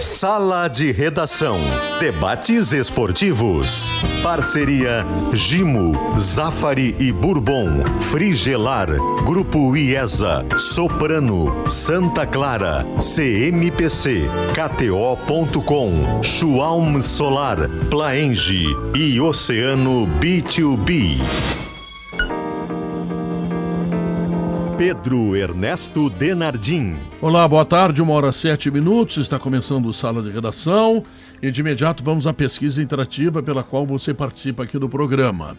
Sala de Redação. Debates esportivos. Parceria Gimo, Zafari e Bourbon. Frigelar. Grupo IESA. Soprano. Santa Clara. CMPC. KTO.com. Schwalm Solar. Plaenge. E Oceano B2B. Pedro Ernesto Denardim. Olá, boa tarde, uma hora sete minutos, está começando o Sala de Redação e de imediato vamos à pesquisa interativa pela qual você participa aqui do programa.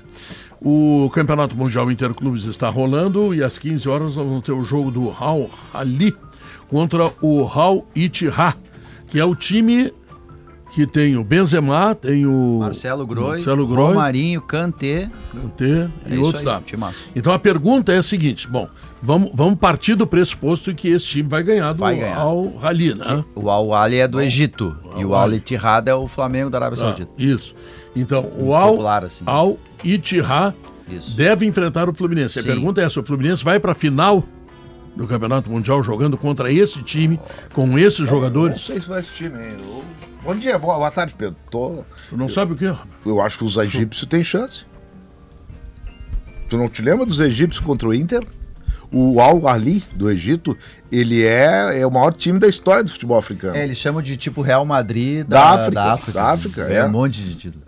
O Campeonato Mundial Interclubes está rolando e às 15 horas vamos ter o jogo do Hal Ali contra o Hal Itihad, que é o time que tem o Benzema, tem o Marcelo Groi, Marcelo Groi Romarinho, Kanté, Kanté é e outros aí. Então a pergunta é a seguinte, bom, vamos, vamos partir do pressuposto que esse time vai ganhar do Vai ganhar. Al Rali, né? O Al Ali é do Egito e o Al Al Ittihad é o Flamengo da Arábia Ah, Saudita. isso. Então, o Al, popular, assim. Al Ittihad Isso. deve enfrentar o Fluminense. A Sim. pergunta é essa, o Fluminense vai para a final do Campeonato Mundial jogando contra esse time, com esses Não jogadores? sei se vai esse time, hein? Eu- Bom dia, boa, boa tarde, Pedro. Tô... Tu não sabe o que? Eu acho que os egípcios têm chance. Tu não te lembra dos egípcios contra o Inter? O Al Ali do Egito, ele é, é o maior time da história do futebol africano. É, eles chamam de tipo Real Madrid Da da, África, da África. da África, é. é. um monte de título.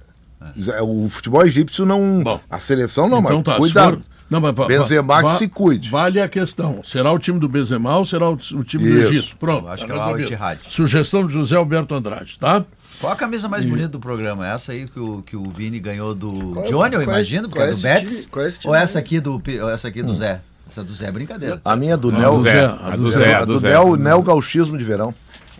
O futebol egípcio não. Bom. a seleção não, então mas tá, cuidado. for- Não, mas Benzema va- que se cuide. Vale a questão. Será o time do Benzema ou será o, o time do Isso. Egito? Pronto. Eu acho tá que é o. Sugestão de José Alberto Andrade, tá? Qual a camisa mais bonita do programa? Essa aí que o, que o Vini ganhou do Qual- Johnny, eu é imagino, porque é é do Betis? time? É time Ou essa aqui do, essa aqui do Zé? Essa do Zé é brincadeira. A minha do Nel. do Zé, Zé, a do Zé. A do Zé. Nel, Nel Gauchismo de verão.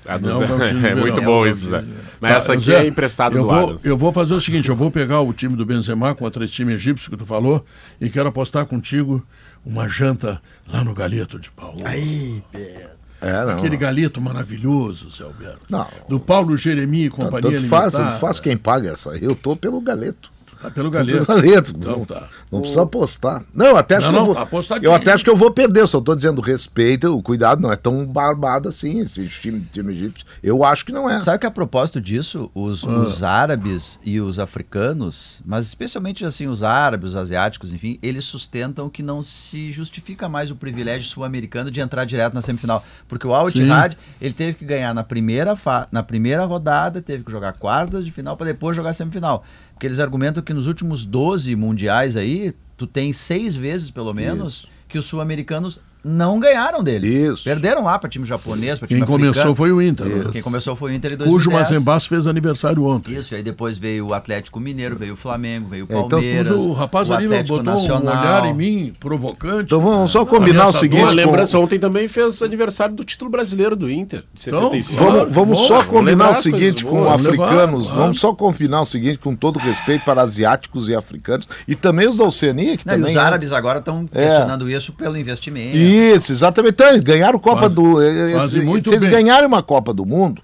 A do Zé. É muito bom isso, Zé. Mas Tá, essa aqui é emprestada eu do vou. Eu vou fazer o seguinte, eu vou pegar o time do Benzema contra esse time egípcio que tu falou e quero apostar contigo uma janta lá no Galeto de Paulo. Aí, Pedro. É, não. Aquele galeto maravilhoso, Zé Alberto. Não. Do Paulo Jeremi e companhia Tanto faz, tanto faz quem paga essa. Eu tô pelo galeto. Tá pelo Pelo galeto. galeto. Então não, tá. não precisa apostar. Não, até acho Não, que não, eu vou. apostadinho. Eu até acho que eu vou perder, só tô dizendo respeito, o cuidado não é tão barbado assim, esse time, time egípcio. Eu acho que não é. Sabe que a propósito disso, os, Ah. os árabes e os africanos, mas especialmente assim os árabes, os asiáticos, enfim, eles sustentam que não se justifica mais o privilégio sul-americano de entrar direto na semifinal, porque o Al. Ittihad, ele teve que ganhar na primeira fa na primeira rodada, teve que jogar quartas de final para depois jogar semifinal. Porque eles argumentam que nos últimos 12 mundiais aí, tu tem seis vezes pelo menos que os sul-americanos não ganharam deles. Isso. Perderam lá para time japonês, para time Quem começou africano. foi o Inter. né? Quem começou foi o Inter em 2010. Cujo Mazembaço fez aniversário ontem. Isso, e aí depois veio o Atlético Mineiro, veio o Flamengo, veio o É, então, Palmeiras. Cujo o rapaz o ali botou Nacional. um olhar em mim provocante. Então vamos só combinar o seguinte. Uma com- lembrança, ontem também fez aniversário do título brasileiro do Inter, de Então, 75. Claro, Vamos, vamos bom, só combinar o seguinte com levar, africanos. claro. Vamos só combinar o seguinte com todo respeito para asiáticos e africanos e também os da Oceania que Não, e também os é- árabes agora estão É. questionando isso pelo investimento. Isso, exatamente. Então, eles ganharam Copa Faz- do. eh, eh, muito se eles bem. ganharem uma Copa do Mundo,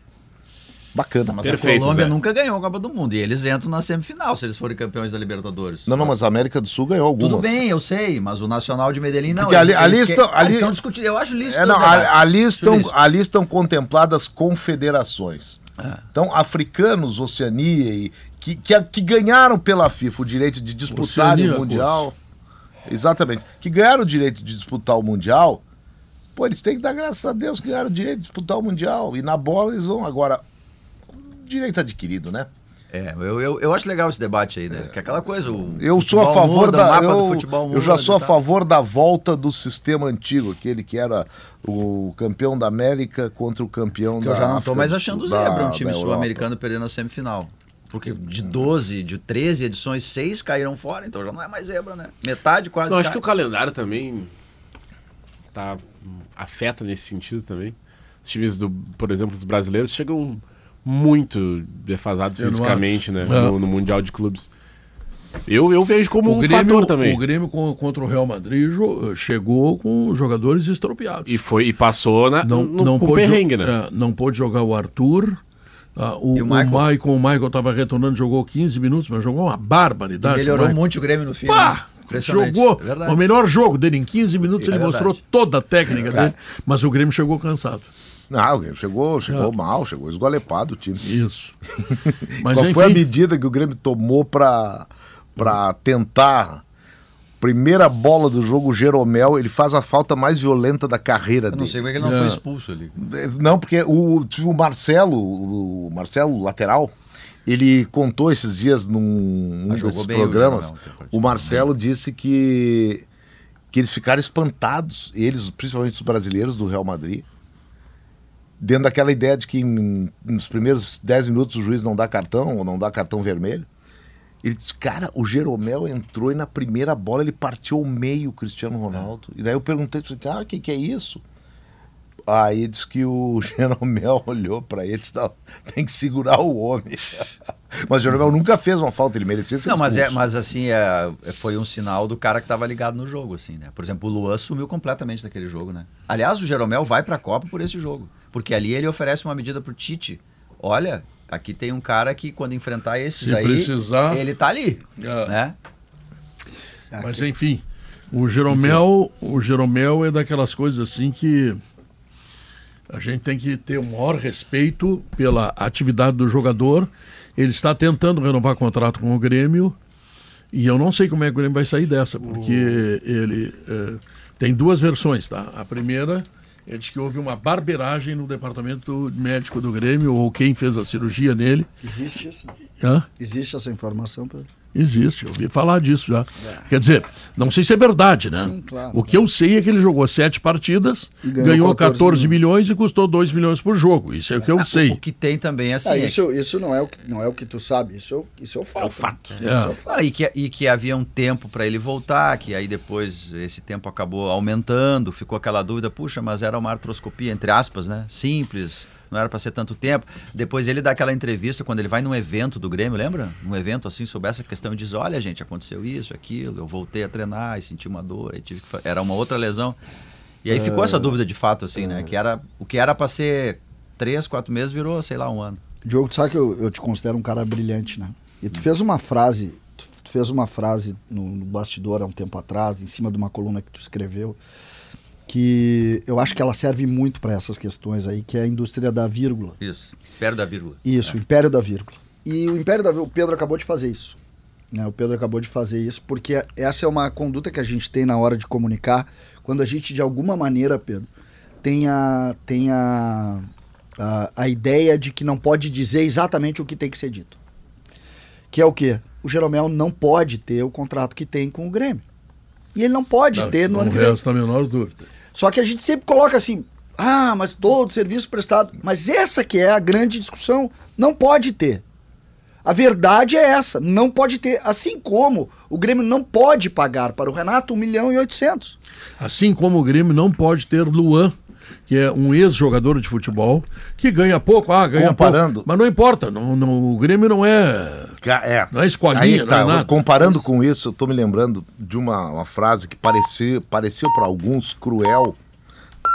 bacana. Mas Perfeito, a Colômbia Zé. nunca ganhou a Copa do Mundo. E eles entram na semifinal se eles forem campeões da Libertadores. Não, não, mas a América do Sul ganhou algumas. Tudo bem, eu sei, mas o Nacional de Medellín não. Porque ali- ali que- estão- ah, ali- estão discutindo. Eu acho lícito. É, não, a- ali, estão, ali estão contempladas confederações. É. Então, africanos, Oceania, e, que, que, que ganharam pela FIFA o direito de disputar Oceania, o Mundial. Exatamente. Que ganharam o direito de disputar o Mundial. Pô, eles têm que dar graças a Deus que ganharam o direito de disputar o Mundial. E na bola eles vão. Agora, direito adquirido, né? É, eu, eu, eu acho legal esse debate aí, né? Que é aquela coisa. O Eu sou a favor muda, da. o mapa do Eu, futebol eu já muda sou a favor da volta do sistema antigo, aquele que era o campeão da América contra o campeão Que da. eu já não tô mais do achando zebra um time sul-americano perdendo a semifinal. Porque de 12, de 13 edições, 6 caíram fora, então já não é mais zebra, né? Metade quase Não, acho cai. que o calendário também tá, afeta nesse sentido também. Os times, do, por exemplo, os brasileiros chegam muito defasados Extenuados. fisicamente né, É. no, no Mundial de Clubes. Eu, eu vejo como O um Grêmio, fator também. o Grêmio contra o Real Madrid chegou com jogadores estropiados. E, foi, e passou na, não, no, não, com pôde, perrengue, né? é, não pôde jogar o Arthur. Ah, o, E o o Michael? Michael, o Michael estava retornando, jogou 15 minutos, mas jogou uma barbaridade. Melhorou o Michael. muito o Grêmio no fim. Pá! né? Jogou É o melhor jogo dele. Em 15 minutos É ele verdade. mostrou toda a técnica dele, mas o Grêmio chegou cansado. Não, o Grêmio chegou, chegou mal, chegou esgolepado o time. Isso. Mas Qual enfim, foi a medida que o Grêmio tomou pra tentar? Primeira bola do jogo, o Jeromel, ele faz a falta mais violenta da carreira Eu não dele. sei como é que ele não É. foi expulso ali. Não, porque o, o Marcelo, o Marcelo lateral, ele contou esses dias num um Ah, desses bem o programas. Jeromel, que O Marcelo disse que, que eles ficaram espantados, eles, principalmente os brasileiros do Real Madrid, dentro daquela ideia de que em- nos primeiros 10 minutos o juiz não dá cartão ou não dá cartão vermelho. Ele disse, cara, o Jeromel entrou e na primeira bola ele partiu ao meio o Cristiano Ronaldo. E daí eu perguntei, ah, o que, que é isso? Aí disse que o Jeromel olhou pra ele e disse, não, tem que segurar o homem. Mas o Jeromel nunca fez uma falta, ele merecia ser Não, mas, é, mas assim, é, é- foi um sinal do cara que tava ligado no jogo, assim, né? Por exemplo, o Luan sumiu completamente daquele jogo, né? Aliás, o Jeromel vai pra Copa por esse jogo. Porque ali ele oferece uma medida pro Tite. Olha, aqui tem um cara que quando enfrentar esses Se aí, precisar- ele tá ali, É. né? Mas enfim, o Jeromel, o Jeromel é daquelas coisas assim que a gente tem que ter o maior respeito pela atividade do jogador. Ele está tentando renovar contrato com o Grêmio e eu não sei como é que o Grêmio vai sair dessa, porque ele eh, tem duas versões, tá? A primeira é de que houve uma barbeiragem no departamento médico do Grêmio ou quem fez a cirurgia nele. Existe isso? Hã? Existe essa informação, Pedro? Existe, eu ouvi falar disso já. Quer dizer, não sei se é verdade, né? Sim, claro, o que eu sei é que ele jogou sete partidas, E ganhou, ganhou 14, 14 milhões e custou 2 milhões por jogo. Isso é o que eu sei. O que tem também, assim, Ah, é isso, isso não, é o que, não é o que tu sabe, isso é o, isso é o fato. É o fato. É. Ah, e, que, e que havia um tempo para ele voltar, que aí depois esse tempo acabou aumentando, ficou aquela dúvida, puxa, mas era uma artroscopia, entre aspas, né? Simples, não era para ser tanto tempo. Depois ele dá aquela entrevista quando ele vai num evento do Grêmio, lembra? Um evento assim sobre essa questão e diz: Olha, gente, aconteceu isso, aquilo, eu voltei a treinar e senti uma dor, tive que era uma outra lesão. E aí ficou essa dúvida de fato, assim, né? Que era, o que era para ser três, quatro meses virou, sei lá, um ano. Diogo, tu sabe que eu, eu te considero um cara brilhante, né? E tu fez uma frase, tu, tu fez uma frase no, no bastidor há um tempo atrás, em cima de uma coluna que tu escreveu, que eu acho que ela serve muito para essas questões aí, que é a indústria da vírgula. Isso, perto da vírgula. Isso, o Império da Vírgula. E o Império da Vírgula, o Pedro acabou de fazer isso. Né? O Pedro acabou de fazer isso porque essa é uma conduta que a gente tem na hora de comunicar, quando a gente, de alguma maneira, Pedro, tem a, tem a, a, a ideia de que não pode dizer exatamente o que tem que ser dito. Que é o quê? O Jeromel não pode ter o contrato que tem com o Grêmio. E ele não pode Não, ter no não ano que vem. resta a menor dúvida. Só que a gente sempre coloca assim, ah, mas todo serviço prestado. Mas essa que é a grande discussão. Não pode ter. A verdade é essa, não pode ter. Assim como o Grêmio não pode pagar para o Renato 1 milhão e 800. Assim como o Grêmio não pode ter Luan, que é um ex-jogador de futebol, que ganha pouco, ah, ganha Comparando- pouco. Mas não importa, não, não- o Grêmio não é. É. Não é escolinha, Aí não tá, é nada. Comparando com isso, eu tô me lembrando de uma, uma frase que parecia, pareceu para alguns cruel.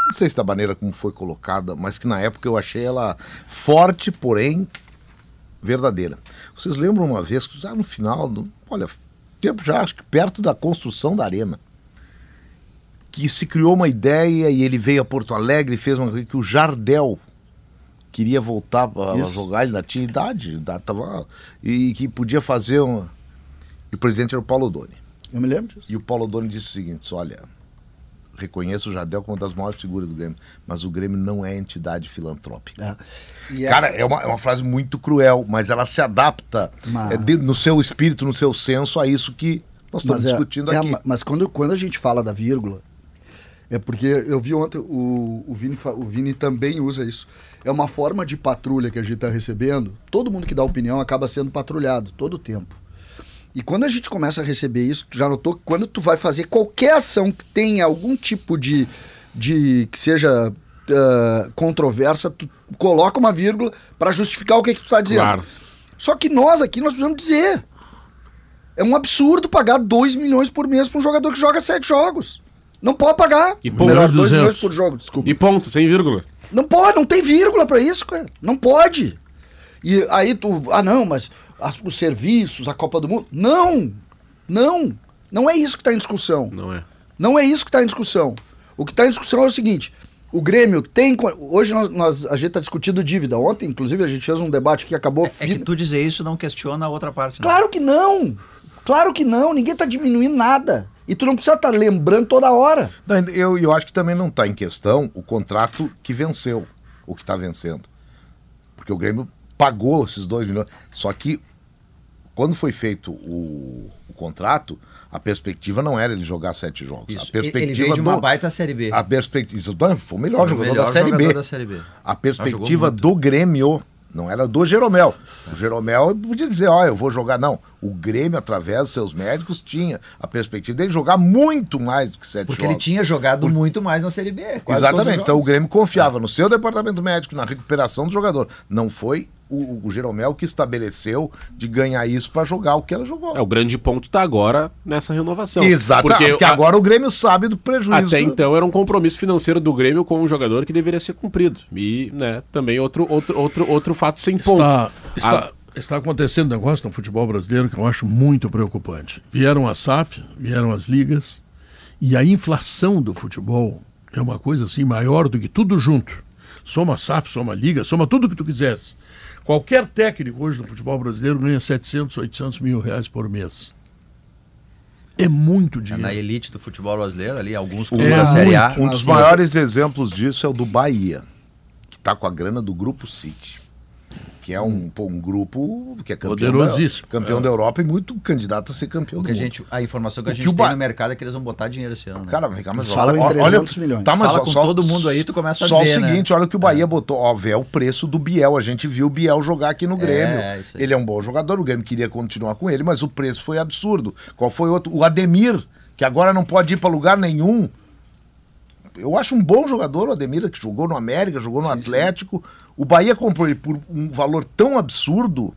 Não sei se da maneira como foi colocada, mas que na época eu achei ela forte, porém verdadeira. Vocês lembram uma vez que já no final, do, olha, tempo já acho que perto da construção da arena, que se criou uma ideia e ele veio a Porto Alegre e fez uma coisa que o Jardel queria voltar para Isso. jogar, ele ainda tinha idade, tava, e que podia fazer uma. E o presidente era o Paulo Doni. Eu me lembro disso. E o Paulo Doni disse o seguinte: olha, reconheço o Jardel como uma das maiores figuras do Grêmio, mas o Grêmio não é entidade filantrópica. É. Cara, essa- é uma, é uma frase muito cruel, mas ela se adapta Mas- é, de- no seu espírito, no seu senso, a isso que nós estamos Mas é- discutindo é, aqui. ma- mas quando, quando a gente fala da vírgula, é porque eu vi ontem, o, o, Vini, o Vini também usa isso. É uma forma de patrulha que a gente está recebendo. Todo mundo que dá opinião acaba sendo patrulhado, todo o tempo. E quando a gente começa a receber isso, tu já notou que quando tu vai fazer qualquer ação que tenha algum tipo de. de que seja ah, controversa, tu coloca uma vírgula para justificar o que, que tu está dizendo. Claro. Só que nós aqui nós precisamos dizer. É um absurdo pagar 2 milhões por mês para um jogador que joga sete jogos. Não pode pagar. E Melhor, 2 200. milhões por jogo, desculpa. E ponto, sem vírgula. Não pode, não tem vírgula pra isso, cara. Não pode. E aí tu, ah não, mas as- os serviços, a Copa do Mundo. Não! Não! Não é isso que está em discussão. Não é. Não é isso que está em discussão. O que está em discussão é o seguinte: O Grêmio tem. Hoje nós, nós- a gente está discutindo dívida. Ontem, inclusive, a gente fez um debate que acabou. É que tu dizer isso não questiona a outra parte. né? Claro que não! Claro que não! Ninguém está diminuindo nada. E tu não precisa estar lembrando toda hora. Não, eu, eu acho que também não está em questão o contrato que venceu, o que está vencendo. Porque o Grêmio pagou esses 2 milhões. Só que quando foi feito o, o contrato, a perspectiva não era ele jogar sete jogos. Isso. A Ele perspectiva veio de uma do- baita Série B. A perspectiva. isso Foi o melhor Foi o jogador melhor da Série jogador B. da Série B. A perspectiva do Grêmio não era do Jeromel. O Jeromel podia dizer, ó, eu vou jogar. Não. O Grêmio, através dos seus médicos, tinha a perspectiva dele jogar muito mais do que sete Porque jogos. ele tinha jogado muito mais na Série B. Exatamente. Então o. Grêmio confiava no seu departamento médico, na recuperação do jogador. Não foi o, o Jeromel que estabeleceu de ganhar isso para jogar o que ela jogou. É, o grande ponto tá agora nessa renovação. Exato. Porque, Porque a- agora o Grêmio sabe do prejuízo. Até do- então era um compromisso financeiro do Grêmio com um jogador que deveria ser cumprido. E, né, também outro, outro, outro, outro fato sem ponto. Está, está, A- está acontecendo um negócio no futebol brasileiro que eu acho muito preocupante. Vieram a SAF, vieram as ligas, e a inflação do futebol é uma coisa assim maior do que tudo junto. Soma SAF, soma liga, soma tudo que tu quiseres. Qualquer técnico hoje no futebol brasileiro ganha 700, 800 mil reais por mês. É muito É dinheiro. na elite do futebol brasileiro, ali, alguns É, clubes da Série A. Um dos maiores exemplos disso é o do Bahia, que está com a grana do Grupo City. Que é um, pô, um grupo que é campeão, da, campeão É. da Europa e muito candidato a ser campeão O do que a, mundo. gente, a informação que a O que gente o tem Ba- no mercado é que eles vão botar dinheiro esse ano. né? Cara, vem cá, mas Falam olha, olha- 300 milhões. Tá, mas Fala ó, com só, todo mundo aí, tu começa a Só ver, o né? seguinte, olha o que o Bahia botou. Ó, vê o preço do Biel. A gente viu o Biel jogar aqui no Grêmio. É, isso aí. ele é um bom jogador, o Grêmio queria continuar com ele, mas o preço foi absurdo. Qual foi outro? O Ademir, que agora não pode ir para lugar nenhum. Eu acho um bom jogador, o Ademir, que jogou no América, jogou no Atlético. O Bahia comprou ele por um valor tão absurdo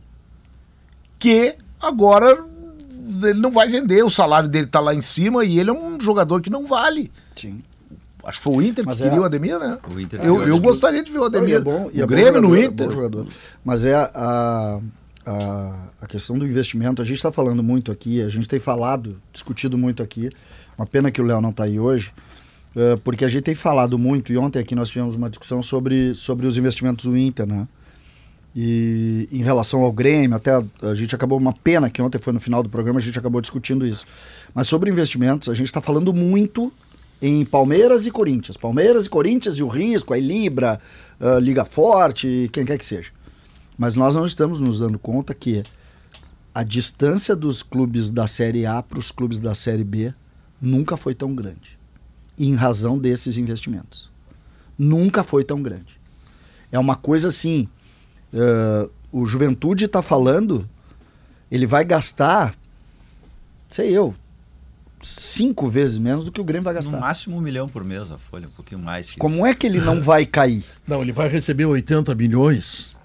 que agora ele não vai vender. O salário dele tá lá em cima e ele é um jogador que não vale. Sim. Acho que foi o Inter Mas que é- queria o Ademir, né? O Inter eu eu gostaria de ver o Ademir. E é bom, e é o bom Grêmio no jogador, é Inter. bom jogador. Mas é a, a, a questão do investimento. A gente está falando muito aqui, a gente tem falado, discutido muito aqui. Uma pena que o Léo não está aí hoje, porque a gente tem falado muito, e ontem aqui nós tivemos uma discussão sobre, sobre os investimentos do Inter, né? E em relação ao Grêmio, até a, a gente acabou, uma pena que ontem foi no final do programa, a gente acabou discutindo isso. Mas sobre investimentos, a gente está falando muito em Palmeiras e Corinthians. Palmeiras e Corinthians e o risco, aí Libra, ah, Liga Forte, quem quer que seja. Mas nós não estamos nos dando conta que a distância dos clubes da Série A para os clubes da Série B nunca foi tão grande. Em razão desses investimentos. Nunca foi tão grande. É uma coisa assim. eh, o Juventude está falando, ele vai gastar, sei eu, cinco vezes menos do que o Grêmio vai No gastar. máximo um milhão por mês a folha, um pouquinho mais. que Como é que ele não vai cair? Não, ele vai receber 80 milhões.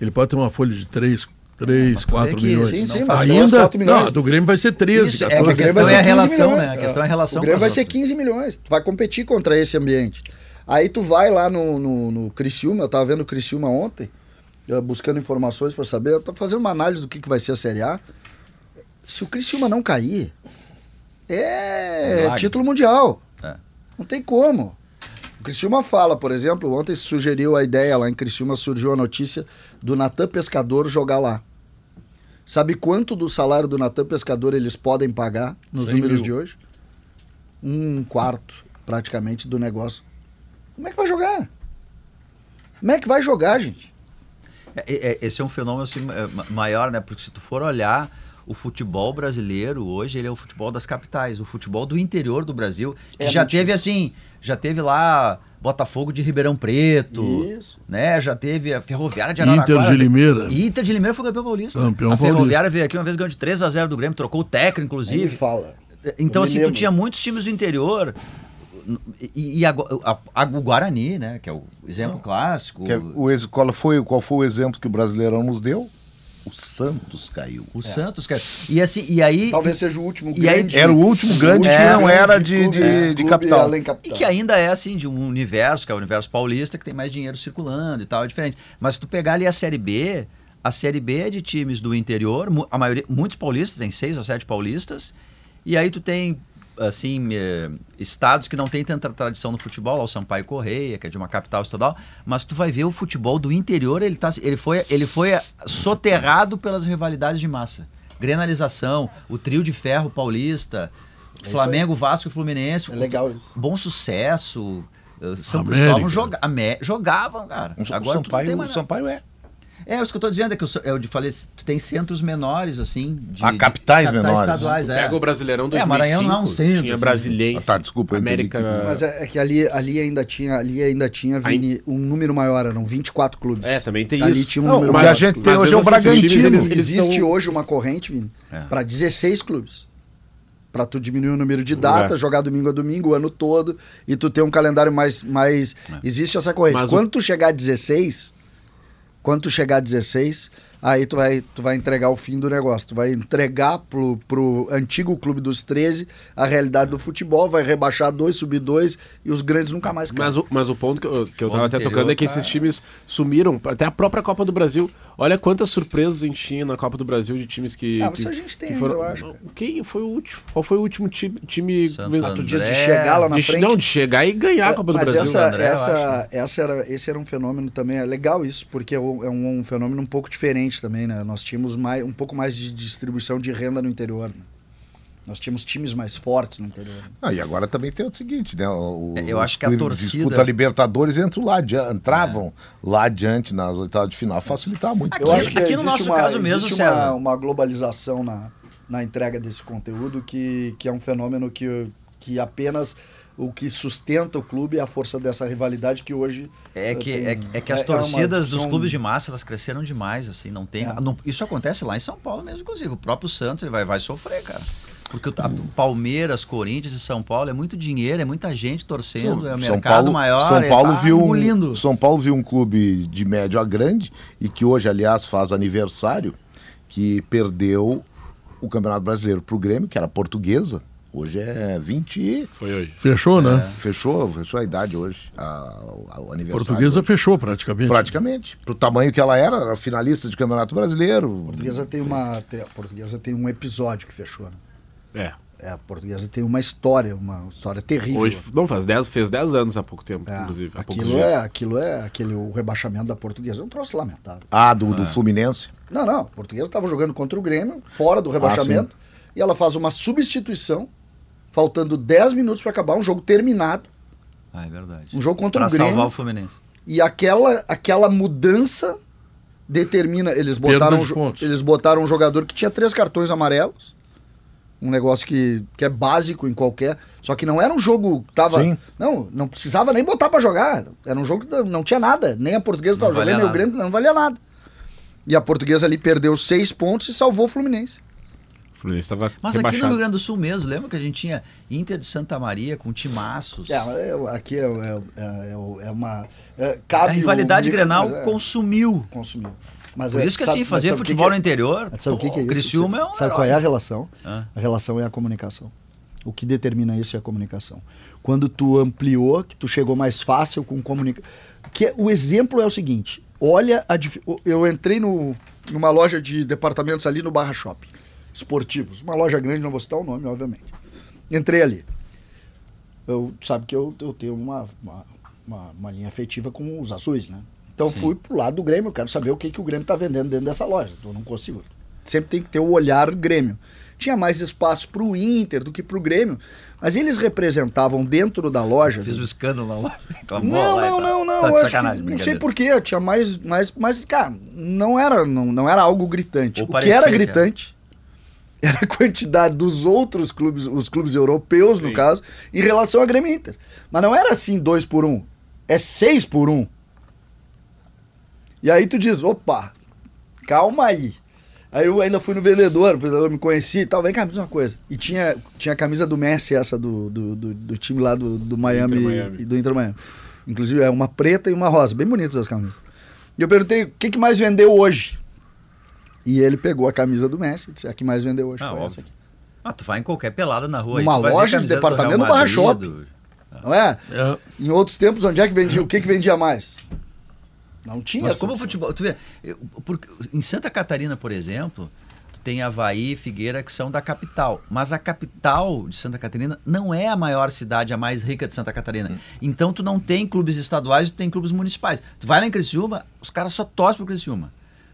Ele pode ter uma folha de 3, 3 mas tu vê 4 que milhões. sim, sim, mas Ainda, 4 milhões. não, do Grêmio vai ser 13, Isso, é 14. que a O Grêmio questão vai é a ser 15 relação, milhões. né? A questão é a relação O Grêmio com vai ser outras. 15 milhões. Tu vai competir contra esse ambiente. Aí tu vai lá no, no, no Criciúma, eu tava vendo o Criciúma ontem, eh, buscando informações para saber, eu tô fazendo uma análise do que, que vai ser a Série A. Se o Criciúma não cair, é Milagre. título mundial. É. Não tem como. O Criciúma fala, por exemplo, ontem sugeriu a ideia lá em Criciúma, surgiu a notícia do Natan Pescador jogar lá. Sabe quanto do salário do Natan Pescador eles podem pagar nos 100 números mil. de hoje? Um quarto, praticamente, do negócio. Como é que vai jogar? Como é que vai jogar, gente? É, é, esse é um fenômeno assim, é, ma- maior, né? Porque se tu for olhar o futebol brasileiro hoje, ele é o futebol das capitais, o futebol do interior do Brasil, que É já teve assim, já teve lá Botafogo de Ribeirão Preto, Isso. né? Já teve a Ferroviária de Inter Araraquara. de Limeira. Inter de Limeira foi campeão paulista. Campeão a Ferroviária paulista. veio aqui uma vez ganhou de 3 a 0 do Grêmio, trocou o técnico inclusive. fala. Então Eu me assim, tu lembro. tinha muitos times do interior e, e agora- a- a- o Guarani, né, que é o exemplo clássico. Que é o ex- qual, foi, qual foi o exemplo que o Brasileirão nos deu? O Santos caiu. O Santos, cara. E assim, e aí Talvez seja o último E aí- grande. Era o último grande que É, não era de, clube, de, é, de capital. além E capital. que ainda é assim, de um universo, que é o universo paulista, que tem mais dinheiro circulando e tal, é diferente. Mas se tu pegar ali a Série B, a Série B é de times do interior, a maioria, muitos paulistas, tem seis ou sete paulistas, e aí tu tem assim, eh, estados que não tem tanta tradição no futebol, lá o Sampaio Correia, que é de uma capital estadual, mas tu vai ver o futebol do interior, ele, tá, ele, foi, ele foi soterrado pelas rivalidades de massa. Grenalização, o trio de ferro paulista, Flamengo, Vasco e Fluminense. É legal isso. Bom sucesso. eh, São América. Cristóvão joga, jogavam, cara. O Agora tu não tem Sampaio, o. Sampaio é. É, isso que eu tô dizendo é que eu, sou- eu falei, tu tem centros menores, assim. De, Ah, de- capitais menores. estaduais, é. Pega o Brasileirão É, 2005, Maranhão não é centro, tinha assim. Brasileiro, Ah, tá, desculpa, entendi América... que- Mas é, é que ali, ali ainda tinha, ali ainda tinha Vini, um número maior, eram 24 clubes. É, também tem ali isso. tinha um Não, número o que maior. a de gente clubes. tem Mas hoje é o mesmo esses times, Bragantino. eles- eles Existe estão- hoje uma corrente, Vini, É. para 16 clubes. Para tu diminuir o número de datas, É. jogar domingo a domingo, o ano todo, e tu ter um calendário mais. mais... Existe essa corrente. Mas o- quando tu chegar a 16, quando tu chegar a 16, aí tu vai, tu vai entregar o fim do negócio. Tu vai entregar pro, pro antigo clube dos 13 a realidade do futebol, vai rebaixar dois, subir dois, e os grandes nunca mais caem. Mas o, mas o ponto que eu, que eu tava até interior, tocando é que esses times sumiram, até a própria Copa do Brasil. Olha quantas surpresas a gente tinha na Copa do Brasil de times que. Ah, que, isso a gente tem que ainda, eu acho. Quem foi o último? Qual foi o último time. time Ah, Tu diz de chegar lá na de, frente. não, de chegar e ganhar a Copa do Mas Brasil. essa, André, essa, essa era, esse era um fenômeno também, é legal isso, porque é um, é um fenômeno um pouco diferente também, né? Nós tínhamos mais, um pouco mais de distribuição de renda no interior, né? Nós tínhamos times mais fortes no interior. né? Ah, e agora também tem o seguinte, né? O, É, eu acho que a torcida- Disputa Libertadores entram lá, entravam lá adiante nas oitavas de final. Facilitar muito. Aqui- Eu acho que aqui no nosso uma, caso mesmo, existe uma, uma globalização na, na entrega desse conteúdo que, que é um fenômeno que, que apenas o que sustenta o clube é a força dessa rivalidade que hoje É que, tem- é, é que as é- é uma torcidas dos discussão- clubes de massa, elas cresceram demais, assim, não tem... É. não- isso acontece lá em São Paulo mesmo, inclusive. O próprio Santos ele vai, vai sofrer, cara. Porque o, Palmeiras, Corinthians e São Paulo é muito dinheiro, é muita gente torcendo, é o São mercado Paulo, maior, São é- Paulo tá viu um, engolindo. São Paulo viu um clube de médio a grande e que hoje, aliás, faz aniversário, que perdeu o Campeonato Brasileiro para o Grêmio, que era portuguesa. Hoje é 20 e... Foi hoje. Fechou, né? Fechou, fechou a idade hoje, a- o, o aniversário. Portuguesa fechou praticamente. Praticamente. Pro tamanho que ela era, era finalista de Campeonato Brasileiro. A portuguesa tem uma tem- a portuguesa tem um episódio que fechou. Né? É. É, a portuguesa tem uma história, uma história terrível. Hoje, não, faz 10, fez 10 anos há pouco tempo, É, inclusive. Aquilo é, aquilo é aquele o rebaixamento da portuguesa, é um troço lamentável. Ah, do, do Fluminense. Não, não, a portuguesa estava jogando contra o Grêmio, fora do rebaixamento, e ela faz uma substituição, faltando 10 minutos para acabar, um jogo terminado, Ah, é verdade. um jogo contra Pra o Grêmio. salvar o Fluminense. E aquela, aquela mudança determina. Eles botaram, um eles botaram um jogador que tinha três cartões amarelos. Um negócio que, que é básico em qualquer. Só que não era um jogo que tava. Sim. Não, não precisava nem botar pra jogar. Era um jogo que não- tinha nada. Nem a portuguesa Não estava jogando, nem o. Grêmio não valia nada. E a portuguesa ali perdeu seis pontos e salvou o Fluminense. Fluminense estava Mas aqui no rebaixado. Rio Grande do Sul mesmo, lembra que a gente tinha Inter de Santa Maria com timaços? É, é, aqui é, é, é, é uma. é, a rivalidade o- Grenal é- consumiu. consumiu. Mas Por é, isso que sabe- assim, fazer futebol que no é? interior, Sabe o que, que é isso? Criciúma é um Sabe herói. qual é a relação? Ah. A relação é a comunicação. O que determina isso é a comunicação. Quando tu ampliou, que tu chegou mais fácil com comunicação. Que é- o exemplo é o seguinte: olha a dif- Eu entrei no, numa loja de departamentos ali no Barra Shopping, esportivos. Uma loja grande, não vou citar o nome, obviamente. Entrei ali. Eu, sabe que eu, eu tenho uma, uma, uma, uma linha afetiva com os azuis, né? Então fui pro lado do Grêmio, eu quero saber o que, que o Grêmio tá vendendo dentro dessa loja. Eu não consigo. Sempre tem que ter o olhar Grêmio. Tinha mais espaço pro Inter do que pro Grêmio, mas eles representavam dentro da loja. Fiz o escândalo lá. Não, lá não, tal. não, não. Tá não sei porquê, tinha mais, mais, mas, cara, não era, não, não era algo gritante. Ou o parecia que era. gritante era a quantidade dos outros clubes, os clubes europeus, no Sim. caso, em relação a Grêmio Inter. Mas não era assim dois por um, é seis por um. E aí tu diz, opa, calma aí. Aí eu ainda fui no vendedor, o vendedor me conhecia e tal, vem cá, me diz uma coisa. E tinha, tinha a camisa do Messi, essa do, do, do, do time lá do, do Miami, Miami. e do Inter Miami. Inclusive é uma preta e uma rosa, bem bonitas as camisas. E eu perguntei, o que, que mais vendeu hoje? E ele pegou a camisa do Messi e disse, a que mais vendeu hoje Ah, foi óbvio. essa aqui. Ah, tu vai em qualquer pelada na rua. ver loja de departamento no Barra Shopping. Não é? É. Em outros tempos, onde é que vendia? O que, que vendia mais? Não tinha Mas como o futebol. Tu vê, eu- porque em Santa Catarina, por exemplo, tu tem Havaí e Figueira, que são da capital. Mas a capital de Santa Catarina não é a maior cidade, a mais rica de Santa Catarina. Hum. Então tu não tem clubes estaduais, tu tem clubes municipais. Tu vai lá em Criciúma, os caras só torcem pro Criciúma.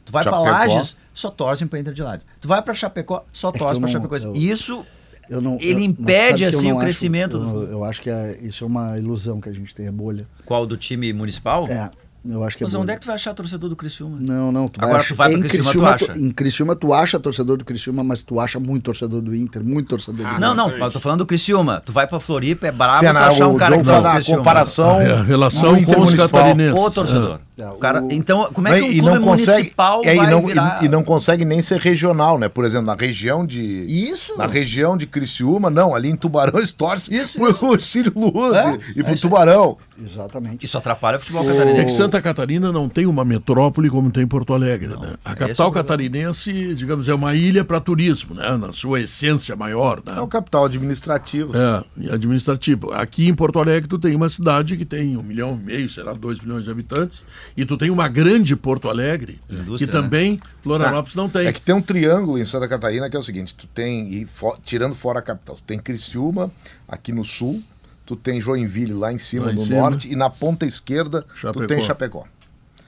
Tu vai pra Chapecó. Lages, só torcem pra Inter de Lages. Tu vai pra Chapecó, só torcem eu pra não- Chapecoense. eu- Isso Eu não, Ele eu- impede, assim, não o acho- crescimento Eu, do- eu acho que é- isso é uma ilusão que a gente tem, é bolha. qual do time municipal? É, eu acho que é Mas bolha. onde é que tu vai achar torcedor do Criciúma? Não, não, tu vai Agora achar- tu vai pra em Criciúma, tu Criciúma, acha? em Criciúma tu acha torcedor do Criciúma, mas tu acha muito torcedor do Inter, muito torcedor do Ah, Inter. Não, não, mas eu tô falando do Criciúma. Tu vai pra Floripa, é brabo tu achar um o cara que tá no Criciúma. comparação É, a relação com os catarinenses. O torcedor. É, O cara, o- então, como é que um e clube não consegue, municipal é, e, vai não, virar... e, e não consegue nem ser regional, né? Por exemplo, na região de. Isso. Na região de Criciúma, não, ali em Tubarões torce Isso, pro isso. Círio Luz É, e, é pro aí. Tubarão. Exatamente. Isso atrapalha o futebol O- É que catarinense. Santa Catarina não tem uma metrópole como tem Porto Alegre. né? A é capital catarinense, digamos, é uma ilha para turismo, né? na sua essência maior. Né? É o capital administrativo. É, e administrativo. Aqui em Porto Alegre tu tem uma cidade que tem um milhão e meio, sei lá, dois milhões de habitantes, e tu tem uma grande Porto Alegre, Indústria, que também Florianópolis não tem. É que tem um triângulo em Santa Catarina que é o seguinte: tu tem, e fo- tirando fora a capital, tu tem Criciúma aqui no sul, tu tem Joinville lá em cima Lá em no cima. norte, e na ponta esquerda Chapecó. tu tem Chapecó.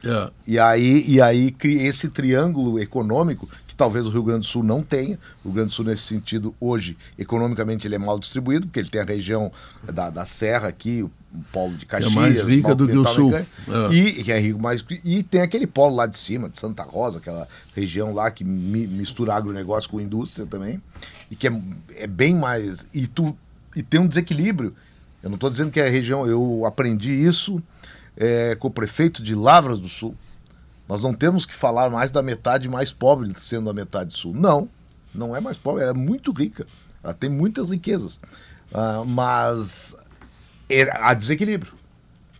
É. E aí, e aí esse triângulo econômico, que talvez o Rio Grande do Sul não tenha, o Rio Grande do Sul nesse sentido, hoje, economicamente ele é mal distribuído, porque ele tem a região da, da Serra aqui, o polo de Caxias, mais rica do que o Sul. É. E, que é rico mais, e tem aquele polo lá de cima, de Santa Rosa, aquela região lá que mi- mistura agronegócio com indústria também, e que é, é bem mais... E, tu, e tem um desequilíbrio. Eu não estou dizendo que é a região... Eu aprendi isso é, com o prefeito de Lavras do Sul. Nós não temos que falar mais da metade mais pobre sendo a metade sul. Não, não é mais pobre, ela é muito rica. Ela tem muitas riquezas. Ah, mas é- há desequilíbrio.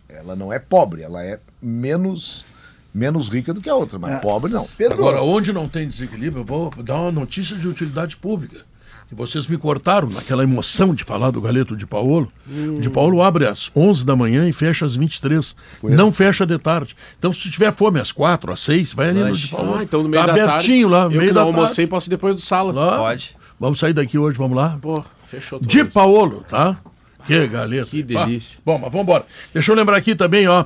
Ela não é pobre, ela é menos, menos rica do que a outra, mas É. pobre não. Pedro, Agora, onde não tem desequilíbrio, eu vou dar uma notícia de utilidade pública. Que vocês me cortaram naquela emoção de falar do Galeto de Paolo. O De Paolo abre às 11 da manhã e fecha às 23. Não fecha de tarde. Então, se tiver fome às 4, às 6, vai ali no de Paolo. Ah, então no meio tá da abertinho tarde, lá, no eu meio que da não almocei, tarde. posso ir depois do sala. Lá. Pode. Vamos sair daqui hoje, vamos lá? Pô, fechou tudo. De Paolo, tá? Que galeta. Que delícia. Ah, bom, mas vamos embora. Deixa eu lembrar aqui também, ó.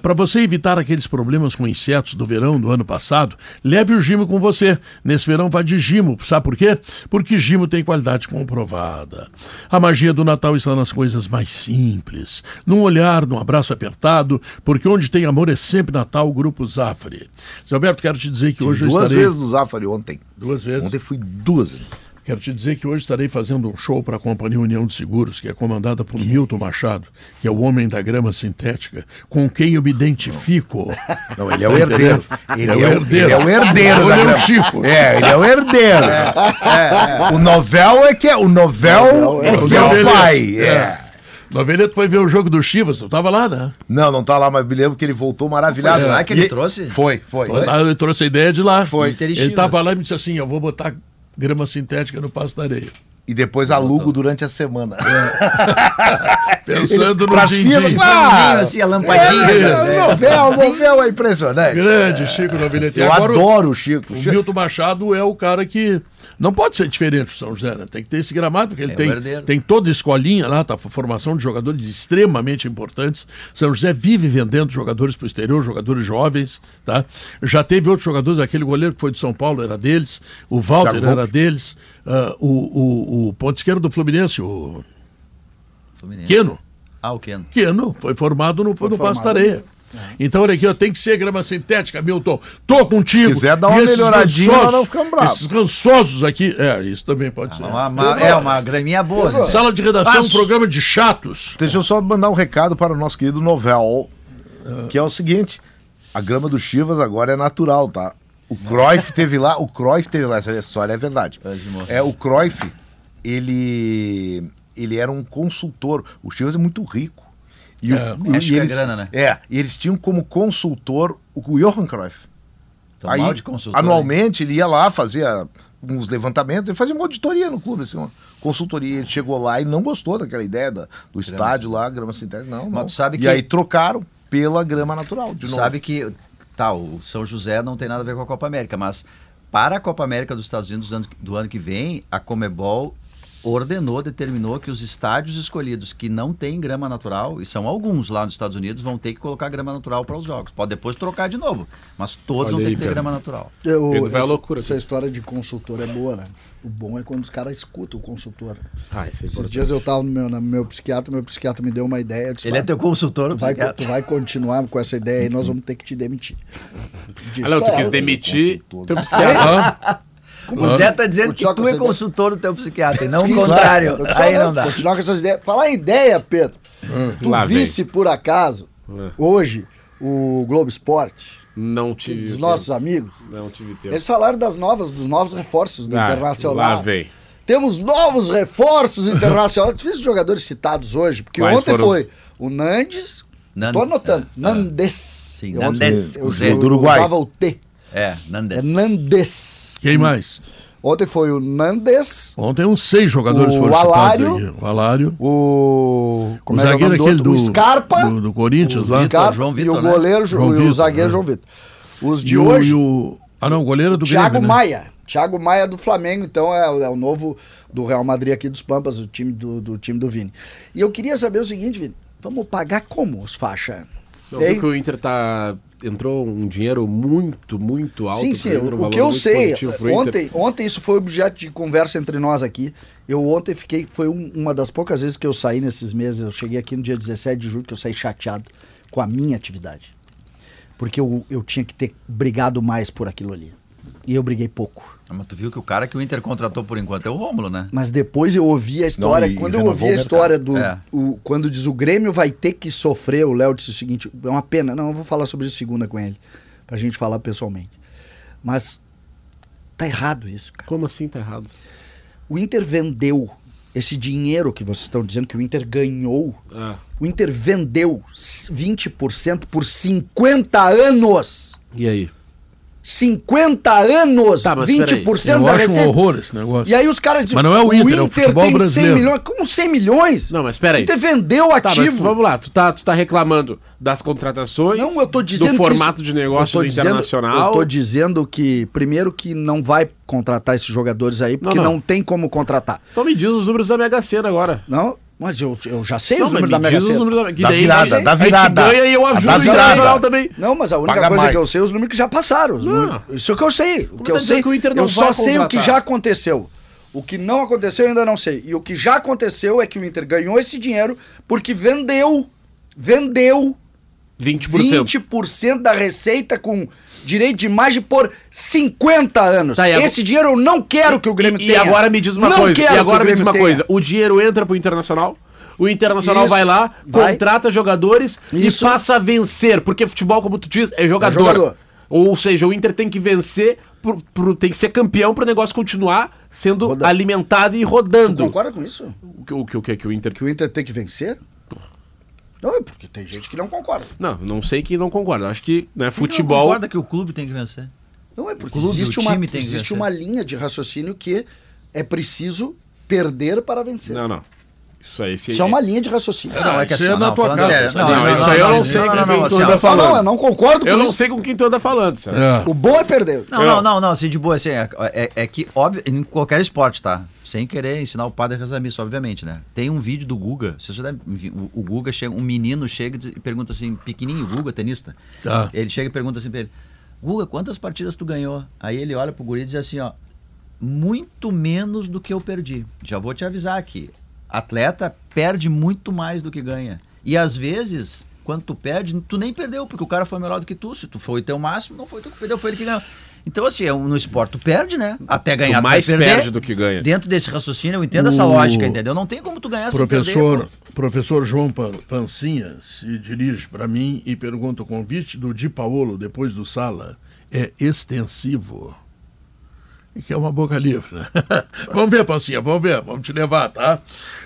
para você evitar aqueles problemas com insetos do verão do ano passado, leve o Gimo com você. Nesse verão vá de Gimo. Sabe por quê? Porque Gimo tem qualidade comprovada. A magia do Natal está nas coisas mais simples. Num olhar, num abraço apertado, porque onde tem amor é sempre Natal, o Grupo Zafari. Zé Alberto, quero te dizer que hoje eu duas estarei... vezes no Zafari ontem. Duas vezes. Ontem fui duas vezes. Quero te dizer que hoje estarei fazendo um show para a Companhia União de Seguros, que é comandada por Milton Machado, que é o homem da grama sintética, com quem eu me identifico. Não, ele é o herdeiro. Ele é, o herdeiro. Ele é o herdeiro. Ele da é o grama. Chico. É, ele é o herdeiro. O novel é que é o novel Novel é é o que é o Novelete. pai. É. É. Noveleto foi ver o jogo do Chivas, tu tava lá, né? Não, não tá lá, mas me lembro que ele voltou maravilhado. Foi lá que ele E- trouxe? Foi, foi. Foi lá, eu trouxe a ideia de lá. Foi. Ele tava lá e me disse assim: eu vou botar grama sintética no passo da areia. E depois alugo durante a semana. Pensando no din-din. claro. assim, a lampadinha. É, né? o novel, é impressionante. Grande Chico Noveleto. E Eu agora adoro o Chico. O Milton Machado é o cara que não pode ser diferente do São José, né? Tem que ter esse gramado, porque ele É o tem, tem toda a escolinha lá, tá? Formação de jogadores extremamente importantes. São José vive vendendo jogadores para o exterior, jogadores jovens, tá? Já teve outros jogadores, aquele goleiro que foi de São Paulo era deles, o Walter era deles, ah, o, o, o ponto esquerdo do Fluminense, o Fluminense. Queno. Ah, o Keno. Queno foi formado no, no formado. Então, olha aqui, ó, tem que ser grama sintética, Milton. Tô contigo. Se quiser dar uma esses melhoradinha, nós não ficamos bravos. Esses rançosos aqui. É, isso também pode ser. Uma- uma- é uma graminha boa. né? Sala de redação, um Passo. programa de chatos. Deixa eu só mandar um recado para o nosso querido Novel, que é o seguinte: a grama do Chivas agora é natural, tá? O Cruyff teve lá, o Cruyff teve lá, essa história é verdade. É, o Cruyff, ele, ele era um consultor. O Chivas é muito rico. E, o- É, e a eles, grana, né? É, e eles tinham como consultor o Johan Cruyff. De consultor, anualmente ele ia lá, fazia uns levantamentos, ele fazia uma auditoria no clube, assim, uma consultoria. Ele chegou lá e não gostou daquela ideia da- do estádio lá, grama sintética, não, não. sabe e que- aí trocaram pela grama natural, de novo. sabe que tá, o São José não tem nada a ver com a Copa América, mas para a Copa América dos Estados Unidos do ano, do ano que vem, a Comebol ordenou, determinou que os estádios escolhidos que não têm grama natural, e são alguns lá nos Estados Unidos, vão ter que colocar grama natural para os jogos. Pode depois trocar de novo, mas todos Olha vão ter aí, que ter cara. grama natural. Eu, à essa, loucura essa aqui. história de consultor é boa, né? O bom é quando os caras escutam o consultor. Ah, isso é Esses importante. dias eu tava no meu, no meu psiquiatra, meu psiquiatra me deu uma ideia. disse, Ele é "Pá, teu consultor, tu o vai, psiquiatra. tu vai continuar com essa ideia aí, nós vamos ter que te demitir. Disse, Ah, não, tu "Tá, quis demitir teu psiquiatra. Hã? O Zé tá dizendo que tu é consultor do teu psiquiatra, e não o contrário. Eu Aí só- não dá. Continuar com essas ideias. Falar em ideia, Pedro. Tu Lá vem. visse por acaso, É. hoje, o Globo Esporte, Não tive. dos tempo. nossos amigos, Não tive tempo. eles falaram das novas, dos novos reforços do Ah, Internacional. Lá vem. Temos novos reforços internacionais. Tu os jogadores citados hoje, porque Quais ontem foram? foi o Nandes. Nan- Tô anotando. Nandes. Sim, Eu Nandes, Eu, eu, Do Uruguai. usava o T. É, Nandes. É Nandes. Quem mais? Ontem foi o Nandes, Ontem uns seis jogadores O foram Alário. citados aí. O Alário. o. Como é é o zagueiro do aquele do, O Scarpa. do, do Corinthians o lá. Scarpa João e Vitor, o né? goleiro, João e o Vitor, zagueiro né? João Vitor. Os de E o- hoje. e o- Ah, não, o goleiro do Thiago Grêmio, né? Maia. Thiago Maia do Flamengo, então é, o- é o novo do Real Madrid aqui dos Pampas, o time do, do time do Vini. E eu queria saber o seguinte, Vini. Vamos pagar como os faixa? E aí- viu que o Inter tá. Entrou um dinheiro muito, muito alto. Sim, sim. Um O, que eu sei, ontem, ontem isso foi objeto de conversa entre nós aqui. Eu ontem fiquei, foi um- uma das poucas vezes que eu saí nesses meses. Eu cheguei aqui no dia 17 de julho, que eu saí chateado com a minha atividade. Porque eu, eu tinha que ter brigado mais por aquilo ali. E eu briguei pouco. Ah, Mas tu viu que o cara que o Inter contratou por enquanto é o Rômulo, né? Mas depois eu ouvi a história. Não, e quando eu ouvi a história do. É. o- quando diz o Grêmio vai ter que sofrer, o Léo disse o seguinte: é uma pena. Não, eu vou falar sobre isso segunda com ele. Pra gente falar pessoalmente. Mas tá errado isso, cara. Como assim tá errado? O Inter vendeu esse dinheiro que vocês estão dizendo que o Inter ganhou. Ah, O Inter vendeu 20% por 50 anos. e aí? 50 anos! Tá, mas 20% Eu da acho um receita. horror esse negócio. E aí os caras dizem, Mas não é o Inter, é o tem 100 brasileiro. milhões. Como 100 milhões? Não, mas espera aí. O Inter vendeu Tá, mas ativo. vamos lá, tu tá, tu tá reclamando das contratações, Não, eu tô dizendo do formato isso- de negócio dizendo- Internacional. Eu tô dizendo que, primeiro, que não vai contratar esses jogadores aí, porque Não, não, não. tem como contratar. Então me diz os números da Mega Sena agora. Não, mas eu, eu já sei Não, os números da me Mega Sena. da, que Da daí virada, da virada. ganha e eu A ajudo da o virada. Internacional também. Não, mas a única Paga coisa mais. que eu sei é os números que já passaram. números- Isso é o que eu sei. O que tá eu dizendo sei. que o Inter não eu só sei o que já aconteceu. O que não aconteceu eu ainda não sei. E o que já aconteceu é que o Inter ganhou esse dinheiro porque vendeu, vendeu 20%. 20% da receita com direito de imagem por 50 anos. Tá, e agora- Esse dinheiro eu não quero que o Grêmio E, e tenha. agora me diz uma Não coisa. quero E agora que me diz uma tenha. coisa. O dinheiro entra pro Internacional. O Internacional Isso. vai lá, Vai. contrata jogadores Isso. e passa a vencer. Porque futebol, como tu diz, é jogador. jogador. Ou seja, o Inter tem que vencer, pro, pro- tem que ser campeão para o negócio continuar sendo Rodando. alimentado e Tu rodando. concorda com isso? O que o que, o que o Inter. Que o Inter tem que vencer? Não, é porque tem gente que não concorda. Não, não sei que não concorda. Acho que né, que não futebol. concorda que o clube tem que vencer? Não é porque O clube, existe, o uma, time tem que existe uma linha de raciocínio que é preciso perder para vencer. Não, não. Isso aí. Se... Isso é uma linha de raciocínio. Não, é que isso assim, é na não, tua falando casa, Não, aí. não, Não, isso aí eu não sei não, com não, quem não, tu anda Não, falando. não, eu não concordo Eu com não isso. sei com quem tu anda falando? É. O bom é perder. Não, não, não, não, assim, de boa, assim, é, é- é que, óbvio, em qualquer esporte, tá? Sem querer ensinar o padre a rezar missa, obviamente, né? Tem um vídeo do Guga, você já deve, o, o Guga chega, um menino chega e e pergunta assim, pequenininho, Guga, tenista, Tá. ele chega e pergunta assim pra ele, Guga, quantas partidas tu ganhou? Aí ele olha pro guri e diz assim, ó, muito menos do que eu perdi. Já vou te avisar aqui, atleta perde muito mais do que ganha. E às vezes, quando tu perde, tu nem perdeu, porque o cara foi melhor do que tu. Se tu foi teu máximo, não foi tu que perdeu, foi ele que ganhou. Então, assim, é no esporte tu perde, né? Até ganhar Tu tu mais vai perder. perde do que ganha. Dentro desse raciocínio, eu entendo essa O lógica, entendeu? Não tem como tu ganhar sem Professor, perder. pô. professor João Pan- Pancinha se dirige para mim e pergunta: o convite do Di Paolo depois do Sala é extensivo? E que é uma boca livre, né? vamos ver, Pancinha, vamos ver, vamos te levar, tá?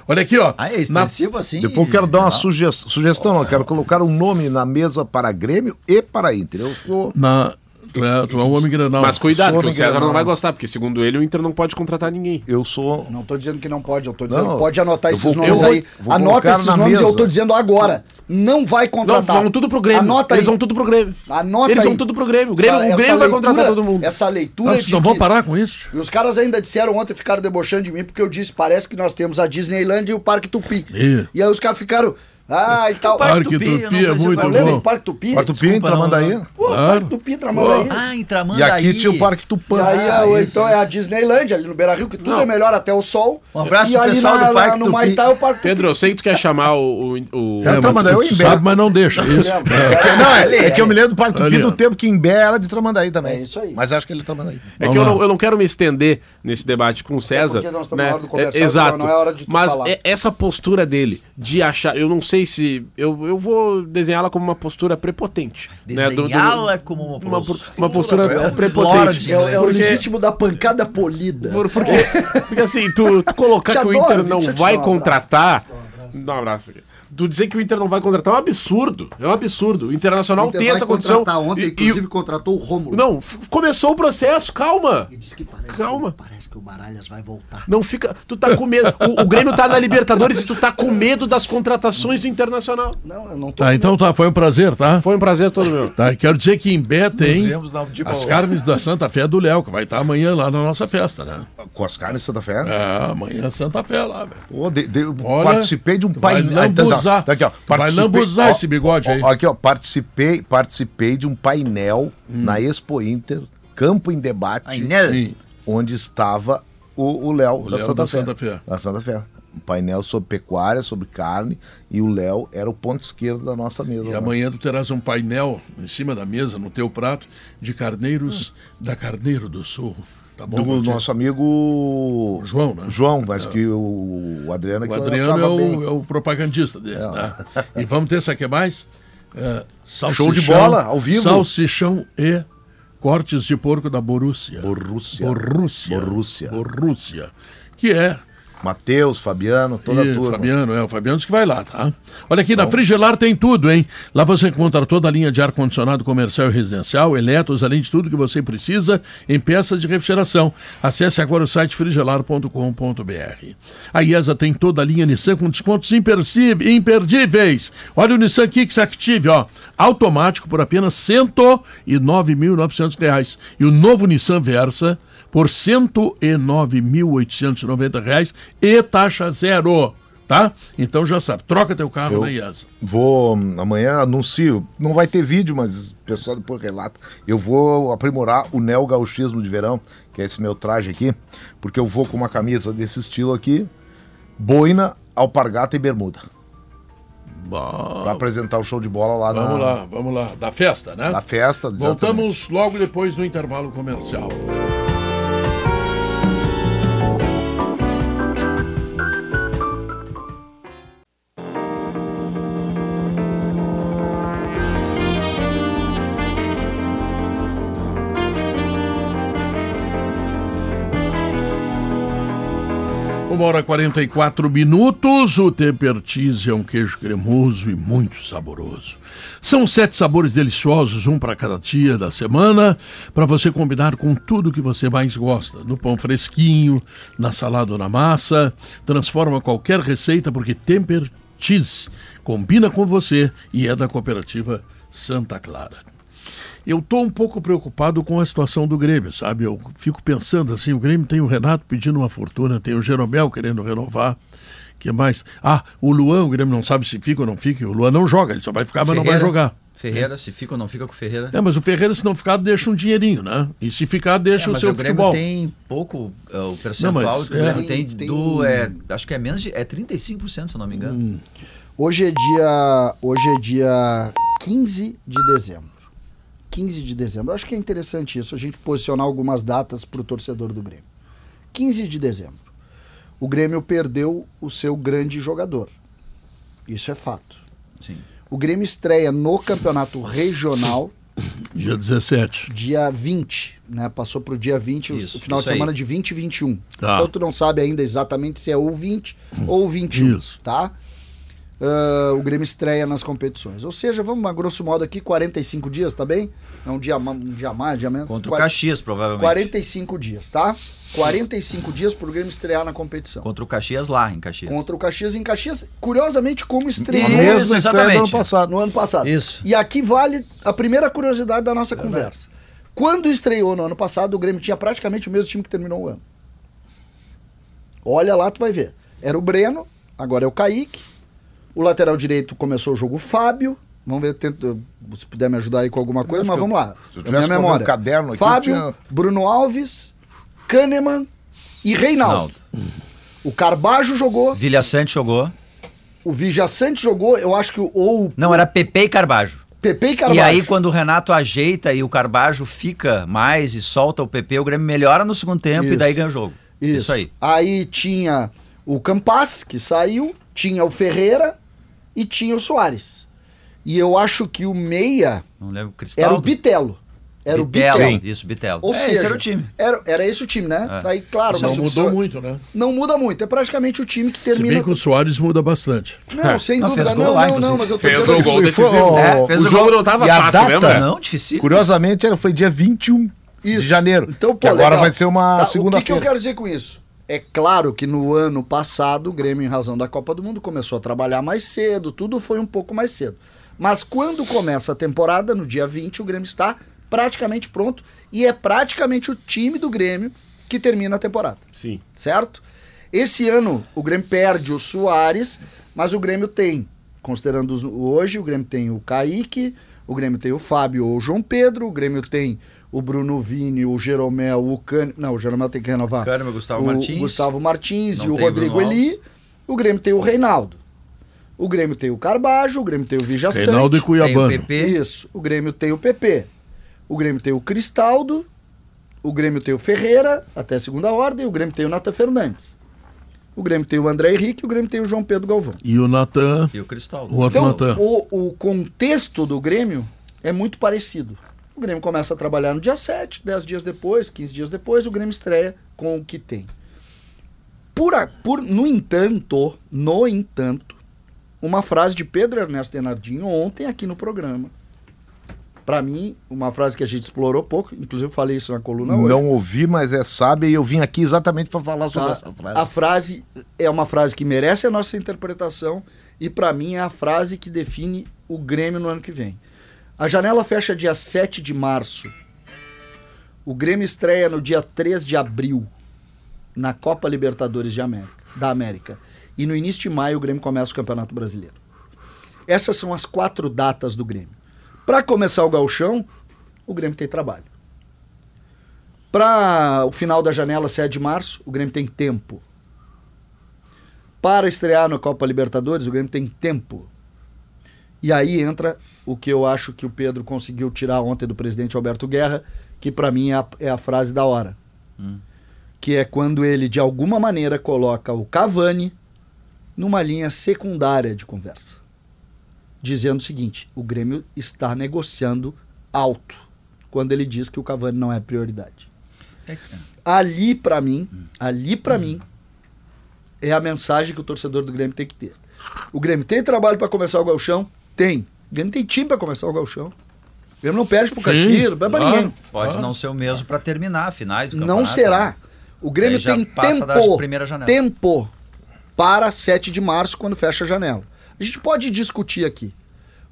Olha aqui, ó. Ah, é na- extensivo assim? Depois eu quero dar uma Não. suge- sugestão, não, eu quero colocar um nome na mesa para Grêmio e para Inter. Eu sou na- Tu é, tu é um homem granal. Mas cuidado, que o César Miguel, não vai não. gostar, porque segundo ele o Inter não pode contratar ninguém. Eu sou. Não tô dizendo que não pode, eu tô dizendo Não, que pode anotar eu esses vou- nomes eu vou- aí. vou Anota esses nomes, eu mesa. tô dizendo agora. Não vai Não, contratar. vão tudo pro Grêmio. Anota Eles aí. vão tudo pro Grêmio. Anota Eles aí. vão tudo pro Grêmio. O Grêmio, Essa- o Grêmio vai leitura- contratar todo mundo. Essa leitura Vocês de não vão parar com isso? E os caras ainda disseram ontem, ficaram debochando de mim, porque eu disse, parece que nós temos a Disneyland e o Parque Tupi. Ih. E aí os caras ficaram, ah, e tal. Parque Tupi, Tupi, eu não é muito o Eu lembro bom. do Parque Tupi? Desculpa, não, Tramandaí. não. Pô, Claro. Parque Tupi, Tramandaí. Ah, em E Tramandaí. aqui tinha o Parque E Tupã. aí, Ah, isso. então é a Disneyland ali no Beira Rio, que tudo Não. é melhor até o sol. Um abraço e pro ali pessoal na, do Parque na- no Tupi. Maitá é o Parque Tupi. Pedro, eu sei que tu quer chamar o. o, o- É, mas Tramandaí tu ou Imbé? sabe, mas não deixa. Isso. Não, é, é que eu me lembro do Parque Tupi do tempo que Imbé era de Tramandaí também. É isso aí. Mas acho que ele é Tramandaí. É que eu lá. não, eu não quero me estender nesse debate com o César. porque nós estamos né? na hora do comercial, É, exato. não é hora de Mas falar. é- essa postura dele de achar. Eu não sei se. Eu, eu vou desenhá-la como uma postura prepotente. né? Desenhá-la como uma uma, postura. uma postura Lorde, prepotente. É, o- é o Porque- legítimo da pancada polida. Por- porque, porque assim, tu, tu colocar Te que o Inter não vai um contratar. Dá um abraço aqui. Tu dizer que o Inter não vai contratar é um absurdo. É um absurdo. O Internacional tem essa condição. Ontem, e- inclusive, contratou o Rômulo. Não, começou o processo, calma. E disse que parece, Calma. Que, parece que o Baralhas vai voltar. Não fica. Tu tá com medo. O, o Grêmio tá na Libertadores e tu tá com medo das contratações do Internacional. Não, eu não tô. Tá, então tá, foi um prazer, tá? Foi um prazer todo meu. Tá, e quero dizer que em Bé tem as carnes da Santa Fé do Léo, que vai estar amanhã lá na nossa festa, né? Com as carnes Santa Fé. É, amanhã é Santa Fé lá, velho. Pô, de- de- Olha, participei de um painel. Lambuzar. tá aqui, ó. Vai Participei- lambuzar ó, esse bigode ó, aí. ó, Aqui, ó. Participei, participei de um painel Hum. na Expo Inter, Campo em Debate, Painel? Sim. onde estava o o Léo da, Santa, da Fé, Santa Fé. Da Santa Fé. Um painel sobre pecuária, sobre carne, e o Léo era o ponto esquerdo da nossa mesa. E lá. amanhã tu terás um painel em cima da mesa, no teu prato, de carneiros da Carneiro do Sul. Tá bom? do nosso amigo João, né? João, mas que o, Adriano O que Adriano é o, é o propagandista dele. tá? E vamos ter, sabe o que mais? É, Show de bola, ao vivo. Salsichão e cortes de porco da Borussia. Borussia. Borussia. Borussia. Borussia. Que é Matheus, Fabiano, toda e a turma. Fabiano, é o Fabiano que vai lá, tá? Olha aqui, na Frigelar tem tudo, hein? Lá você encontra toda a linha de ar-condicionado comercial e residencial, eletros, além de tudo que você precisa em peças de refrigeração. Acesse agora o site frigelar.com.br. A IESA tem toda a linha Nissan com descontos imperdíveis. Olha o Nissan Kicks Active, ó, automático por apenas 109.900 reais. E o novo Nissan Versa por 109.890 reais e taxa zero, tá? Então já sabe, troca teu carro Eu- na IESA. Vou, amanhã anuncio, não vai ter vídeo, mas o pessoal depois relata. Eu vou aprimorar o neo gauchismo de verão, que é esse meu traje aqui, porque eu vou com uma camisa desse estilo aqui, boina, alpargata e bermuda, Bom, Pra apresentar o show de bola lá vamos na, lá, vamos lá, da festa, né? na festa. exatamente. Voltamos logo depois do intervalo comercial. Uma hora e 44 minutos. O Temper Cheese é um queijo cremoso e muito saboroso. São sete sabores deliciosos, um para cada dia da semana, para você combinar com tudo que você mais gosta. No pão fresquinho, na salada ou na massa. Transforma qualquer receita porque Temper Cheese combina com você e é da cooperativa Santa Clara. Eu estou um pouco preocupado com a situação do Grêmio, sabe? Eu fico pensando assim, o Grêmio tem o Renato pedindo uma fortuna, tem o Jeromel querendo renovar. que mais? Ah, o Luan, o Grêmio não sabe se fica ou não fica. O Luan não joga, ele só vai ficar, mas não vai jogar. Ferreira, se fica ou não fica com o Ferreira. É, mas o Ferreira, se não ficar, deixa um dinheirinho, né? E se ficar, deixa É, o mas seu o Grêmio futebol. tem pouco é, o percentual Não, mas que o é- Grêmio tem, Tem- do. É, acho que é menos de. É 35%, se eu não me engano. Hum. Hoje é dia. Hoje é dia 15 de dezembro. 15 de dezembro. Eu acho que é interessante isso, a gente posicionar algumas datas para o torcedor do Grêmio. 15 de dezembro. O Grêmio perdeu o seu grande jogador. Isso é fato. Sim. O Grêmio estreia no campeonato regional Dia 17. dia 20, né? Passou pro dia 20, o- Isso, o final de semana aí. de 20 e 21. Tá. Então tu não sabe ainda exatamente se é ou 20 ou 21, Isso. tá? Ah, o Grêmio estreia nas competições. Ou seja, vamos a grosso modo aqui, 45 dias, tá bem? É um dia, um dia mais, um dia menos. Contra o Caxias, provavelmente. 45 dias, tá? 45 dias pro Grêmio estrear na competição. Contra o Caxias lá, em Caxias. Contra o Caxias em Caxias, curiosamente, como estreou mesma estreia do ano exatamente. passado. no ano passado. Isso. E aqui vale a primeira curiosidade da nossa conversa. Quando estreou no ano passado, o Grêmio tinha praticamente o mesmo time que terminou o ano. Olha lá, tu vai ver. Era o Breno, agora é o Kaique. O lateral direito começou o jogo Fábio. Vamos ver, tento, se puder me ajudar aí com alguma coisa, mas vamos lá. se eu É tivesse minha memória. caderno aqui, Fábio, eu tinha- Bruno Alves, Kahneman e Reinaldo. O Carbajo jogou, Vilha Sante jogou. o Vijaçante jogou, eu acho que o, ou Não, era Pepe e Carbajo. Pepe e Carbajo. E aí, quando o Renato ajeita e o Carbajo fica mais e solta o PP, o Grêmio melhora no segundo tempo e Isso. daí ganha o jogo. Isso. aí. Aí tinha o Campas, que saiu, tinha o Ferreira e tinha o Soares. E eu acho que o meia Não lembro, era o Bitelo. Era o Bitelo. Bitelo. Isso, Bitelo. Ou é, seja, esse era o time. Era, era esse o time, né? É. Aí, claro, Não mas o mudou muito, né? Não muda muito. É praticamente o time que Se termina. bem que o Soares muda bastante. Não, sem Não, dúvida. Não, lá, não, não, mas eu tô Fez dizendo o assim, gol Foi- decisivo. foi- É, fez o o jogo gol. não tava E a fácil, data? lembra? Não, difícil. Curiosamente, era- foi dia 21 Isso. de janeiro. Então, que pô, agora legal. vai ser uma Tá, O que, que eu segunda-feira. quero dizer com isso? É claro que no ano passado, o Grêmio, em razão da Copa do Mundo, começou a trabalhar mais cedo, tudo foi um pouco mais cedo. Mas quando começa a temporada, no dia 20, o Grêmio está praticamente pronto e é praticamente o time do Grêmio que termina a temporada Sim. certo? Esse ano o Grêmio perde o Soares, mas o Grêmio tem, considerando hoje, o Grêmio tem o Kaique, o Grêmio tem o Fábio ou o João Pedro, o Grêmio tem o Bruno Vini, o Jeromel, o Can... Não, o Jeromel tem que renovar. Kahneman, Gustavo o Martins. Gustavo Martins e o o Rodrigo Eli. O Grêmio tem o Reinaldo. O Grêmio tem o Carbajo, o Grêmio tem o Vija Reinaldo e Tem o Cuiabano. PP. isso. O Grêmio tem o PP. O Grêmio tem o Cristaldo. O Grêmio tem o Ferreira, até segunda ordem. O Grêmio tem o Natan Fernandes. O Grêmio tem o André Henrique. O Grêmio tem o João Pedro Galvão. E o Natan, E o Cristal. o outro Então, Natan. o, o contexto do Grêmio é muito parecido. O Grêmio começa a trabalhar no dia 7, 10 dias depois, 15 dias depois, o Grêmio estreia com o que tem. Por, a- por, no entanto, no entanto, uma frase de Pedro Ernesto Denardinho ontem aqui no programa. Pra mim, uma frase que a gente explorou pouco, inclusive eu falei isso na coluna hoje. Não ouvi, mas é sábia e eu vim aqui exatamente para falar sobre Tá? essa frase. A frase é uma frase que merece a nossa interpretação e pra mim é a frase que define o Grêmio no ano que vem. A janela fecha dia 7 de março. O Grêmio estreia no dia 3 de abril na Copa Libertadores América, da América. E no início de maio o Grêmio começa o Campeonato Brasileiro. Essas são as quatro datas do Grêmio. Para começar o gauchão, o Grêmio tem trabalho. Para o final da janela, 7 de março, o Grêmio tem tempo. Para estrear na Copa Libertadores, o Grêmio tem tempo. E aí entra o que eu acho que o Pedro conseguiu tirar ontem do presidente Alberto Guerra, que para mim é a, é a frase da hora. Que é quando ele, de alguma maneira, coloca o Cavani numa linha secundária de conversa. Dizendo o seguinte: o Grêmio está negociando alto quando ele diz que o Cavani não é prioridade. Ali para mim, ali para mim é a mensagem que o torcedor do Grêmio tem que ter. O Grêmio tem trabalho para começar o gauchão? Tem. O Grêmio tem time para começar o gauchão. O Grêmio não perde pro Caxias, não perde pra claro. ninguém. Pode Ah. não ser o mesmo pra terminar finais do Não campeonato. será. né? O Grêmio tem tempo, tempo para 7 de março, quando fecha a janela. A gente pode discutir aqui.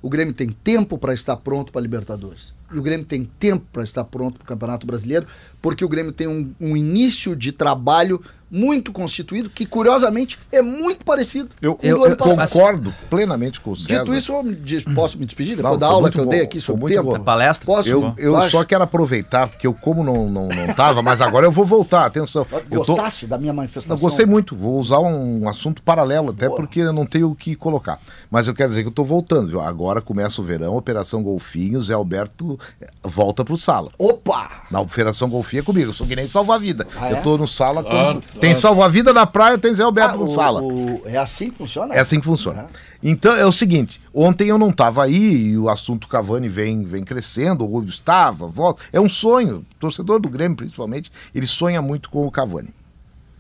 O Grêmio tem tempo para estar pronto para a Libertadores. E o Grêmio tem tempo para estar pronto para o Campeonato Brasileiro, porque o Grêmio tem um, um início de trabalho muito constituído, que curiosamente é muito parecido Eu, com o eu- do ano eu- passado. concordo plenamente com o César. Dito isso, eu des- posso me despedir depois Não, da aula que eu bom, dei aqui sobre o muito tempo? bom. É palestra? Posso? Eu, eu só quero aproveitar, porque eu, como não, não, não tava, mas agora eu vou voltar, atenção. Eu tô, Gostasse da minha manifestação? não, gostei muito, vou usar um assunto paralelo, até Boa. porque eu não tenho o que colocar. Mas eu quero dizer que eu tô voltando, viu? Agora começa o verão, Operação Golfinho, Zé Alberto eh, volta pro sala. Opa! Na Operação Golfinho é comigo, eu sou que nem salva-vida. Ah, eu é? tô no sala. Quando- Tem salva-vida na praia, tem Zé Alberto Ah, no o- sala. o- é assim que funciona? É assim que funciona. É. Então é o seguinte, ontem eu não estava aí e o assunto Cavani vem, vem crescendo, ou estava, volta. É um sonho, torcedor do Grêmio principalmente, ele sonha muito com o Cavani.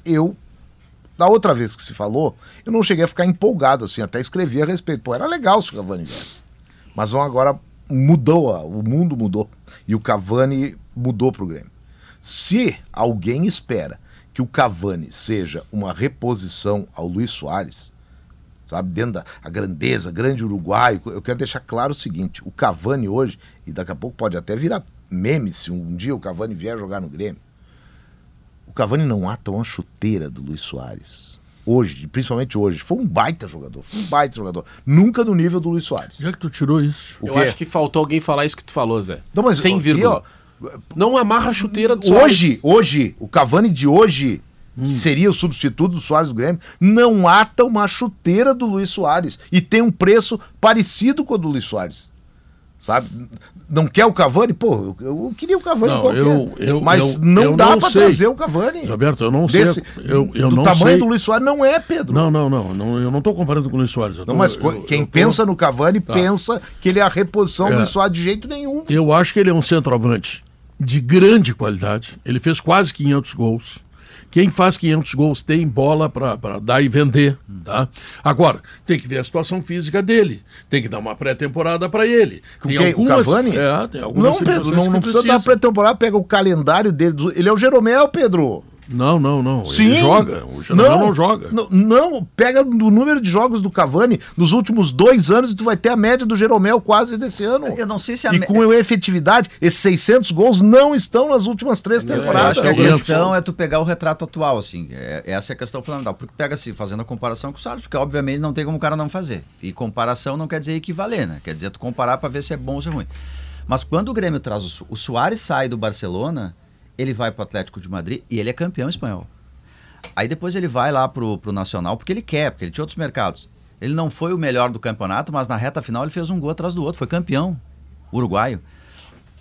Eu da outra vez que se falou, eu não cheguei a ficar empolgado assim, até escrevi a respeito. Pô, era legal se o Cavani viesse. Mas vão agora mudou, o mundo mudou e o Cavani mudou pro Grêmio. Se alguém espera que o Cavani seja uma reposição ao Luiz Soares, sabe, dentro da grandeza, grande uruguaio, eu quero deixar claro o seguinte, o Cavani hoje, e daqui a pouco pode até virar meme se um dia o Cavani vier jogar no Grêmio, o Cavani não ata uma chuteira do Luiz Soares. Hoje, principalmente hoje, foi um baita jogador, foi um baita jogador. Nunca no nível do Luiz Soares. Já que tu tirou isso. O Eu quê? acho que faltou alguém falar isso que tu falou, Zé. Não, mas, Sem vírgula. e, ó, Não amarra a chuteira do Soares. Hoje, hoje, o Cavani de hoje Hum. seria o substituto do Soares do Grêmio, não ata uma chuteira do Luiz Soares e tem um preço parecido com o do Luiz Soares. Sabe? Não quer o Cavani? Pô, eu, queria o Cavani Não, qualquer. eu- eu- mas eu- não dá sei. trazer o Cavani. Roberto, eu não Desse- sei. Eu, eu do não tamanho sei. do Luiz Soares não é, Pedro. Não, não, não, não. Eu não estou comparando com o Luiz Soares. Não, tô- mas quem tô- pensa no Cavani pensa que ele é a reposição do É. Luiz Soares de jeito nenhum. Eu acho que ele é um centroavante de grande qualidade. Ele fez quase 500 gols. Quem faz 500 gols tem bola para dar e vender. Tá? Agora, tem que ver a situação física dele. Tem que dar uma pré-temporada para ele. Tem Quem? O Cavani? É, tem algumas Não, Pedro, não, não precisa dar pré-temporada, pega o calendário dele. Ele é o Jeromel, Pedro. Não, não, não. Sim. Ele joga. O Jeromel não, joga. Não, não, pega o número de jogos do Cavani nos últimos dois anos e tu vai ter a média do Jeromel quase desse ano. Eu não sei se a E me- com efetividade, esses 600 gols não estão nas últimas três Eu temporadas. acho que a Alguém- questão é tu pegar o retrato atual, assim. É, essa é a questão fundamental. Porque pega assim, fazendo a comparação com o Soares, porque obviamente não tem como o cara não fazer. E comparação não quer dizer equivaler, né? Quer dizer tu comparar pra ver se é bom ou se é ruim. Mas quando o Grêmio traz o, Su- o Soares sai do Barcelona, ele vai pro Atlético de Madrid e ele é campeão espanhol. Aí depois ele vai lá pro, pro Nacional porque ele quer, porque ele tinha outros mercados. Ele não foi o melhor do campeonato, mas na reta final ele fez um gol atrás do outro, foi campeão uruguaio.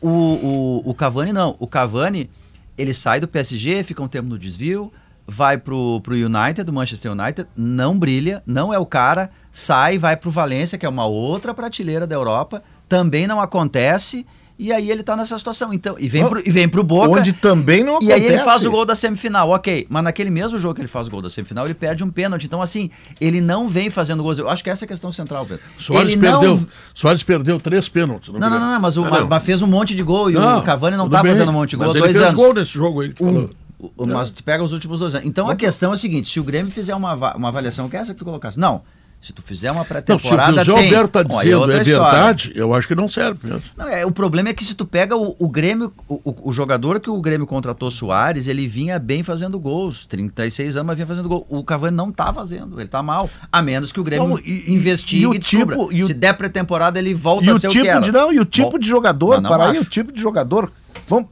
O, o, o Cavani não. O Cavani, ele sai do PSG, fica um tempo no desvio, vai pro, pro United, do Manchester United, não brilha, não é o cara, sai, vai pro Valência, que é uma outra prateleira da Europa, também não acontece, e aí ele tá nessa situação. Então, e vem, Oh, pro, e vem pro Boca. Onde também não E acontece. aí ele faz o gol da semifinal, ok. Mas naquele mesmo jogo que ele faz o gol da semifinal, ele perde um pênalti. Então, assim, ele não vem fazendo gols. Eu acho que essa é a questão central, Pedro. Soares ele perdeu, Não... Soares perdeu três pênaltis. Não, não, Grêmio. não, mas, o, Ah, mas- não. mas fez um monte de gol e o Cavani não tá bem, fazendo um monte de gol há mas dois ele anos. fez gol nesse jogo aí que tu falou. O- Mas tu pega os últimos dois anos. Então a questão é a seguinte: se o Grêmio fizer uma, uma avaliação, que é essa que tu colocasse. Não. Se tu fizer uma Não, se o pré-temporada. que tem. Alberto está aí dizendo é história. verdade, eu acho que não serve mesmo. Não, é, o problema é que se tu pega o, o Grêmio, o, o- o jogador que o Grêmio contratou, Soares, ele vinha bem fazendo gols. 36 anos, mas vinha fazendo gol. O Cavani não tá fazendo, ele tá mal. A menos que o Grêmio Não, e- investigue e o tipo- e o- Se der pré-temporada, ele volta E a o ser tipo o que era. de não, e o tipo Bom, de jogador, para aí, o tipo de jogador. Vamos,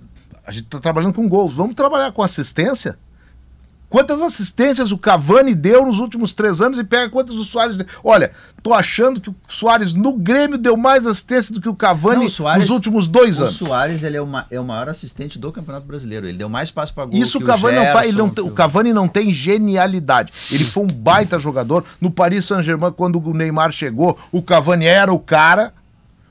a gente tá trabalhando com gols, vamos trabalhar com assistência. Quantas assistências o Cavani deu nos últimos três anos e pega quantas o Soares deu? Olha, tô achando que o Soares no Grêmio deu mais assistência do que o Cavani Não, o Soares- nos últimos dois O anos. Soares ele é, uma, é o maior assistente do Campeonato Brasileiro. Ele deu mais passe para gol. Isso que o Cavani não faz. Ele não Gerson, tem- que o Cavani não tem genialidade. Ele foi um baita jogador. No Paris Saint-Germain, quando o Neymar chegou, o Cavani era o cara.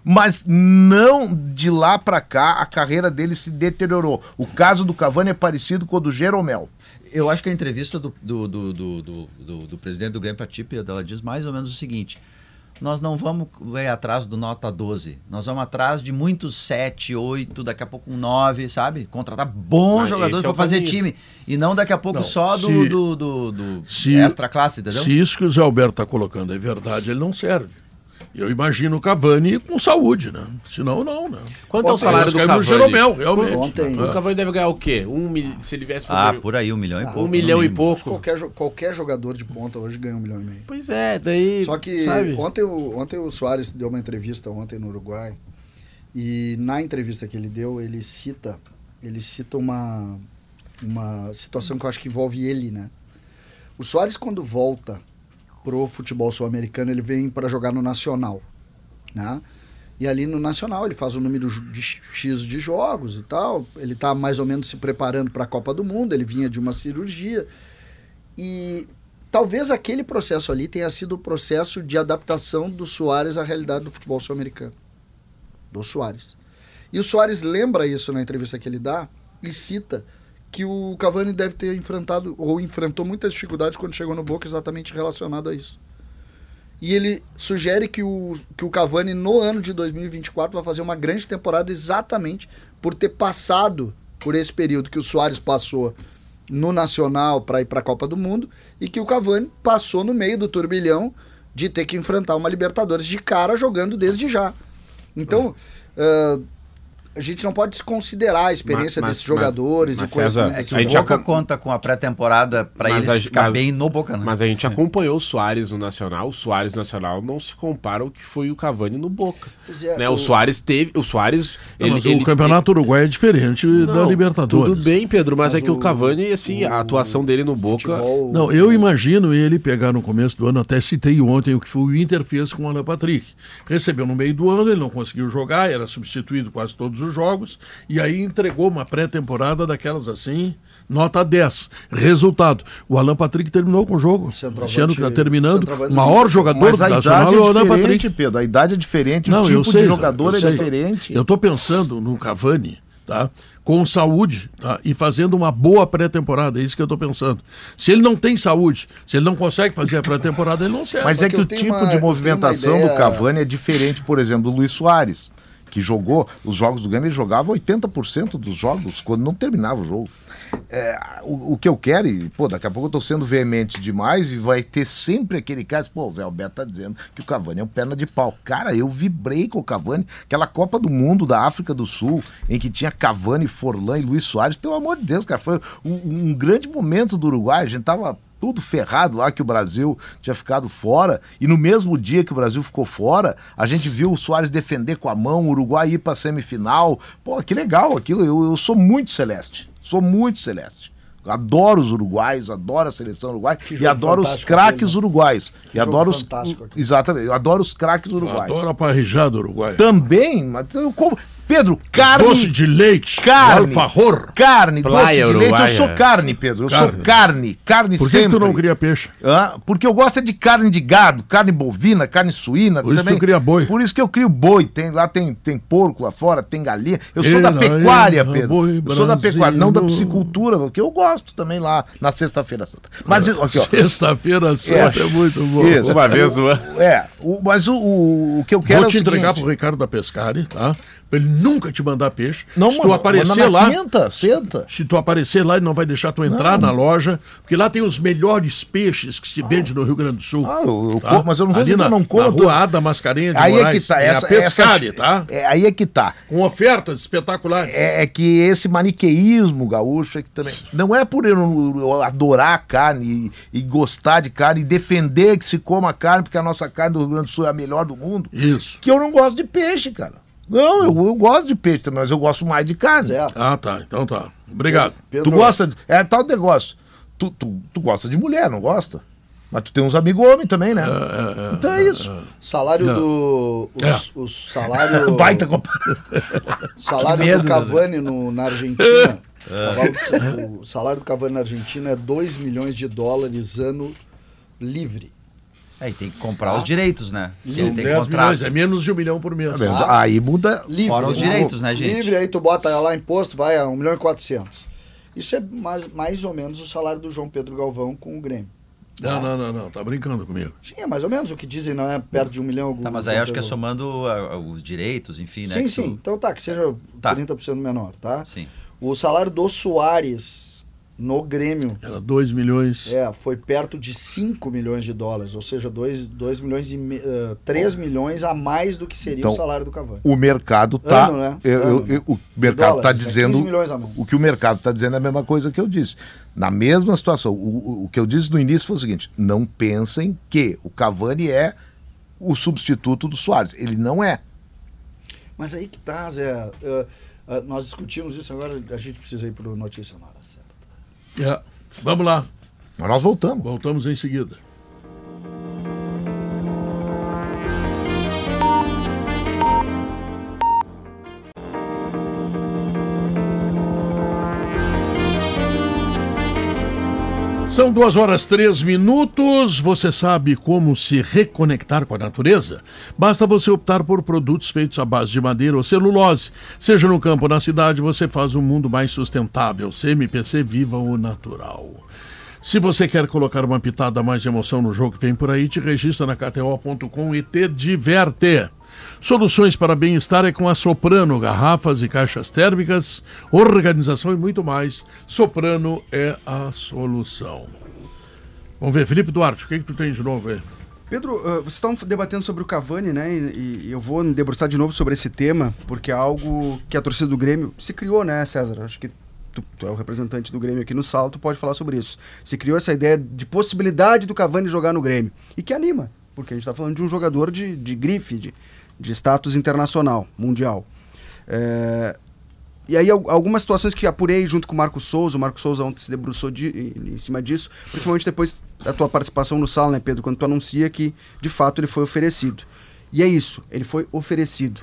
Mas não de lá pra cá a carreira dele se deteriorou. O caso do Cavani é parecido com o do Jeromel. Eu acho que a entrevista do, do, do, do, do, do- do presidente do Grêmio Patipe, ela diz mais ou menos o seguinte: nós não vamos ir atrás do nota 12, nós vamos atrás de muitos 7, 8, daqui a pouco um 9, sabe? Contratar bons Ah, jogadores é para fazer caminho. time. E não daqui a pouco Não, só do, se- do, do, do se- extra classe, entendeu? Se isso que o Zé Alberto está colocando é verdade, ele não serve. Eu imagino o Cavani com saúde, né? Senão, não, né? Quanto é o salário do Cavani? é Jeromel, realmente. Ontem- O Cavani deve ganhar o quê? Um mil... Se ele viesse Ah, por aí, um milhão e pouco. Um milhão e pouco. Qualquer, qualquer jogador de ponta hoje ganha um milhão e meio. Pois é, daí. Só que sabe? ontem o, ontem o Soares deu uma entrevista ontem no Uruguai e na entrevista que ele deu ele cita ele cita uma uma situação que eu acho que envolve ele, né? O Soares quando volta pro futebol sul-americano ele vem para jogar no Nacional, né? E ali no Nacional ele faz o número de X de jogos e tal. Ele tá mais ou menos se preparando para a Copa do Mundo, ele vinha de uma cirurgia. E talvez aquele processo ali tenha sido o processo de adaptação do Soares à realidade do futebol sul-americano. Do Soares. E o Soares lembra isso na entrevista que ele dá e cita que o Cavani deve ter enfrentado ou enfrentou muitas dificuldades quando chegou no Boca exatamente relacionado a isso. E ele sugere que o, que o Cavani no ano de 2024 vai fazer uma grande temporada exatamente por ter passado por esse período que o Soares passou no Nacional para ir para a Copa do Mundo e que o Cavani passou no meio do turbilhão de ter que enfrentar uma Libertadores de cara jogando desde já. Então, uh, a gente não pode desconsiderar a experiência Mas- mas- desses jogadores mas- e coisas. César, É que A o Boca com- conta com a pré-temporada pra Mas eles a- ficar mas- bem no Boca, né? Mas a gente acompanhou o Soares no Nacional. O Soares no Nacional não se compara ao que foi o Cavani no Boca. É, né? o... o- Soares teve. O Soares. Não, mas o campeonato uruguai é diferente da Não, Libertadores. Tudo bem, Pedro, mas, Mas é que o, o- Cavani, assim, a o atuação dele no Boca. futebol- Não, eu imagino ele pegar no começo do ano, até citei ontem o que foi o Inter fez com o Alan Patrick. Recebeu no meio do ano, ele não conseguiu jogar, era substituído quase todos os jogos, e aí entregou uma pré-temporada daquelas assim, nota 10. Resultado, o Alan Patrick terminou com o jogo. Ano que está terminando, o maior jogador Mas do a Nacional idade é é o Alan diferente, Patrick. Pedro. A idade é diferente, Não, o eu tipo sei, de jogador eu é diferente. Eu estou pensando no Cavani, tá? Com saúde, tá? E fazendo uma boa pré-temporada, é isso que eu estou pensando. Se ele não tem saúde, se ele não consegue fazer a pré-temporada, ele não serve. Mas é que o tipo uma- de movimentação ideia- do Cavani é diferente, por exemplo, do Luiz Soares, que jogou os jogos do Grêmio, ele jogava 80% dos jogos quando não terminava o jogo. É, o, o que eu quero, e pô, daqui a pouco eu tô sendo veemente demais e vai ter sempre aquele caso, pô, o Zé Alberto tá dizendo que o Cavani é um perna de pau. Cara, eu vibrei com o Cavani, aquela Copa do Mundo da África do Sul, em que tinha Cavani, Forlan e Luiz Soares, pelo amor de Deus, cara, foi um, um grande momento do Uruguai, a gente tava tudo ferrado lá que o Brasil tinha ficado fora. E no mesmo dia que o Brasil ficou fora, a gente viu o Soares defender com a mão, o Uruguai ir pra semifinal. Pô, que legal aquilo. Eu, eu sou muito celeste. Sou muito celeste. Adoro os uruguaios, adoro a seleção uruguaia e adoro os craques né? uruguaios. E adoro os. aquele. Exatamente, eu adoro os craques Eu uruguaios. adoro a parrijada uruguaia. Também, mas como. Pedro, carne. Doce de leite, Carne. alfajor. Carne, doce Praia de leite. Eu uruguaia. sou carne, Pedro. Eu sou Carne. carne. Carne Por que, que sempre. tu não cria peixe? Hã? porque eu gosto é de carne de gado, carne bovina, carne suína. Por isso também. tu cria boi. Por isso que eu crio boi. Tem, lá tem, tem porco lá fora, tem galinha. Eu sou da pecuária, Pedro. boi Eu sou da pecuária, não da piscicultura, porque eu gosto também lá na Sexta-feira Santa. Mas aqui, ó. Sexta-feira santa é, muito bom. Isso. Uma vez o É, o- mas o, o, o que eu quero Vou é te o entregar seguinte, pro Ricardo da Pescari, tá? Pra ele nunca te mandar peixe. Não, se tu mano, aparecer lá. quinta, senta. Se tu aparecer lá, ele não vai deixar tu entrar na loja, porque lá tem os melhores peixes que se vende no Rio Grande do Sul. Ah, eu, eu tá? como, mas eu não vou Ali na, eu não como. na rua Ada Mascarenhas de Aí é que Moraes. tá. é Essa, a Pescari, essa- tá? É, aí é que tá. Com ofertas espetaculares. é, é que esse maniqueísmo gaúcho é que também. Não é por eu, eu adorar a carne e, e gostar de carne e defender que se coma carne, porque a nossa carne do Rio Grande do Sul é a melhor do mundo, Isso. que eu não gosto de peixe, cara. Não, eu, eu gosto de peixe também, mas eu gosto mais de carne. Zé, Ah, tá. Então tá. Obrigado. Pedro, Tu gosta de. É tal negócio. Tu, tu, tu gosta de mulher, não gosta? Mas tu tem uns amigos homens também, né? então é isso. salário Não. do. Os, É. os salário, Baita salário medo, do Cavani no, na Argentina. o salário do Cavani na Argentina é 2 milhões de dólares ano livre. É, e tem que comprar os direitos, né? São Ele tem 10 contrato. milhões, é menos de um milhão por mês. Aí muda. Livre. Fora os direitos, né, gente? Livre, aí tu bota lá imposto, vai a 1 milhão e 400. Isso é mais, mais ou menos o salário do João Pedro Galvão com o Grêmio. Não, não, não, não. Tá brincando comigo. Sim, é mais ou menos o que dizem, não é perto de um milhão. Tá, mas aí acho que é somando ah, os direitos, enfim, né? Sim, sim. tu- Então tá, que seja Tá. 30% menor, tá? Sim. O salário do Soares no Grêmio Era 2 milhões. é, foi perto de 5 milhões de dólares, ou seja, 2, dois milhões e me, uh, 3 milhões a mais do que seria Então, o salário do Cavani. O mercado tá. Ano, né? eu- eu- eu- o mercado Dólares, tá é dizendo. 15 milhões a mão. O que o mercado está dizendo é a mesma coisa que eu disse. Na mesma situação. O, o- que eu disse no início foi o seguinte: não pensem que o Cavani é o substituto do Soares. Ele não é. Mas aí que tá, Zé. uh, uh, nós discutimos isso agora, a gente precisa ir pro notícia na hora certa. É. Vamos lá. Mas nós voltamos. Voltamos em seguida. São duas horas três minutos. Você sabe como se reconectar com a natureza? Basta você optar por produtos feitos à base de madeira ou celulose. Seja no campo ou na cidade, você faz um mundo mais sustentável. CMPC Viva o Natural. Se você quer colocar uma pitada mais de emoção no jogo que vem por aí, te registra na KTO.com e te diverte. Soluções para bem-estar é com a Soprano, garrafas e caixas térmicas, organização e muito mais. Soprano é a solução. Vamos ver, Felipe Duarte, o que, que tu tem de novo aí? Pedro, uh, vocês estão debatendo sobre o Cavani, né? E, e, eu vou debruçar de novo sobre esse tema, porque é algo que a torcida do Grêmio se criou, né, César? Acho que tu, tu é o representante do Grêmio aqui no Salto, pode falar sobre isso. Se criou essa ideia de possibilidade do Cavani jogar no Grêmio. E que anima, porque a gente está falando de um jogador de, de grife, de, de status internacional, mundial. É, e aí algumas situações que apurei junto com o Marco Souza, o Marco Souza ontem se debruçou de, em cima disso, principalmente depois da tua participação no sala, né, Pedro, quando tu anuncia que de fato ele foi oferecido. E é isso, ele foi oferecido.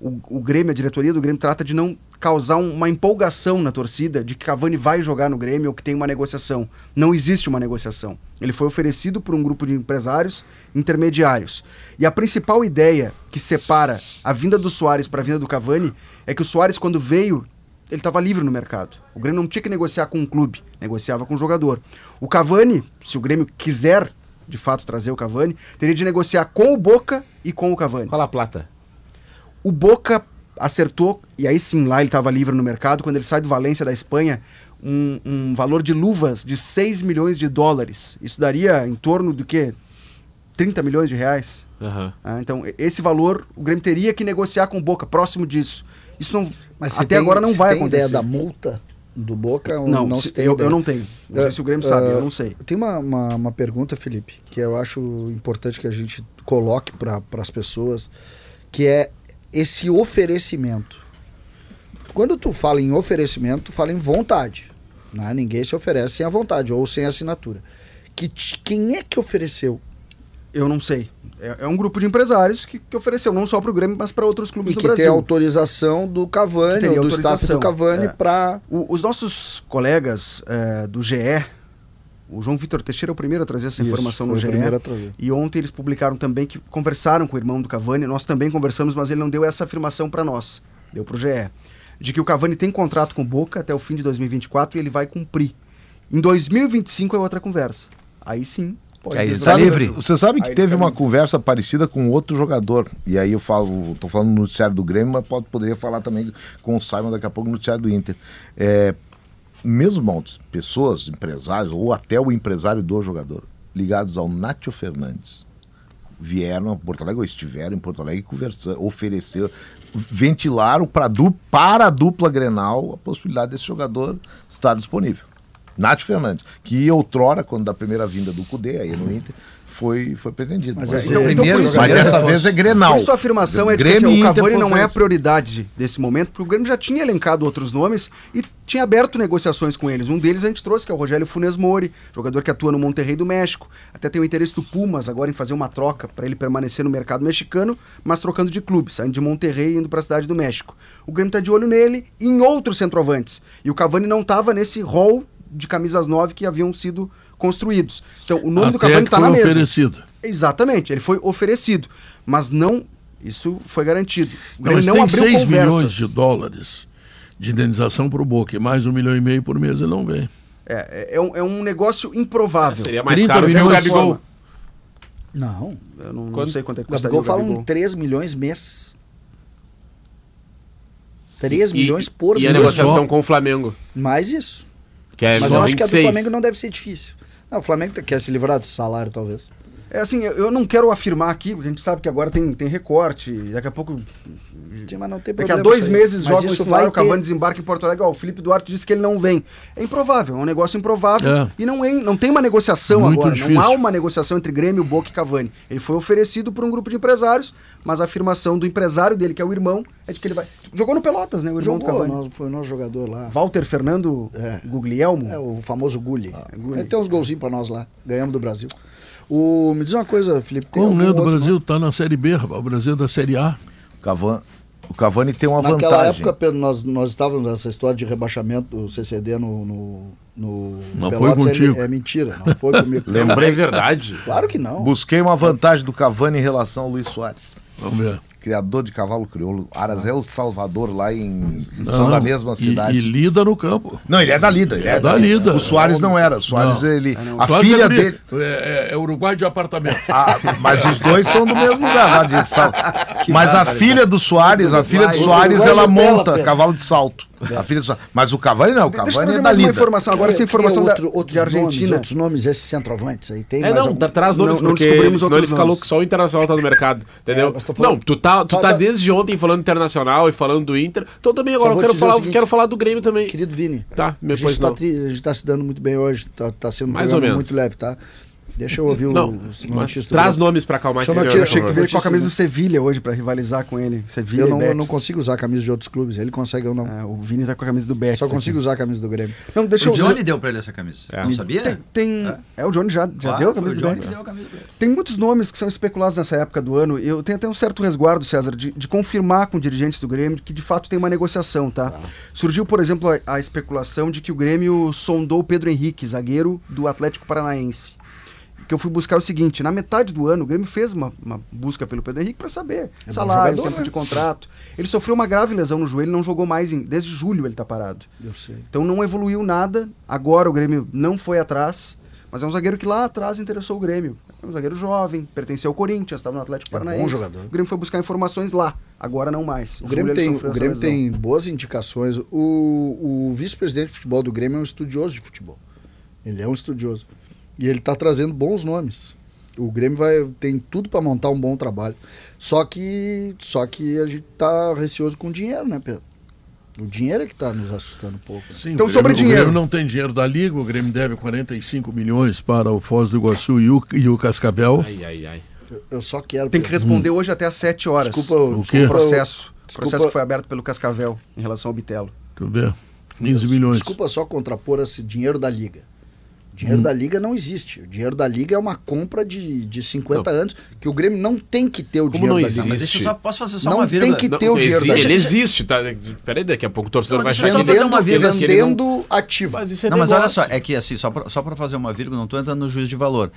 O, o Grêmio, a diretoria do Grêmio trata de não causar uma empolgação na torcida de que Cavani vai jogar no Grêmio ou que tem uma negociação. Não existe uma negociação. Ele foi oferecido por um grupo de empresários intermediários. E a principal ideia que separa a vinda do Soares para a vinda do Cavani é que o Soares, quando veio, ele estava livre no mercado. O Grêmio não tinha que negociar com um clube, negociava com o um jogador. O Cavani, se o Grêmio quiser de fato trazer o Cavani, teria de negociar com o Boca e com o Cavani. Qual a plata? O Boca acertou, e aí sim, lá ele estava livre no mercado, quando ele sai do Valência da Espanha, um, um, valor de luvas de 6 milhões de dólares. Isso daria em torno do que? 30 milhões de reais. Uhum. Ah, então, esse valor o Grêmio teria que negociar com o Boca, próximo disso. Isso não. Mas até tem, agora não vai tem acontecer. ideia da multa do Boca? Não, não se, tem eu, eu não tenho. Não sei se o Grêmio sabe, eu não sei. Tem uma, uma, uma pergunta, Felipe, que eu acho importante que a gente coloque para as pessoas, que é esse oferecimento. Quando tu fala em oferecimento, tu fala em vontade. Né? Ninguém se oferece sem a vontade ou sem assinatura. Que, quem é que ofereceu? Eu não sei. É, é um grupo de empresários que, que ofereceu não só para o Grêmio, mas para outros clubes E do que Brasil. tem autorização do Que Cavani, ou do staff do Cavani, é. para. Os nossos colegas é, do GE, o João Vitor Teixeira é o primeiro a trazer essa informação no foi GE. o primeiro a trazer. E ontem eles publicaram também que conversaram com o irmão do Cavani. Nós também conversamos, mas ele não deu essa afirmação para nós. Deu para o GE. De que o Cavani tem contrato com o Boca até o fim de 2024 e ele vai cumprir. Em 2025 é outra conversa. Aí sim. Pode Aí ele tá livre. Você sabe que Aí teve tá uma livre. conversa parecida com outro jogador. E aí eu falo, tô falando no noticiário do Grêmio, mas pode, poderia falar também com o Simon daqui a pouco no noticiário do Inter. É, mesmo maltes, pessoas, empresários, ou até o empresário do jogador, ligados ao Nátio Fernandes, vieram a Porto Alegre, ou estiveram em Porto Alegre, conversando, ofereceram, ventilaram pra para a dupla Grenal a possibilidade desse jogador estar disponível. Nátio Fernandes, que outrora, quando da primeira vinda do Cudê, aí no Inter, foi, foi pretendido. Mas Mas, Então- é então primeiro por isso- mas jogador. dessa vez é Grenal. Por isso a afirmação é de que assim, o Cavani não é a prioridade desse momento, porque o Grêmio já tinha elencado outros nomes e tinha aberto negociações com eles. Um deles a gente trouxe, que é o Rogério Funes Mori, jogador que atua no Monterrey do México. Até tem o interesse do Pumas agora em fazer uma troca para ele permanecer no mercado mexicano, mas trocando de clube, saindo de Monterrey e indo para a cidade do México. O Grêmio tá de olho nele e em outros centroavantes. E o Cavani não estava nesse rol de camisas 9 que haviam sido construídos. Então, o nome do Até Cavani que está na mesa. oferecido. Exatamente, ele foi oferecido, mas não. Isso foi garantido. O Não, Grêmio mas não, tem abriu 6 conversas. milhões de dólares de indenização para o Boca, e mais um milhão e meio por mês ele não vem. É, é, é um, é um negócio improvável. Seria mais 30 caro que o milhões Gabigol. forma. Não. Eu não, não sei quanto é que Gabigol o fala Gabigol. um 3 milhões mês. 3 E- milhões por E a mês. negociação só. com o Flamengo. Mais isso. Que é Mas eu acho que a do 26. Flamengo não deve ser difícil. Não, o Flamengo quer se livrar desse salário, talvez. É assim, eu, não quero afirmar aqui, porque a gente sabe que agora tem, tem recorte, daqui a pouco. Sim, mas não tem Daqui problema. a dois meses isso isso vai o Cavani ter... desembarca em Porto Alegre. Ó, o Felipe Duarte disse que ele não vem. É improvável, é um negócio improvável. É. E não, é, não tem uma negociação Muito agora. difícil. Não há uma negociação entre Grêmio, Boca e Cavani. Ele foi oferecido por um grupo de empresários, mas a afirmação do empresário dele, que é o irmão, é de que ele vai. Jogou no Pelotas, né? O irmão do Jogou, Cavani. nós- foi o nosso jogador lá. Walter Fernando É. Guglielmo. É, o famoso Gulli. Gulli. Ele tem uns golzinhos pra nós lá. Ganhamos do Brasil. O, me diz uma coisa, Felipe. tem Como né, do outro Brasil está na Série B, rapaz, o Brasil é da Série A. Cavan, O Cavani tem uma Naquela vantagem. época, Pedro, nós, nós estávamos nessa história de rebaixamento do CCD no. no, no Não Pelotas, foi contigo. É, é mentira, não foi comigo. Lembrei verdade. Claro que não. Busquei uma vantagem do Cavani em relação ao Luiz Soares. Vamos ver. Criador de cavalo crioulo. Aras é o Salvador lá em. São da mesma E, cidade. e lida no campo. Não, ele é da Lida. Ele é, da Lida. O Soares não era. O Soares, Não. ele. A Soares filha é dele. É, é- é Uruguai de apartamento. Ah, mas os dois são do mesmo lugar, lá de salto. Mas a filha do Soares, a filha do Soares, ela monta cavalo de salto. A filha do. Mas o Cavani não, o Deixa eu Cavani trazer é mais uma informação agora, essa Cria- informação cria da, outro- outros de Argentina. Nomes, outros nomes, esses centroavantes aí. Tem É, mais não, algum? traz nomes, Não- não porque descobrimos senão ele fica louco, só o Internacional tá no mercado, entendeu? É, falando- Não, tu tá, tu Tá- tá tá- desde ontem falando Internacional e falando do Inter, então também agora eu quero falar, seguinte, quero falar do Grêmio também. Querido Vini, Tá, a depois gente, tá não. a gente tá se dando muito bem hoje, tá, tá sendo um Mais programa ou menos. muito leve, tá? Deixa eu ouvir o, Não, os mas notícias do traz Grêmio. nomes pra acalmar eu esse senhor, Achei que tu veio com a camisa do Sevilha hoje pra rivalizar com ele. Sevilha Eu não, eu não consigo usar a camisa de outros clubes, ele consegue ou não. É, o Vini tá com a camisa do Betis. Só aqui. consigo usar a camisa do Grêmio. Não, deixa O eu Johnny deu pra ele essa camisa. É. Não sabia? Tem, tem- é. o Johnny já, já Claro, deu a camisa do Betis. Tem muitos nomes que são especulados nessa época do ano. Eu tenho até um certo resguardo, César, de, de confirmar com dirigentes do Grêmio que de fato tem uma negociação, tá? Surgiu, por exemplo, a, a especulação de que o Grêmio sondou o Pedro Henrique, zagueiro do Atlético Paranaense. Que eu fui buscar o seguinte: na metade do ano, o Grêmio fez uma, uma busca pelo Pedro Henrique para saber bom salário, jogador, tempo né? de contrato. Ele sofreu uma grave lesão no joelho, não jogou mais em, desde julho ele tá parado. Eu sei. Então não evoluiu nada. Agora o Grêmio não foi atrás, mas é um zagueiro que lá atrás interessou o Grêmio. É um zagueiro jovem, pertencia ao Corinthians, estava no Atlético É um bom Paranaense. jogador. O Grêmio foi buscar informações lá, agora não mais. O Em Grêmio, tem, o Grêmio tem boas indicações. O, o vice-presidente de futebol do Grêmio é um estudioso de futebol. Ele é um estudioso. E ele está trazendo bons nomes. O Grêmio vai, tem tudo para montar um bom trabalho. Só que, só que a gente tá receoso com o dinheiro, né, Pedro? O dinheiro é que está nos assustando um pouco. né? Sim, Então, o Grêmio- sobre O dinheiro. Grêmio não tem dinheiro da Liga, o Grêmio deve 45 milhões para o Foz do Iguaçu e o, e o Cascavel. Ai, ai, ai. Eu, eu só quero. Tem que responder hoje até às 7 horas. Desculpa, O o processo. O processo que foi aberto pelo Cascavel em relação ao Bitelo. Deixa eu ver. 15 milhões. Desculpa só contrapor esse dinheiro da Liga. O dinheiro da Liga não existe. O dinheiro da Liga é uma compra de, de 50 anos que o Grêmio não tem que ter o Como dinheiro não da existe? Liga. Mas deixa eu só, posso fazer só Não uma tem vírgula? que Não, ter o dinheiro da ele Liga. existe, tá? Peraí, daqui a pouco o torcedor Não, vai que fazer ele... uma vírgula, ele não- vendendo ativo. Mas isso é Não, mas olha só, é que assim, só pra fazer uma vírgula, não estou entrando no juízo de valor.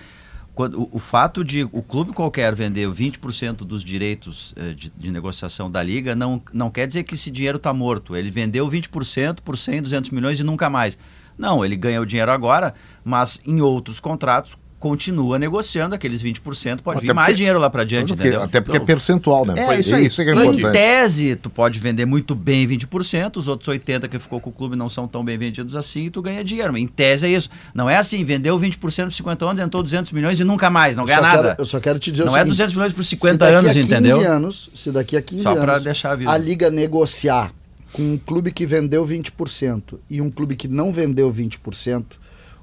Quando, o, o fato de o clube qualquer vender 20% dos direitos eh, de, de negociação da liga não, não quer dizer que esse dinheiro está morto. Ele vendeu 20% por 100, 200 milhões e nunca mais. Não, ele ganha o dinheiro agora, mas em outros contratos continua negociando aqueles 20%, pode Até vir mais porque- dinheiro lá para diante, Até porque, entendeu? até porque Não. é percentual, né? É, isso aí. Isso é que é em importante. tese, tu pode vender muito bem 20%, os outros 80% que ficou com o clube não são tão bem vendidos assim e tu ganha dinheiro. Em tese é isso. Não é assim, vendeu 20% por 50 anos, entrou 200 milhões e nunca mais, não Eu ganha nada. quero- eu só quero te dizer Não é seguinte, 200 milhões por se 50 daqui anos, a 15 entendeu? anos, se daqui a 15 Só anos deixar a a liga negociar com um clube que vendeu 20% e um clube que não vendeu 20%,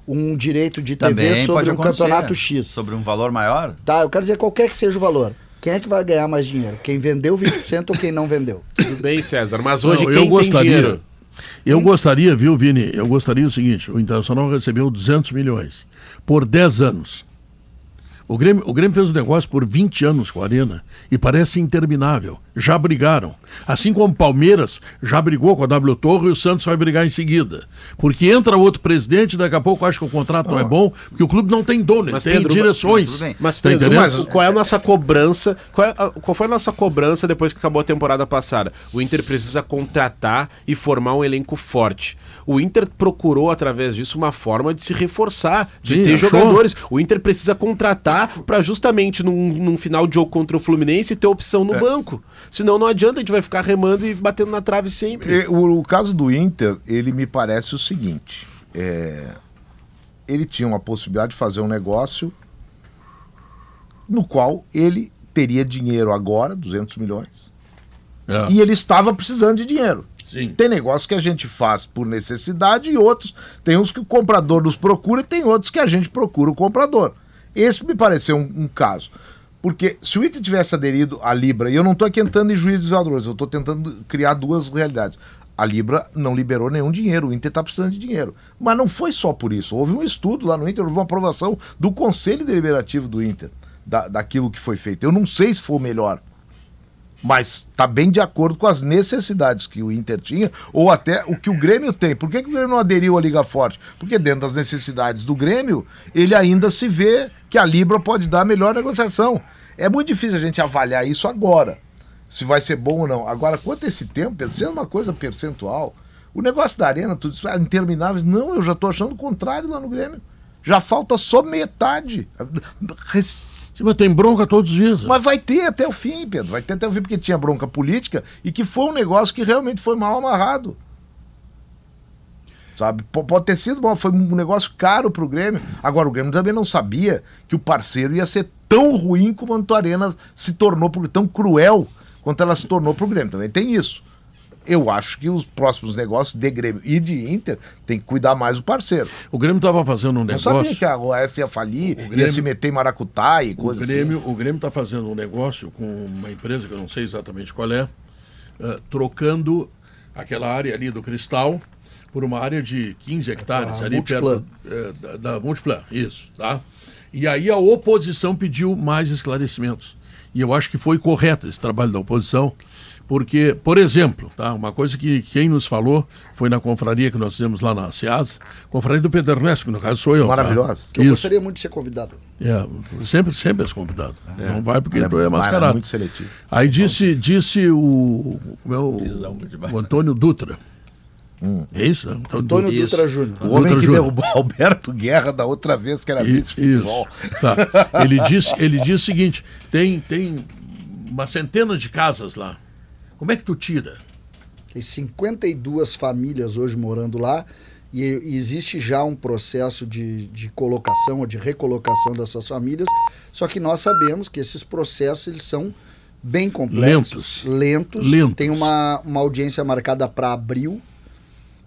um direito de TV Também sobre um campeonato X. Sobre um valor maior? Tá, eu quero dizer qualquer que seja o valor. Quem é que vai ganhar mais dinheiro? Quem vendeu 20% ou quem não vendeu? Tudo bem, César, mas hoje Não, quem eu tem gostaria. dinheiro... Eu gostaria, viu, Vini? Eu gostaria o seguinte: o Internacional recebeu 200 milhões por 10 anos. O Grêmio, o Grêmio fez o negócio por 20 anos com a Arena e parece interminável. Já brigaram. Assim como o Palmeiras já brigou com a W Torre e o Santos vai brigar em seguida. Porque entra outro presidente, daqui a pouco acha que o contrato não é bom, porque o clube não tem dono, ele Mas, tem Pedro, direções. Mas, Tá Pedro, entendendo? mas qual é a nossa cobrança? Qual, é a- qual foi a nossa cobrança depois que acabou a temporada passada? O Inter precisa contratar e formar um elenco forte. O Inter procurou, através disso, uma forma de se reforçar, de Sim, ter achou. jogadores. O Inter precisa contratar para justamente num, num final de jogo contra o Fluminense ter opção É. no banco. Senão não adianta, a gente vai ficar remando e batendo na trave sempre. O, o caso do Inter, ele me parece o seguinte: é, ele tinha uma possibilidade de fazer um negócio no qual ele teria dinheiro agora, 200 milhões, É, e ele estava precisando de dinheiro. sim. Tem negócio que a gente faz por necessidade e outros, tem uns que o comprador nos procura e tem outros que a gente procura o comprador. Esse me pareceu um, um caso. Porque se o Inter tivesse aderido à Libra, e eu não estou aqui entrando em juízo dos valores, eu estou tentando criar duas realidades. A Libra não liberou nenhum dinheiro, o Inter está precisando de dinheiro. Mas não foi só por isso. Houve um estudo lá no Inter, houve uma aprovação do Conselho Deliberativo do Inter, da, daquilo que foi feito. Eu não sei se foi o melhor. Mas tá bem de acordo com as necessidades que o Inter tinha, ou até o que o Grêmio tem. Por que, que o Grêmio não aderiu à Liga Forte? Porque dentro das necessidades do Grêmio, ele ainda se vê que a Libra pode dar a melhor negociação. É muito difícil a gente avaliar isso agora, se vai ser bom ou não. Agora, quanto a esse tempo, pensando uma coisa percentual, o negócio da arena, tudo isso, ah, intermináveis, não, eu já tô achando o contrário lá no Grêmio. Já falta só metade. Sim, mas tem bronca todos os dias. mas vai ter até o fim, Pedro. Vai ter até o fim, porque tinha bronca política e que foi um negócio que realmente foi mal amarrado. Sabe? P- Pode ter sido bom, foi um negócio caro pro Grêmio. Agora, o Grêmio também não sabia que o parceiro ia ser tão ruim como a Antuarena se tornou, tão cruel quanto ela se tornou pro Grêmio. Também tem isso. Eu acho que os próximos negócios de Grêmio e de Inter tem que cuidar mais do parceiro. O Grêmio estava fazendo um Não sabia negócio. que a OS ia falir, ia Grêmio- se meter em maracutá e O coisa Grêmio o Grêmio está fazendo um negócio com uma empresa que eu não sei exatamente qual é, eh, trocando aquela área ali do Cristal por uma área de 15 hectares A ali Multiplan. perto eh, da, da Multiplan, isso, tá? E aí a oposição pediu mais esclarecimentos. E eu acho que foi correto esse trabalho da oposição, porque, por exemplo, tá, uma coisa que quem nos falou foi na confraria que nós fizemos lá na SEAS, confraria do Pedro Ernesto, que no caso sou eu. tá? Maravilhosa. Que eu Isso. gostaria muito de ser convidado. É, sempre, sempre és convidado. Não vai porque tu é Mas mascarado. muito seletivo. Aí disse, disse o, como é o, Antônio Dutra. É isso? né? Antônio Isso. Dutra Júnior. O homem Dutra que Júnior. derrubou Alberto Guerra da outra vez, que era vice-futebol. Tá. Ele disse, ele disse o seguinte: tem, tem uma centena de casas lá. Como é que tu tira? Tem 52 famílias hoje morando lá e, e existe já um processo de, de colocação ou de recolocação dessas famílias. Só que nós sabemos que esses processos eles são bem complexos, lentos. Lentos. Tem uma, uma audiência marcada para abril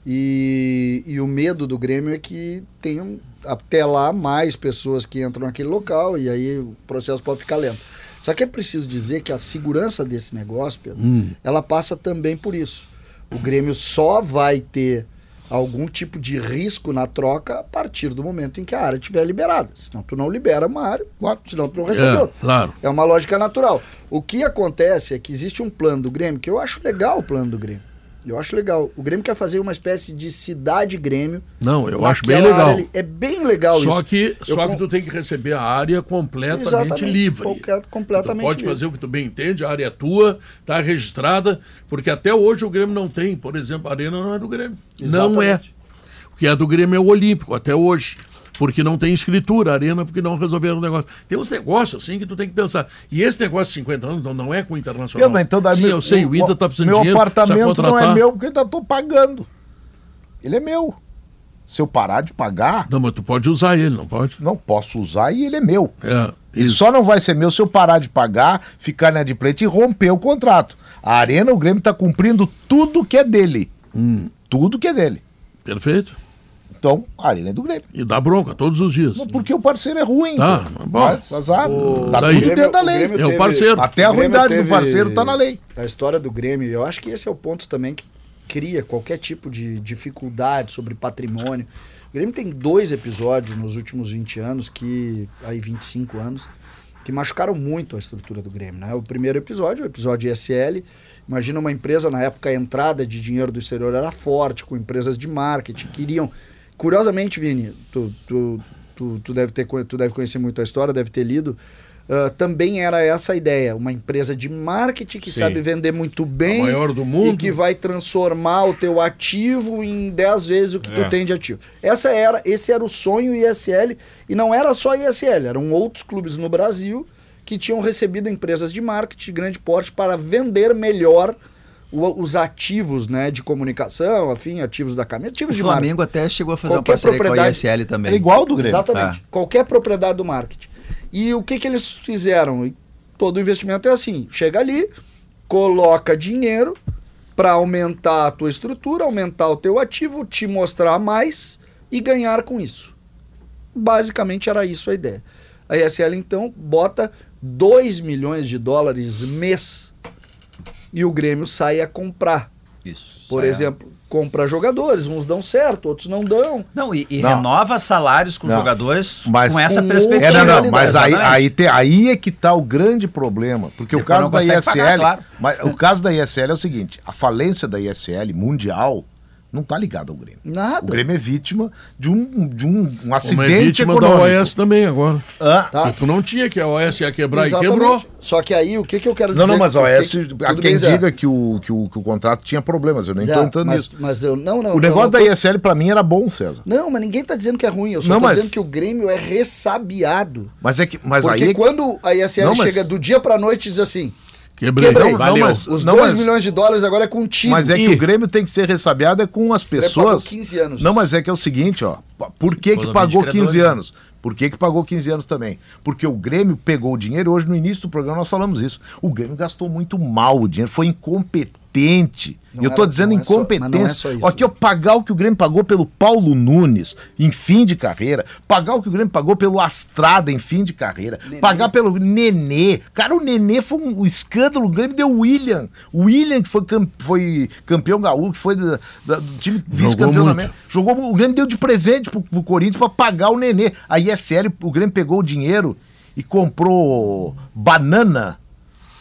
e, e o medo do Grêmio é que tenham até lá mais pessoas que entram naquele local e aí o processo pode ficar lento. Só que é preciso dizer que a segurança desse negócio, Pedro, ela passa também por isso. O Grêmio só vai ter algum tipo de risco na troca a partir do momento em que a área estiver liberada. Senão tu não libera uma área, senão tu não recebe É, claro. É uma lógica natural. O que acontece é que existe um plano do Grêmio, que eu acho legal o plano do Grêmio. Eu acho legal. O Grêmio quer fazer uma espécie de cidade Grêmio. Não, eu acho bem legal. área. É bem legal Só isso. que, Eu só com- que tu tem que receber a área completamente Exatamente, livre. qualquer- completamente tu pode livre. fazer o que tu bem entende, a área é tua, está registrada, porque até hoje o Grêmio não tem, por exemplo, a arena não é do Grêmio. Não é. Exatamente. O que é do Grêmio é o Olímpico, até hoje. Porque não tem escritura, arena, porque não resolveram o negócio. Tem uns negócios assim que tu tem que pensar. E esse negócio de 50 anos não, não é com o Internacional. Eu, então, daí Sim, meu- eu sei, o Inter está precisando Meu de dinheiro. precisa apartamento não é meu porque eu ainda tô pagando. Ele é meu. Se eu parar de pagar, Não, mas tu pode usar ele, não pode? não posso usar e ele é meu. É, Ele só não vai ser meu se eu parar de pagar, ficar na adimplente e romper o contrato. A Arena, o Grêmio está cumprindo tudo que é dele. Hum. Tudo que é dele. Perfeito. Então, a Arena é do Grêmio. E dá bronca todos os dias. Não, Porque o parceiro é ruim. Tá, pô. bom. Mas, azar. Tá Daí- tudo dentro da lei. É o parceiro. Até a o ruindade do teve- parceiro tá na lei. A história do Grêmio, eu acho que esse é o ponto também que cria qualquer tipo de dificuldade sobre patrimônio. O Grêmio tem dois episódios nos últimos 20 anos, que aí 25 anos, que machucaram muito a estrutura do Grêmio. Né? O primeiro episódio, o episódio ISL, imagina uma empresa, na época a entrada de dinheiro do exterior era forte, com empresas de marketing, queriam... Curiosamente, Vini, tu, tu, tu, tu, deve, ter, tu deve conhecer muito a história, deve ter lido, ah, também era essa a ideia, uma empresa de marketing que Sim. sabe vender muito bem A maior do e mundo. que vai transformar o teu ativo em 10 vezes o que É. tu tem de ativo. Essa era, esse era o sonho ISL e não era só ISL, eram outros clubes no Brasil que tinham recebido empresas de marketing de grande porte para vender melhor o- os ativos, né, de comunicação, afim, ativos da camisa, O ativos de marketing. Flamengo até chegou a fazer Qualquer uma parceria com a propriedade- ISL também. É igual do Grêmio. Exatamente. Ah. Qualquer propriedade do marketing. E o que, que eles fizeram? E Todo investimento é assim: chega ali, coloca dinheiro para aumentar a tua estrutura, aumentar o teu ativo, te mostrar mais e ganhar com isso. Basicamente era isso a ideia. A ISL então bota 2 milhões de dólares mês e o Grêmio sai a comprar. Isso. Por exemplo, compra jogadores, uns dão certo, outros não dão. Não, e, e Não. renova salários com Não. jogadores Mas com essa com perspectiva. É, não, não, mas aí, aí, te- aí é que tá o grande problema. Porque o Depois caso não da ISL. pagar, claro. mas o caso da ISL é o seguinte: a falência da ISL mundial não tá ligada ao Grêmio. Nada. O Grêmio é vítima de um, de um, um Como acidente é vítima da econômico. OS também agora. Ah, Tá. Tu não tinha que a OS ia quebrar Exatamente. e quebrou. Só que aí, o que, que eu quero Não, dizer? não, mas a o que tudo quem diga que o, que, o, que o contrato tinha problemas, eu nem tô entrando mas, nisso. mas eu não, não. O negócio não da tô- ISL pra mim era bom, César. Não, mas ninguém tá dizendo que é ruim. Eu só Não, tô mas- dizendo que o Grêmio é ressabiado. Mas é que. Mas Porque aí. é quando a ISL Não, mas- chega do dia pra noite e diz assim: Quebrei. Quebrei. Não, Valeu. mas, os não, 2 mas- milhões de dólares agora é contigo. Mas é que o Grêmio tem que ser ressabiado é com as pagou pessoas. 15 anos Não, mas é que é o seguinte, ó. Por que, que pagou de 15 credores, anos? Por que, que pagou 15 anos também? Porque o Grêmio pegou o dinheiro, hoje no início do programa nós falamos isso. O Grêmio gastou muito mal o dinheiro, foi incompetente. Não E eu tô era- dizendo não é incompetência. não é só isso. Aqui, ó, pagar o que o Grêmio pagou pelo Paulo Nunes em fim de carreira, pagar o que o Grêmio pagou pelo Astrada em fim de carreira, pagar pelo Nenê. Cara, o Nenê foi um escândalo. O Grêmio deu o William. O William, que foi, foi campeão gaúcho, que foi da- da- do time vice-campeão da. Jogou, o Grêmio deu de presente pro, pro Corinthians pra pagar o Nenê. A ISL, o Grêmio pegou o dinheiro e comprou banana,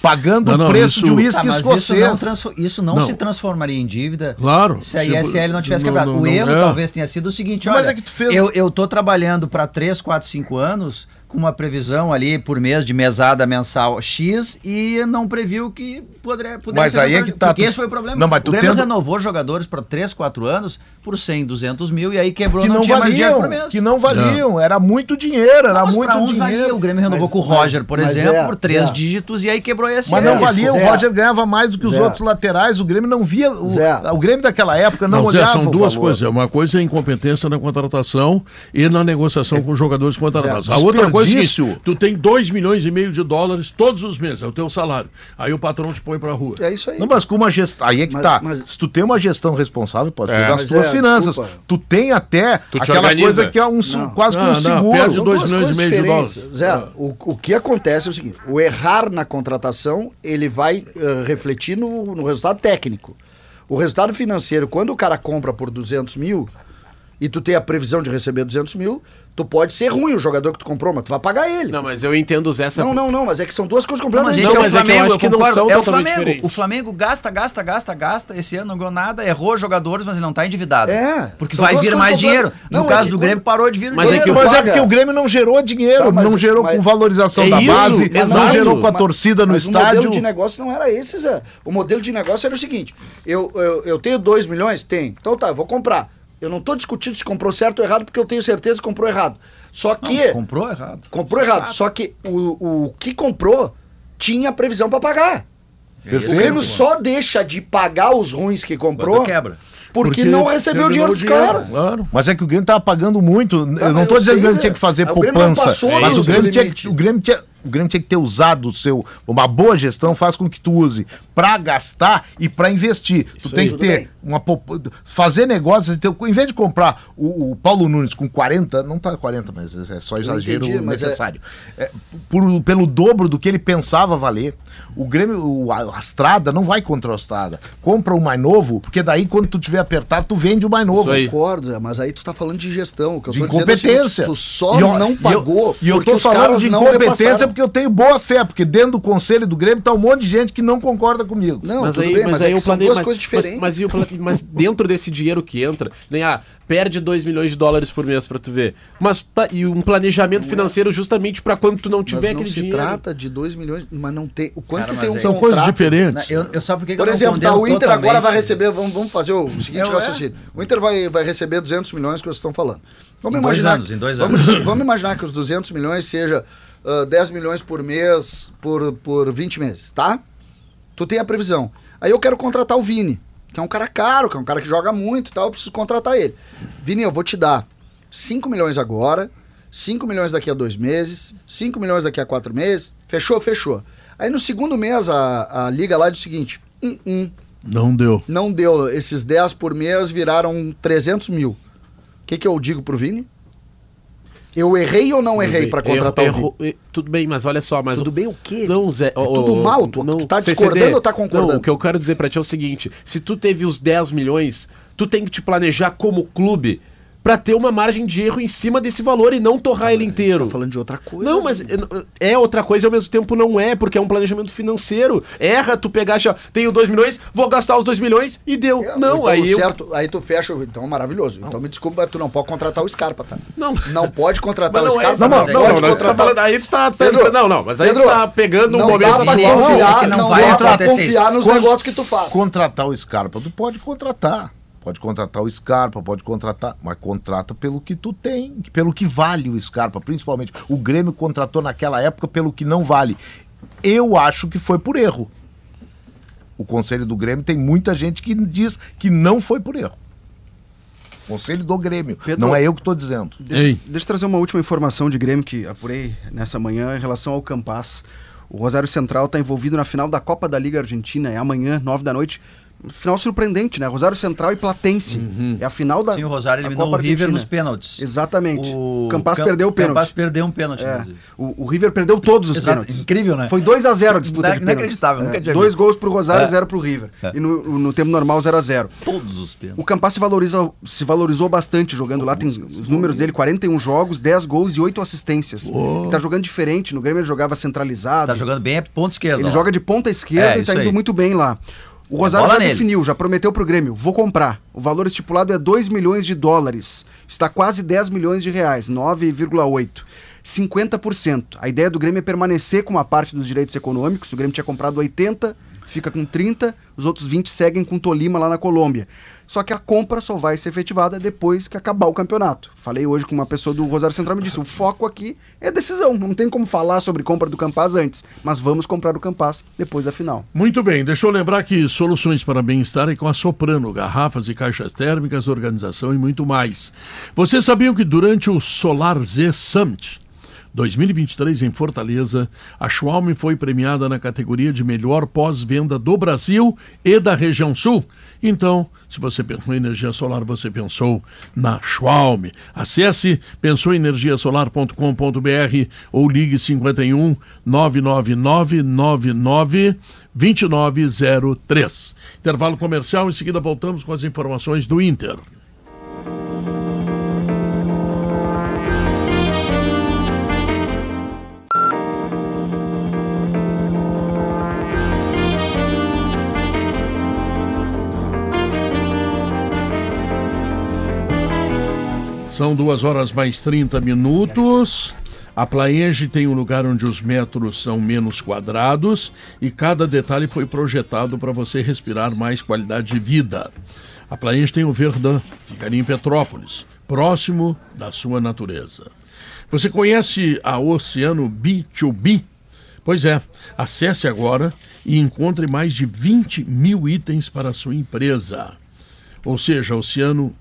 pagando Não, não, o preço isso- de Tá, uísque mas escocês. isso não, isso não, Não. se transformaria em dívida Claro. se a ISL não tivesse quebrado. não, o não, erro é. talvez tenha sido o seguinte, Mas olha, é que tu fez- eu, eu tô trabalhando para 3, 4, 5 anos com uma previsão ali por mês de mesada mensal X e não previu que poderia, pudesse Mas ser aí é que tá, Porque tu- esse foi o problema. Não, mas o tu Grêmio tendo- renovou jogadores para 3, 4 anos por 100, 200 mil e aí quebrou, que não, não, tinha mais dinheiro por valiam, mês. que não valiam, era muito dinheiro, era Não, muito dinheiro. valia. O Grêmio renovou Mas- com o Roger, mas- por exemplo, é, por três é. dígitos e aí quebrou esse Mas não Zé, valia, Zé. o Roger ganhava mais do que os Zé. outros laterais, o Grêmio não via, o, Zé. o Grêmio daquela época não, Não, Zé, olhava são o duas coisas. Uma coisa é a incompetência na contratação e na negociação com os jogadores contratados. Zé, a outra coisa é o seguinte, tu tem 2 milhões e meio de dólares todos os meses, é o teu salário. Aí o patrão te põe pra rua. É isso aí. Não, mas com uma gestão. Aí é que Mas- tá. mas- Se tu tem uma gestão responsável, pode ser É. das Mas tuas é, finanças. desculpa. Tu tem até Tu te aquela organiza. coisa que é um Não. quase que um seguro. perde São dois milhões e meio de dólares. Zé, Ah. o, o que acontece é o seguinte: o errar na contratação ele vai eh, refletir no, no resultado técnico. O resultado financeiro, quando o cara compra por 200 mil e tu tem a previsão de receber 200 mil, tu pode ser ruim o jogador que tu comprou, mas tu vai pagar ele. Não, mas eu entendo o Zé essa. não, não, não, mas é que são duas coisas Não, completamente Não, é o mas é que eu Flamengo, acho que não são é o Flamengo. diferentes. O Flamengo gasta, gasta, gasta, gasta. Esse ano não ganhou nada, errou jogadores, mas ele não tá endividado. É, Porque vai vir mais dinheiro. No Não, é caso que do quando- Grêmio, parou de vir Mas é que Mas é paga. porque o Grêmio não gerou dinheiro, Tá, mas- não gerou mas- com valorização É da isso, base, não gerou com a Mas- torcida no mas estádio. O modelo de negócio não era esse, Zé. O modelo de negócio era o seguinte: eu, eu, eu tenho 2 milhões? Tenho. Então tá, eu vou comprar. Eu não tô discutindo se comprou certo ou errado, porque eu tenho certeza que comprou errado. Só que. Não, comprou errado. Comprou errado. Só que o, o que comprou tinha previsão pra pagar. Perfeito. O Grêmio só deixa de pagar os ruins que comprou Quando quebra. porque, não recebeu o dinheiro dos caras. Claro. Mas é que o Grêmio tava pagando muito. Eu não tô eu dizendo que o Grêmio tinha que fazer poupança. Mas do o Grêmio, tinha limite. que, o, Grêmio tinha, o Grêmio tinha que ter usado o seu. Uma boa gestão faz com que tu use pra gastar e pra investir. tu tem aí. que ter bem. uma. Fazer negócios. Ter, em vez de comprar o, o Paulo Nunes com 40, não tá 40, mas é só exagero entendi, é- necessário. É, por- pelo dobro do que ele pensava valer. O Grêmio, o, a Astrada não vai contra a Astrada. Compra o mais novo, porque daí quando tu tiver apertado, tu vende o mais novo. Isso. Concordo, mas aí tu tá falando de gestão. O que eu De tô dizendo é o seguinte, incompetência. tu só eu- não e eu- pagou E eu, tô falando de incompetência. Porque eu tenho boa fé, porque dentro do conselho do Grêmio tá um monte de gente que não concorda comigo. Não, mas tudo aí, bem, mas, mas, é aí que o são plane- duas mas- coisas diferentes. Mas, mas, mas dentro desse dinheiro que entra, nem ah, perde 2 milhões de dólares por mês pra tu ver. Mas tá- e um planejamento financeiro justamente pra quando tu não tiver Mas não aquele se dinheiro. trata de 2 milhões, mas não tem. O quanto Cara, tem um mas São coisas diferentes. Eu, eu sabe por que que Por eu exemplo, tá, o Inter agora totalmente? vai receber, vamos, vamos fazer o seguinte É, ué. raciocínio. O Inter vai, vai receber 200 milhões que vocês estão falando. Vamos Em dois imaginar, anos, em dois vamos, anos. vamos imaginar que os 200 milhões seja ah, 10 milhões por mês por, por 20 meses, tá? Tu tem a previsão. Aí eu quero contratar o Vini, que é um cara caro, que é um cara que joga muito e tal, eu preciso contratar ele. Vini, eu vou te dar 5 milhões agora, 5 milhões daqui a dois meses, 5 milhões daqui a quatro meses, fechou, fechou. Aí no segundo mês a, a liga lá diz o seguinte, hum, hum, Não deu. não deu, esses 10 por mês viraram 300 mil. O que, que eu digo pro Vini? Eu errei ou não errei para contratar Erro- o erro- Tudo bem, mas olha só, mas Tudo bem o quê? Não, Zé. É tudo mal? Tu- tu tá discordando ou tá concordando? Não, o que eu quero dizer pra ti é o seguinte: se tu teve os 10 milhões tu tem que te planejar como clube pra ter uma margem de erro em cima desse valor e não torrar ele inteiro. Tá falando de outra coisa. Não, mas é outra coisa e ao mesmo tempo não é, porque é um planejamento financeiro. Erra, tu pegar, já tenho 2 milhões, vou gastar os 2 milhões e deu. É, não, então, aí eu. certo, aí tu fecha, então maravilhoso. Então me desculpa, tu não pode contratar o Scarpa, tá? Não. Não pode contratar Mas o não é Scarpa, isso, não, não, pode não, não, tu tá contratar. falando, aí tu tá, tá- Pedro, não, não, mas aí Pedro, tu tá pegando um não momento dá pra confiar, que não não, vai dá pra confiar nos negócios que tu faz. Contratar o Scarpa, tu pode contratar. Pode contratar o Scarpa, pode contratar, mas contrata pelo que tu tem, pelo que vale o Scarpa, principalmente. O Grêmio contratou naquela época pelo que não vale. Eu acho que foi por erro. O conselho do Grêmio tem muita gente que diz que não foi por erro. Conselho do Grêmio, Pedro- não é eu que estou dizendo. Ei. Deixa eu trazer uma última informação de Grêmio que apurei nessa manhã em relação ao Campas. O Rosário Central está envolvido na final da Copa da Liga Argentina, é amanhã, nove da noite. Final surpreendente, né? Rosário Central e Platense. É a final da Sim, o Rosário eliminou Copa o River nos pênaltis. Exatamente. O Campas Cam- perdeu o pênalti. Campas perdeu um pênalti. É, o, o River perdeu todos os Exato, pênaltis. incrível, né? Foi 2 a 0 a disputa Ina- de pênaltis. inacreditável, nunca É, tinha Dois visto. gols pro Rosário, É. zero pro River. É. E no, no tempo normal, 0 a 0 Todos os pênaltis. O Campas se, valoriza, se valorizou bastante jogando lá. Tem os números dele: 41 jogos, 10 gols e 8 assistências. Ele tá jogando diferente. No Grêmio ele jogava centralizado. Tá jogando bem é ponto esquerdo. Ele ó. joga de ponta esquerda É, e tá indo aí. muito bem lá. O Rosário bola já nele. definiu, já prometeu pro Grêmio, vou comprar. O valor estipulado é 2 milhões de dólares. Está quase 10 milhões de reais, 9,8. 50%. A ideia do Grêmio é permanecer com uma parte dos direitos econômicos. O Grêmio tinha comprado 80, fica com 30, os outros 20 seguem com Tolima lá na Colômbia. Só que a compra só vai ser efetivada depois que acabar o campeonato. Falei hoje com uma pessoa do Rosário Central me disse: o foco aqui é decisão. Não tem como falar sobre compra do Campaz antes, mas vamos comprar o Campaz depois da final. Muito bem, deixa eu lembrar que soluções para bem-estar é com a Soprano, garrafas e caixas térmicas, organização e muito mais. Vocês sabiam que durante o Solar Z Summit 2023 em Fortaleza, a Schwalm foi premiada na categoria de melhor pós-venda do Brasil e da região sul? Então, se você pensou em energia solar, você pensou na Schwalm. Acesse pensouenergiasolar.com.br ou ligue 51 999 99 2903. Intervalo comercial, em seguida voltamos com as informações do Inter. São duas horas mais 30 minutos. A Plaenge tem um lugar onde os metros são menos quadrados e cada detalhe foi projetado para você respirar mais qualidade de vida. A Plaenge tem o Verdão, ficaria em Petrópolis, próximo da sua natureza. Você conhece a Oceano B2B? Pois é, acesse agora e encontre mais de 20 mil itens para a sua empresa. Ou seja, Oceano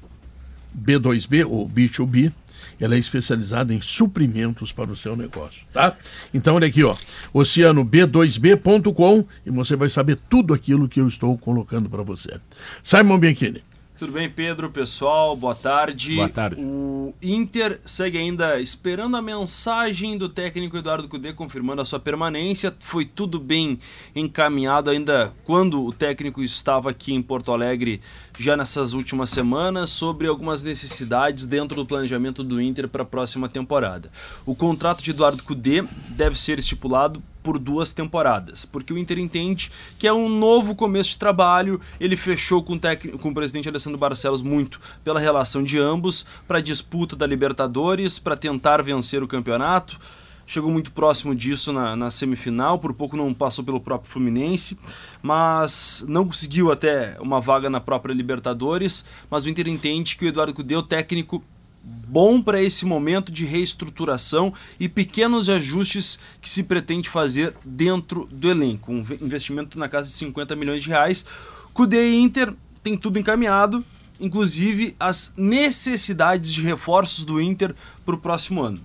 B2B ou B2B, ela é especializada em suprimentos para o seu negócio, tá? Então olha aqui, ó, oceanob2b.com e você vai saber tudo aquilo que eu estou colocando para você. Simon Bianchini. Tudo bem, Pedro, pessoal? Boa tarde. Boa tarde. O Inter segue ainda esperando a mensagem do técnico Eduardo Cudê confirmando a sua permanência. Foi tudo bem encaminhado ainda quando o técnico estava aqui em Porto Alegre já nessas últimas semanas sobre algumas necessidades dentro do planejamento do Inter para a próxima temporada. O contrato de Eduardo Cudê deve ser estipulado por duas temporadas, porque o Inter entende que é um novo começo de trabalho. Ele fechou com o, com o presidente Alessandro Barcelos muito pela relação de ambos para a disputa da Libertadores, para tentar vencer o campeonato. Chegou muito próximo disso na, na, semifinal, por pouco não passou pelo próprio Fluminense, mas não conseguiu até uma vaga na própria Libertadores. Mas o Inter entende que o Eduardo Cudê é técnico bom para esse momento de reestruturação e pequenos ajustes que se pretende fazer dentro do elenco. Um investimento na casa de 50 milhões de reais. Cudê e Inter tem tudo encaminhado, inclusive as necessidades de reforços do Inter para o próximo ano.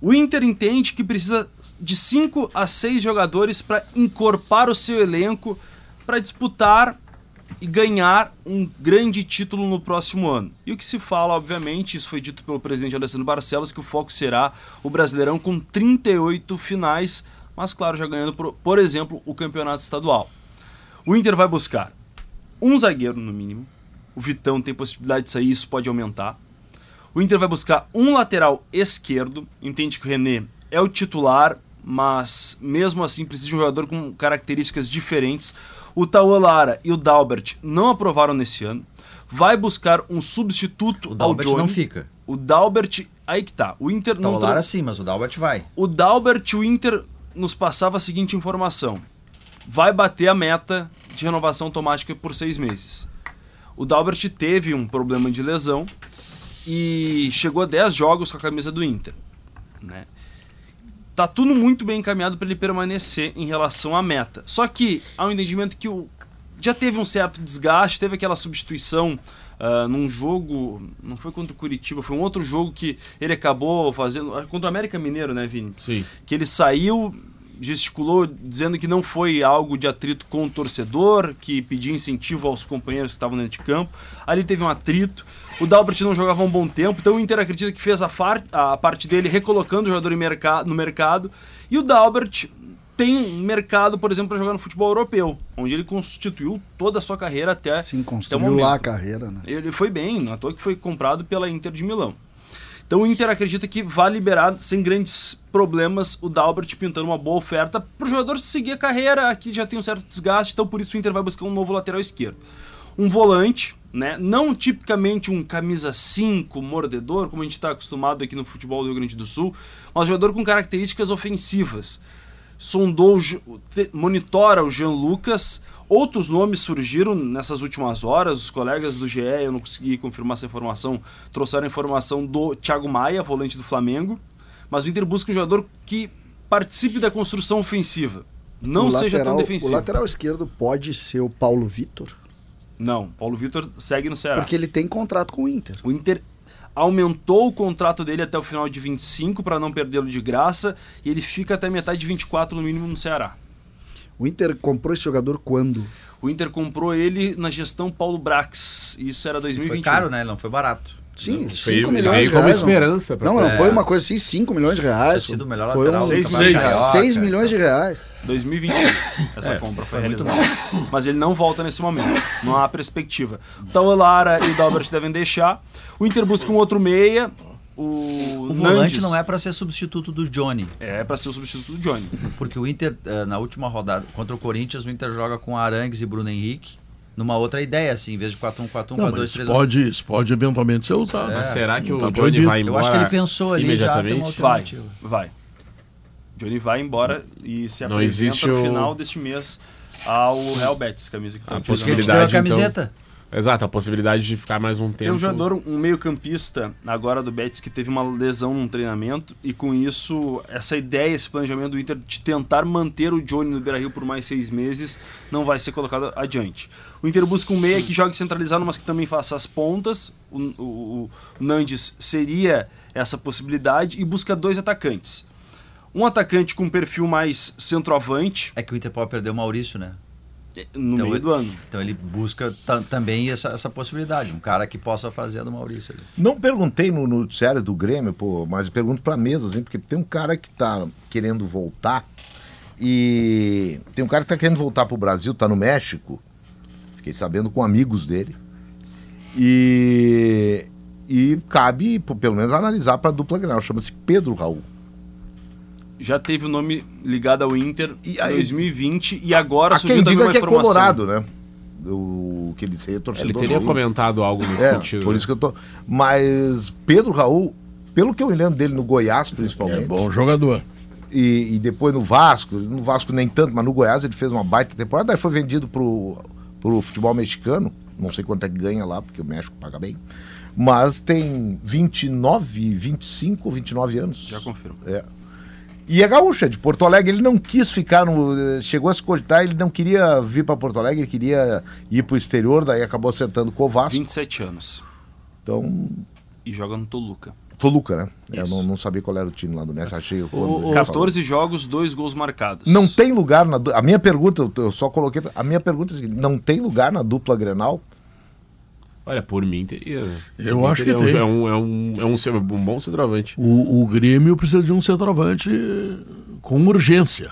O Inter entende que precisa de 5 a 6 jogadores para incorporar o seu elenco para disputar e ganhar um grande título no próximo ano. E o que se fala, obviamente, isso foi dito pelo presidente Alessandro Barcelos, que o foco será o Brasileirão com 38 finais, mas claro, já ganhando, por, por exemplo, o campeonato estadual. O Inter vai buscar um zagueiro no mínimo, o Vitão tem possibilidade de sair, isso pode aumentar. O Inter vai buscar um lateral esquerdo, entende que o René é o titular, mas mesmo assim precisa de um jogador com características diferentes. O Tauan Lara e o Dalbert não aprovaram nesse ano. Vai buscar um substituto O ao Dalbert Johnny. não fica. O Dalbert, aí que tá. O Inter não o Lara sim, mas o Dalbert vai. o Dalbert, o Inter nos passava a seguinte informação: vai bater a meta de renovação automática por seis meses. O Dalbert teve um problema de lesão e chegou a 10 jogos com a camisa do Inter. Né? Tá tudo muito bem encaminhado para ele permanecer em relação à meta. Só que há um entendimento que o, já teve um certo desgaste, teve aquela substituição ah, num jogo, não foi contra o Curitiba, foi um outro jogo que ele acabou fazendo, ah, contra o América Mineiro, né, Vini? Sim. que ele saiu, gesticulou, dizendo que não foi algo de atrito com o torcedor, que pedia incentivo aos companheiros que estavam dentro de campo. Ali teve um atrito. O Dalbert não jogava um bom tempo, então o Inter acredita que fez a, far- a parte dele recolocando o jogador merca- no mercado. E o Dalbert tem mercado, por exemplo, para jogar no futebol europeu, onde ele constituiu toda a sua carreira até, Sim, até construiu momento. lá a carreira, né? Ele foi bem, não à toa que foi comprado pela Inter de Milão. Então o Inter acredita que vai liberar sem grandes problemas o Dalbert pintando uma boa oferta para o jogador seguir a carreira. Aqui já tem um certo desgaste, então por isso o Inter vai buscar um novo lateral esquerdo. Um volante, né? não tipicamente um camisa 5, mordedor, como a gente está acostumado aqui no futebol do Rio Grande do Sul, mas um jogador com características ofensivas sondou, monitora o Jean Lucas. Outros nomes surgiram nessas últimas horas. Os colegas do GE, eu não consegui confirmar essa informação, trouxeram a informação do Thiago Maia, volante do Flamengo. Mas o Inter busca um jogador que participe da construção ofensiva. Não O seja tão lateral- defensivo. O lateral esquerdo pode ser o Paulo Vitor, Não, Paulo Vitor segue no Ceará. porque ele tem contrato com o Inter. O Inter aumentou o contrato dele até o final de 25 para não perdê-lo de graça e ele fica até metade de 24 no mínimo no Ceará. O Inter comprou esse jogador quando? O Inter comprou ele na gestão Paulo Brax. Isso era 2021. Foi caro, né? Não foi barato. Sim, 5 Veio, ele milhões veio de como reais. não- esperança. pra- Não, não É. foi uma coisa assim, 5 milhões de reais. O melhor foi lateral um, do Seis Campeonato milhões. Carioca. 6 milhões de reais. 2021. Essa É, compra foi realizada. Mas ele não volta nesse momento. Não há perspectiva. Então o Lara e o Dalbert devem deixar. O Inter busca um outro meia. O, O volante Nandes. não é para ser substituto do Johnny. É para ser o substituto do Johnny. Porque o Inter, eh, na última rodada, contra o Corinthians, o Inter joga com Arangues e Bruno Henrique. Numa outra ideia, assim, em vez de 4-1-4-1, Não, mas 4-2-3-1. isso pode, isso pode eventualmente ser usado. Mas será que Não o tá Johnny proibido. vai embora Eu acho que ele pensou ali já tem uma Vai, alternativa. vai. Johnny vai embora e se Não apresenta existe no o- final deste mês ao Real Betis, camisa que tá A deu a possibilidade, então, camiseta. Exato, a possibilidade de ficar mais um tempo. Tem um jogador, um meio-campista agora do Betis que teve uma lesão num treinamento e com isso, essa ideia, esse planejamento do Inter de tentar manter o Johnny no Beira-Rio por mais seis meses não vai ser colocado adiante. O Inter busca um meia que jogue centralizado, mas que também faça as pontas. O, o, o Nandes seria essa possibilidade e busca dois atacantes. Um atacante com perfil mais centroavante É que o Inter pode perder o Maurício, né? No Então meio do ano. Então ele busca ta- também essa, essa possibilidade. Um cara que possa fazer a do Maurício ali. Não perguntei no noticiário do Grêmio, pô, mas eu pergunto pra mesa, assim, porque tem um cara que tá querendo voltar e tem um cara que tá querendo voltar pro Brasil, tá no México. Fiquei sabendo com amigos dele. E e cabe, pô, pelo menos, analisar pra dupla Grenal, chama-se Pedro Raul. Já teve o nome ligado ao Inter em E aí- 2020 e agora Há surgiu quem diga uma que é informação. colorado, né? O que ele seria torcedor Ele teria comentado algo nesse É, sentido. por né? isso que eu tô. Mas Pedro Raul, pelo que eu me lembro dele no Goiás, principalmente. É bom jogador. e, e depois no Vasco, no Vasco nem tanto, mas no Goiás ele fez uma baita temporada, aí foi vendido pro, pro futebol mexicano, não sei quanto é que ganha lá, porque o México paga bem, mas tem 29, 25, 29 anos. Já confirmo. É. E é gaúcho, é de Porto Alegre, ele não quis ficar no. eh, Chegou a se cogitar, ele não queria vir para Porto Alegre, ele queria ir pro exterior, daí acabou acertando com o Vasco. 27 anos. Então, E joga no Toluca. Toluca, né? Eu Isso. não, não sabia qual era o time lá do México, achei quando o- ele falou. 14 jogos, dois gols marcados. Não tem lugar na. A minha pergunta, eu- eu só coloquei. A minha pergunta é a seguinte: não tem lugar na dupla Grenal? Olha, por mim teria. Eu acho que teria. tem. É um, é um, é um, é um bom centroavante. O, o Grêmio precisa de um centroavante com urgência.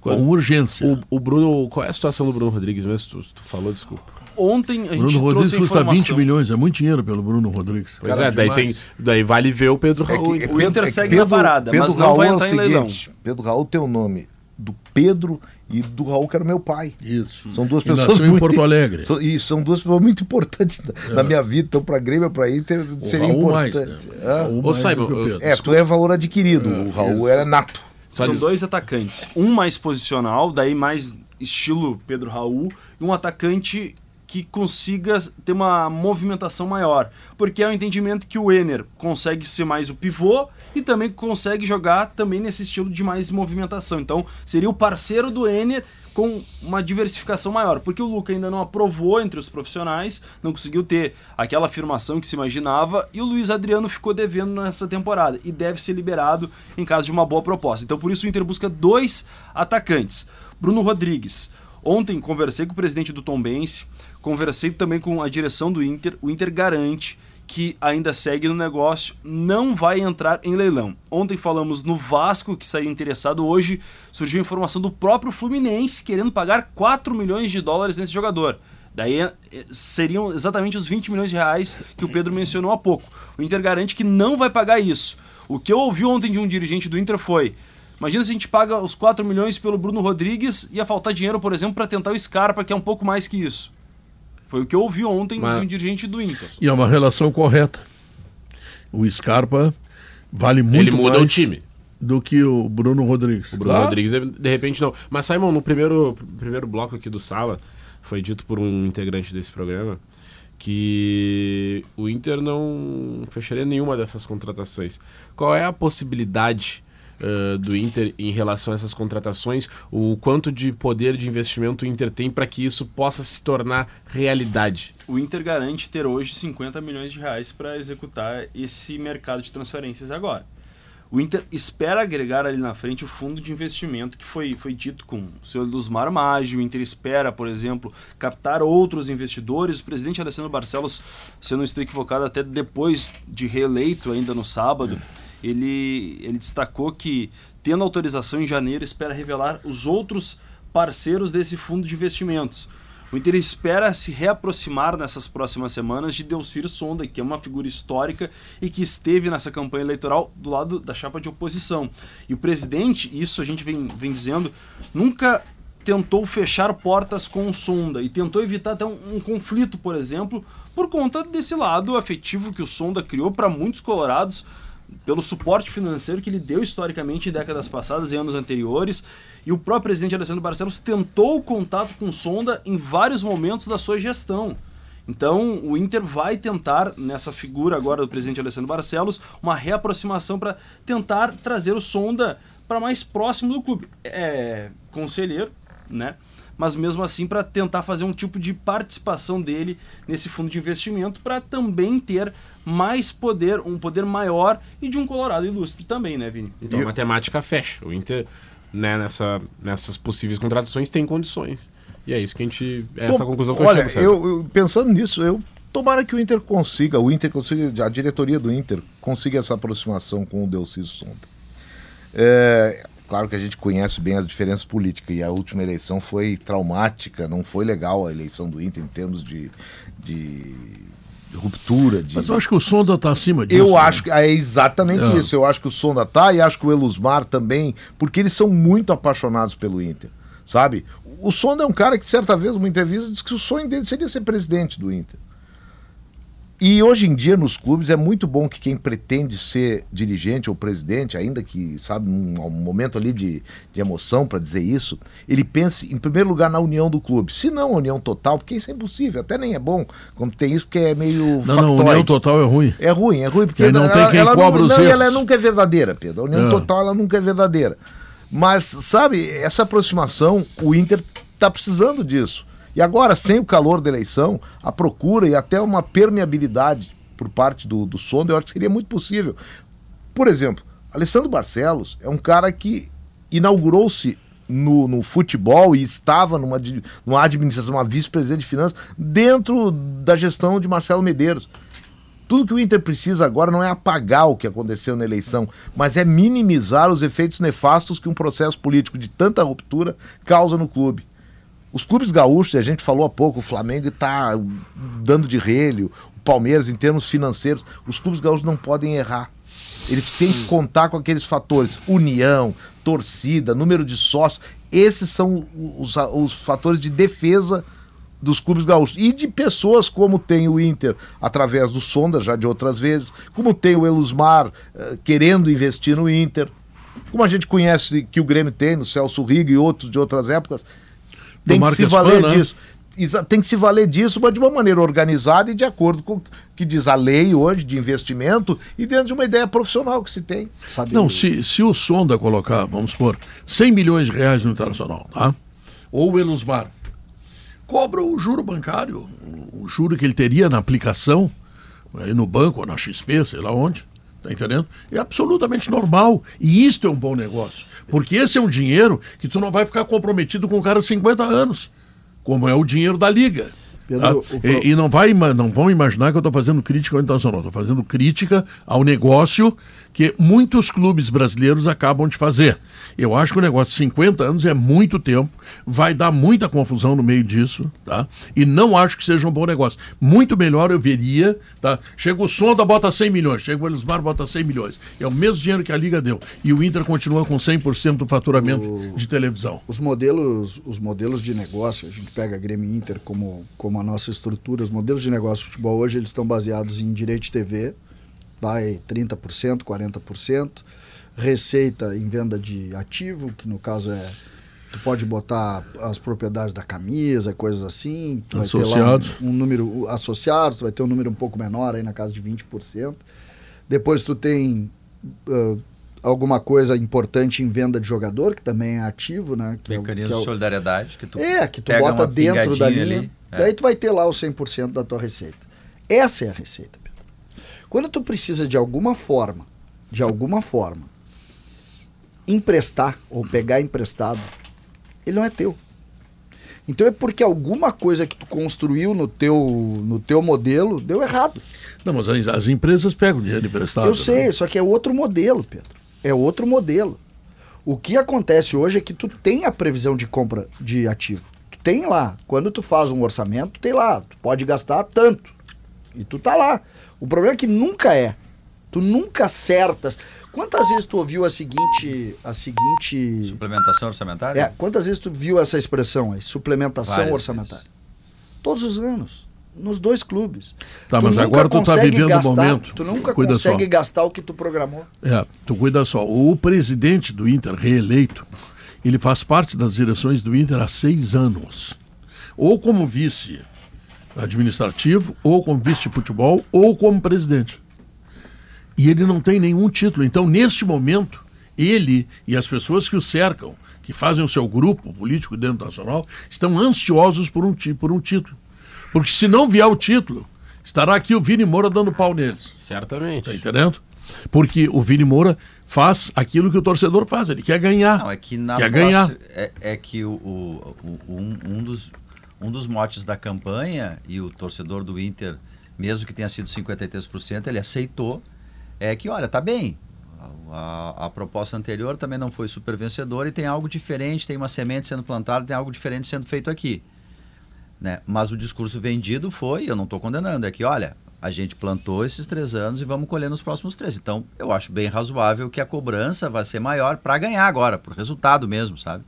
com urgência. O, o Bruno, qual é a situação do Bruno Rodrigues mesmo? Tu, tu falou, desculpa. Ontem a gente Bruno Rodrigues custa 20 informação. milhões, é muito dinheiro pelo Bruno Rodrigues. Pois é, daí, tem, daí vale ver o Pedro É Raul. que- então. O Inter segue na parada, mas não Raul vai é o entrar em leilão. seguinte, Pedro Raul tem o nome do Pedro e do Raul, que era meu pai. Isso. São duas E pessoas nasceu em muito- Porto Alegre. São- e são duas pessoas muito importantes na, na minha vida. Então, para Grêmio, para Inter, O seria Raul mais, importante. né? Ah, Raul Ô, mais Simon, do que o Pedro. É, tu é valor adquirido. o Raul isso. era nato. São dois atacantes. Um mais posicional, daí mais estilo Pedro Raul, e um atacante que consiga ter uma movimentação maior. Porque é o entendimento que o Ener consegue ser mais o pivô e também consegue jogar também nesse estilo de mais movimentação. Então, seria o parceiro do Ener com uma diversificação maior. Porque o Luca ainda não aprovou entre os profissionais, não conseguiu ter aquela afirmação que se imaginava, e o Luiz Adriano ficou devendo nessa temporada e deve ser liberado em caso de uma boa proposta. Então, por isso, o Inter busca dois atacantes. Bruno Rodrigues. Ontem conversei com o presidente do Tombense, conversei também com a direção do Inter. O Inter garante que ainda segue no negócio, não vai entrar em leilão. Ontem falamos no Vasco, que saiu interessado. Hoje surgiu a informação do próprio Fluminense querendo pagar 4 milhões de dólares nesse jogador. Daí eh, seriam exatamente os 20 milhões de reais que o Pedro mencionou há pouco. O Inter garante que não vai pagar isso. O que eu ouvi ontem de um dirigente do Inter foi: imagina se a gente paga os 4 milhões pelo Bruno Rodrigues, ia faltar dinheiro, por exemplo, para tentar o Scarpa, que é um pouco mais que isso. Foi o que eu ouvi ontem Mas- de um dirigente do Inter. E é uma relação correta. O Scarpa vale muito Ele muda mais o time. do que o Bruno Rodrigues. O Bruno Tá? Rodrigues, de repente, não. Mas, Simon, no primeiro, primeiro bloco aqui do Sala, foi dito por um integrante desse programa que o Inter não fecharia nenhuma dessas contratações. Qual é a possibilidade eh, do Inter em relação a essas contratações? O quanto de poder de investimento o Inter tem para que isso possa se tornar realidade? O Inter garante ter hoje 50 milhões de reais para executar esse mercado de transferências agora. O Inter espera agregar ali na frente o fundo de investimento que foi, foi dito com o senhor Luzmar Maggi. O Inter espera, por exemplo, captar outros investidores. O presidente Alessandro Barcelos, se eu não estou equivocado, até depois de reeleito ainda no sábado, ele, ele destacou que, tendo autorização em janeiro, espera revelar os outros parceiros desse fundo de investimentos. O Inter espera se reaproximar nessas próximas semanas de Delcir Sonda, que é uma figura histórica e que esteve nessa campanha eleitoral do lado da chapa de oposição. E o presidente, isso a gente vem, vem dizendo, nunca tentou fechar portas com Sonda e tentou evitar até um, um conflito, por exemplo, por conta desse lado afetivo que o Sonda criou para muitos colorados pelo suporte financeiro que ele deu historicamente em décadas passadas e anos anteriores. E o próprio presidente Alessandro Barcelos tentou o contato com Sonda em vários momentos da sua gestão. Então, o Inter vai tentar, nessa figura agora do presidente Alessandro Barcelos, uma reaproximação para tentar trazer o Sonda para mais próximo do clube. É conselheiro, né? Mas mesmo assim, para tentar fazer um tipo de participação dele nesse fundo de investimento, para também ter mais poder, um poder maior e de um Colorado ilustre também, né, Vini? Então a matemática fecha. O Inter, né, nessa, nessas possíveis contratações, tem condições. E é isso que a gente. É essa conclusão que eu Olha, chego, César. eu, eu- pensando nisso, eu tomara que o Inter consiga, o Inter consiga, a diretoria do Inter consiga essa aproximação com o Delcio Sonda. É, claro que a gente conhece bem as diferenças políticas e a última eleição foi traumática, não foi legal a eleição do Inter em termos de, de ruptura. De... Mas eu acho que o Sonda está acima disso. Eu né? acho que é exatamente É. isso. Eu acho que o Sonda tá e acho que o Elusmar também, porque eles são muito apaixonados pelo Inter, sabe? O Sonda é um cara que certa vez numa entrevista disse que o sonho dele seria ser presidente do Inter. E hoje em dia nos clubes é muito bom que quem pretende ser dirigente ou presidente, ainda que, sabe, num num momento ali de, de emoção para dizer isso, ele pense em primeiro lugar na união do clube. Se não a união total, porque isso é impossível, até nem é bom quando tem isso, porque é meio Não, não, união total é ruim. é ruim, é ruim, porque Aí não tem quem ela, cobra não, os não, erros. ela nunca é verdadeira, Pedro. A união É. total ela nunca é verdadeira. Mas, sabe, essa aproximação, o Inter está precisando disso. E agora, sem o calor da eleição, a procura e até uma permeabilidade por parte do, do Sonda, eu acho que seria muito possível. Por exemplo, Alessandro Barcelos é um cara que inaugurou-se no, no futebol e estava numa, numa administração, uma vice-presidente de finanças, dentro da gestão de Marcelo Medeiros Tudo que o Inter precisa agora não é apagar o que aconteceu na eleição, mas é minimizar os efeitos nefastos que um processo político de tanta ruptura causa no clube. Os clubes gaúchos, a gente falou há pouco, o Flamengo está dando de relho, o Palmeiras em termos financeiros, os clubes gaúchos não podem errar. Eles têm que contar com aqueles fatores: união, torcida, número de sócios. Esses são os, os fatores de defesa dos clubes gaúchos e de pessoas como tem o Inter através do Sonda já de outras vezes, como tem o Elusmar uh, querendo investir no Inter, como a gente conhece que o Grêmio tem no Celso Rigo e outros de outras épocas, tem que se valer né? disso. Tem que se valer disso, mas de uma maneira organizada e de acordo com o que diz a lei hoje de investimento e dentro de uma ideia profissional que se tem. Sabe? Não, se, se o Sonda colocar, vamos supor, 100 milhões de reais no Internacional, tá? Ou o Elusmar, cobra o juro bancário, o juro que ele teria na aplicação, aí no banco ou na XP, sei lá onde. Tá entendendo? É absolutamente normal. E isto é um bom negócio. Porque esse é um dinheiro que tu não vai ficar comprometido com o cara 50 anos, como é o dinheiro da liga. Pedro, ah, o... e, e, não, vai, não vão imaginar que eu estou fazendo crítica ao Internacional, estou fazendo crítica ao negócio que muitos clubes brasileiros acabam de fazer. Eu acho que o negócio de 50 anos é muito tempo, vai dar muita confusão no meio disso, tá? E não acho que seja um bom negócio. Muito melhor eu veria, tá? Chega o Sonda, bota 100 milhões, chega o Elismar, bota 100 milhões. É o mesmo dinheiro que a Liga deu. E o Inter continua com 100% do faturamento o... de televisão. Os modelos, os modelos de negócio, a gente pega a Grêmio Inter como, como a nossa estrutura, os modelos de negócio de futebol hoje eles estão baseados em direito de TV, vai 30%, 40%. Receita em venda de ativo, que no caso é. Tu pode botar as propriedades da camisa, coisas assim. Associados. Um, um, número associados, tu vai ter um número um pouco menor aí na casa de 20%. Depois tu tem uh, alguma coisa importante em venda de jogador, que também é ativo, né? Que Mecanismo é, que é o, de solidariedade que tu É, que tu bota dentro da linha. Ali, é. Daí tu vai ter lá os 100% da tua receita. Essa é a receita. Quando tu precisa de alguma forma, de alguma forma, emprestar ou pegar emprestado, ele não é teu. Então é porque alguma coisa que tu construiu no teu, no teu modelo deu errado. Não, mas as, as empresas pegam dinheiro emprestado. Eu sei, né? só que é outro modelo, Pedro. É outro modelo. O que acontece hoje é que tu tem a previsão de compra de ativo. Tu tem lá. Quando tu faz um orçamento, tem lá. Tu pode gastar tanto. E tu tá lá. O problema é que nunca é. Tu nunca acertas. Quantas vezes tu ouviu a seguinte. A seguinte. Suplementação orçamentária? É, quantas vezes tu viu essa expressão aí? Suplementação Várias orçamentária. Vezes. Todos os anos. Nos dois clubes. Tá, tu mas agora tu tá vivendo o momento. Tu nunca cuida consegue só. gastar o que tu programou. É, tu cuida só. O presidente do Inter, reeleito, ele faz parte das direções do Inter há seis anos. Ou como vice administrativo, ou como vice de futebol, ou como presidente. E ele não tem nenhum título. Então, neste momento, ele e as pessoas que o cercam, que fazem o seu grupo político dentro nacional, estão ansiosos por um, por um título. Porque se não vier o título, estará aqui o Vini Moura dando pau neles. Certamente. Tá entendendo? Porque o Vini Moura faz aquilo que o torcedor faz, ele quer ganhar. Não, é que na quer ganhar. É, é que o, o, o um, um, dos, um dos motes da campanha, e o torcedor do Inter, mesmo que tenha sido 53%, ele aceitou, é que, olha, tá bem. A, a, a, proposta anterior também não foi super vencedora e tem algo diferente, tem uma semente sendo plantada, tem algo diferente sendo feito aqui. Né? Mas o discurso vendido foi, eu não estou condenando, é que, olha, a gente plantou esses três anos e vamos colher nos próximos três. Então, eu acho bem razoável que a cobrança vai ser maior para ganhar agora, por resultado mesmo, sabe?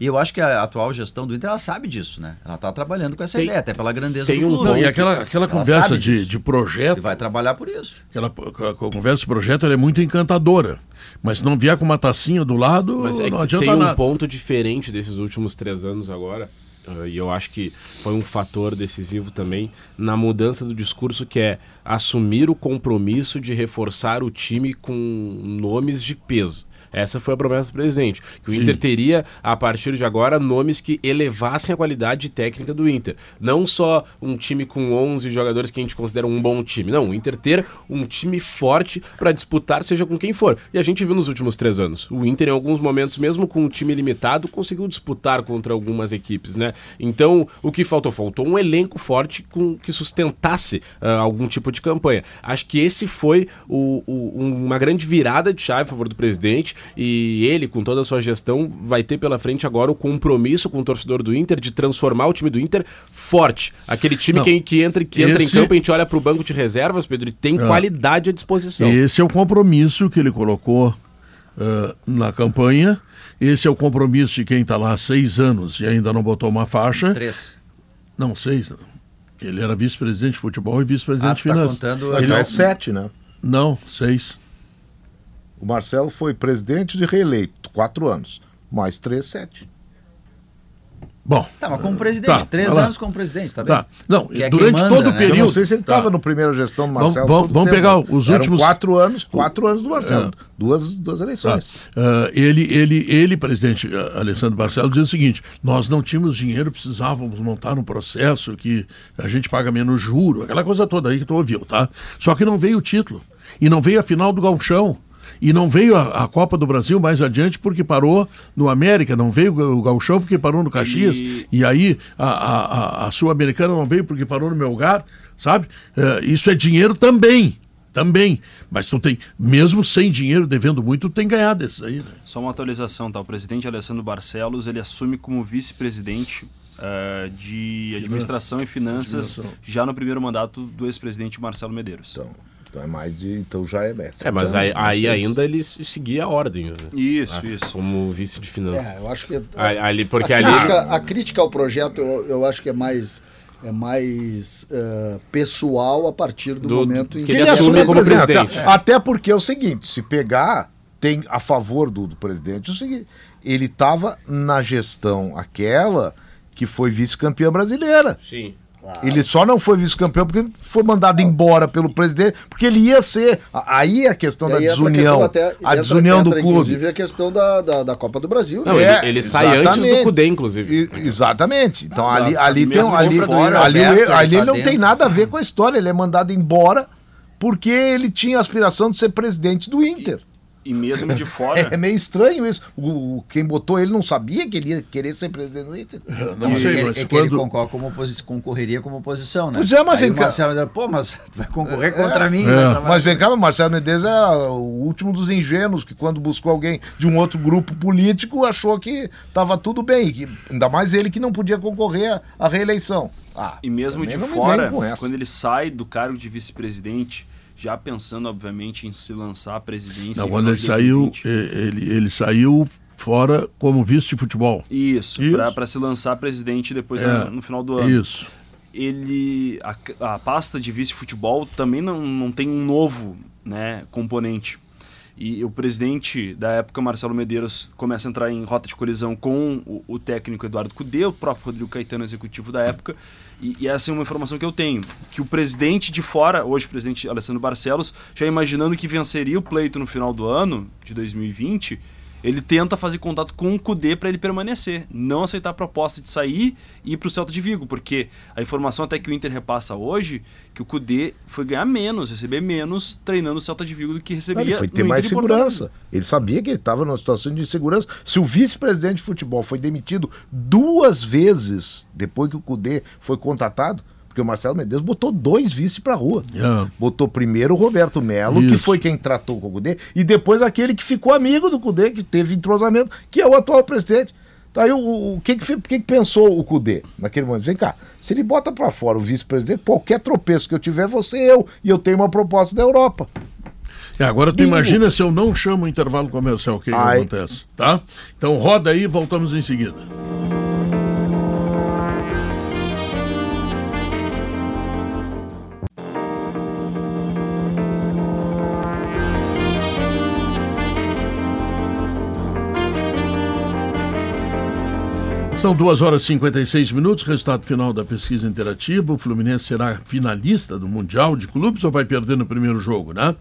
E eu acho que a atual gestão do Inter, ela sabe disso, né? Ela está trabalhando com essa tem, ideia, até pela grandeza tem do clube. Não, e aquela, aquela conversa de, de projeto... E vai trabalhar por isso. Aquela a, a conversa de projeto é muito encantadora. Mas se não vier com uma tacinha do lado, Mas é não adianta tem nada. um ponto diferente desses últimos três anos agora, uh, e eu acho que foi um fator decisivo também na mudança do discurso, que é assumir o compromisso de reforçar o time com nomes de peso Essa foi a promessa do presidente. Que o Inter teria, a partir de agora, nomes que elevassem a qualidade técnica do Inter. Não só um time com 11 jogadores que a gente considera um bom time. Não, o Inter ter um time forte para disputar, seja com quem for. E a gente viu nos últimos três anos. O Inter, em alguns momentos, mesmo com um time limitado, conseguiu disputar contra algumas equipes, né? Então, o que faltou? Faltou um elenco forte com que sustentasse uh, algum tipo de campanha. Acho que esse foi o, o, uma grande virada de chave a favor do presidente e ele, com toda a sua gestão, vai ter pela frente agora o compromisso com o torcedor do Inter de transformar o time do Inter forte. Aquele time que, que, entra, que entra Esse- em campo, a gente olha para o banco de reservas, Pedro, e tem Ah. qualidade à disposição. Esse é o compromisso que ele colocou ah, na campanha. Esse é o compromisso de quem está lá há seis anos e ainda não botou uma faixa. Três. Não, seis. Ele era vice-presidente de futebol e vice-presidente Ah, de tá finanças. contando- Ele- Então é sete, né? Não, seis. O Marcelo foi presidente de reeleito, quatro anos. Mais três, sete. Bom, Tá, mas como presidente. Tá, três anos como presidente, tá bem? Tá. Não, Que é durante quem todo manda, o né? período. Eu não sei se ele Tá. estava no primeira gestão do Marcelo. vamos- vamos pegar os últimos- quatro anos, quatro anos do Marcelo. É. Duas, duas eleições. Ah, ele, ele, ele, presidente ah, Alessandro Barcelos, diz o seguinte: nós não tínhamos dinheiro, precisávamos montar um processo que a gente paga menos juro, aquela coisa toda aí que tu ouviu, tá? Só que não veio o título. E não veio a final do Galchão. E não veio a, a Copa do Brasil mais adiante porque parou no América, não veio o Galchão porque parou no Caxias. Ele- E aí a, a, a- Sul-Americana não veio porque parou no meu lugar, sabe? Eh, isso é dinheiro também. Também. Mas tu tem, mesmo sem dinheiro, devendo muito, tu tem ganhado esses aí, né? Só uma atualização, tá? O presidente Alessandro Barcelos, ele assume como vice-presidente eh, de administração e finanças já no primeiro mandato do ex-presidente Marcelo Medeiros. Então, então é mais de. Então já é. É, mas aí, Então, aí ainda ele seguia a ordem. né? Isso, Ah, isso. Como vice de finanças. É, eu acho que. Ali- ali- porque a, ali- crítica, a crítica ao projeto, eu, eu acho que é mais. É mais eh, pessoal a partir do, Do- momento em que que ele Ele assume assume como presidente. Até, até porque é o seguinte: se pegar, tem a favor do, do presidente, é o seguinte: ele estava na gestão aquela que foi vice-campeã brasileira. Sim. Ele só não foi vice-campeão porque foi mandado embora pelo presidente, porque ele ia ser. a- Aí é a questão da desunião. questão até- a entra- desunião do entra, clube. Inclusive a questão da, da, da Copa do Brasil. Não, né? ele, ele sai antes do. Cudê, inclusive. E- exatamente. Então ali, ali tem ali, do Yuri ali, Alberto, ali ele tá não tem dentro. nada a ver com a história. Ele é mandado embora porque ele tinha a aspiração de ser presidente do Inter. E mesmo de fora. É meio estranho isso. O, o- quem botou ele não sabia que ele ia querer ser presidente do Inter. Não é, sei, que- mas é que ele quando. concorre como oposi- concorreria como oposição, né? Pois é, mas Aí vem o cá. Marcelo dizer, pô, mas tu vai concorrer contra mim. É. vai trabalhar- Mas vem cá, mas Marcelo Medeiros era o último dos ingênuos que quando buscou alguém de um outro grupo político achou que estava tudo bem. Que, ainda mais ele que não podia concorrer à- reeleição. Ah, E mesmo de me fora, quando ele sai do cargo de vice-presidente, já pensando, obviamente, em se lançar à presidência. Não, quando ele saiu, 2020. eh, ele, ele saiu fora como vice de futebol. Isso, Isso. pra se lançar presidente depois É, na- no final do ano. Isso. ele a, a pasta de vice-futebol também não, não tem um novo né, componente. E o presidente da época, Marcelo Medeiros, começa a entrar em rota de colisão com o, o técnico Eduardo Cudê, o próprio Rodrigo Caetano, executivo da época. E, e essa é uma informação que eu tenho. Que o presidente de fora, hoje o presidente Alessandro Barcelos, já imaginando que venceria o pleito no final do ano, de 2020, ele tenta fazer contato com o Cudê para ele permanecer, não aceitar a proposta de sair e ir para o Celta de Vigo, porque a informação até que o Inter repassa hoje que o Cudê foi ganhar menos, receber menos treinando o Celta de Vigo do que receberia Ele foi ter mais segurança. Ele sabia que ele estava numa situação de insegurança. Se o vice-presidente de futebol foi demitido duas vezes depois que o Cudê foi contratado, porque o Marcelo Medeiros botou dois vice pra rua. É. Botou primeiro o Roberto Melo, que foi quem tratou com o Cudê, e depois aquele que ficou amigo do Cudê, que teve entrosamento, que é o atual presidente. Tá aí o, o, o que, que, que que pensou o Cudê naquele momento? Vem cá, se ele bota pra fora o vice-presidente, qualquer tropeço que eu tiver, ser eu. E eu tenho uma proposta da Europa. É, agora tu Bingo. imagina se eu não chamo o intervalo comercial, o que, que Ai. acontece, tá? Então roda aí e voltamos em seguida. São 2 horas e 56 minutos, resultado final da pesquisa interativa. O Fluminense será finalista do Mundial de Clubes ou vai perder no primeiro jogo, né?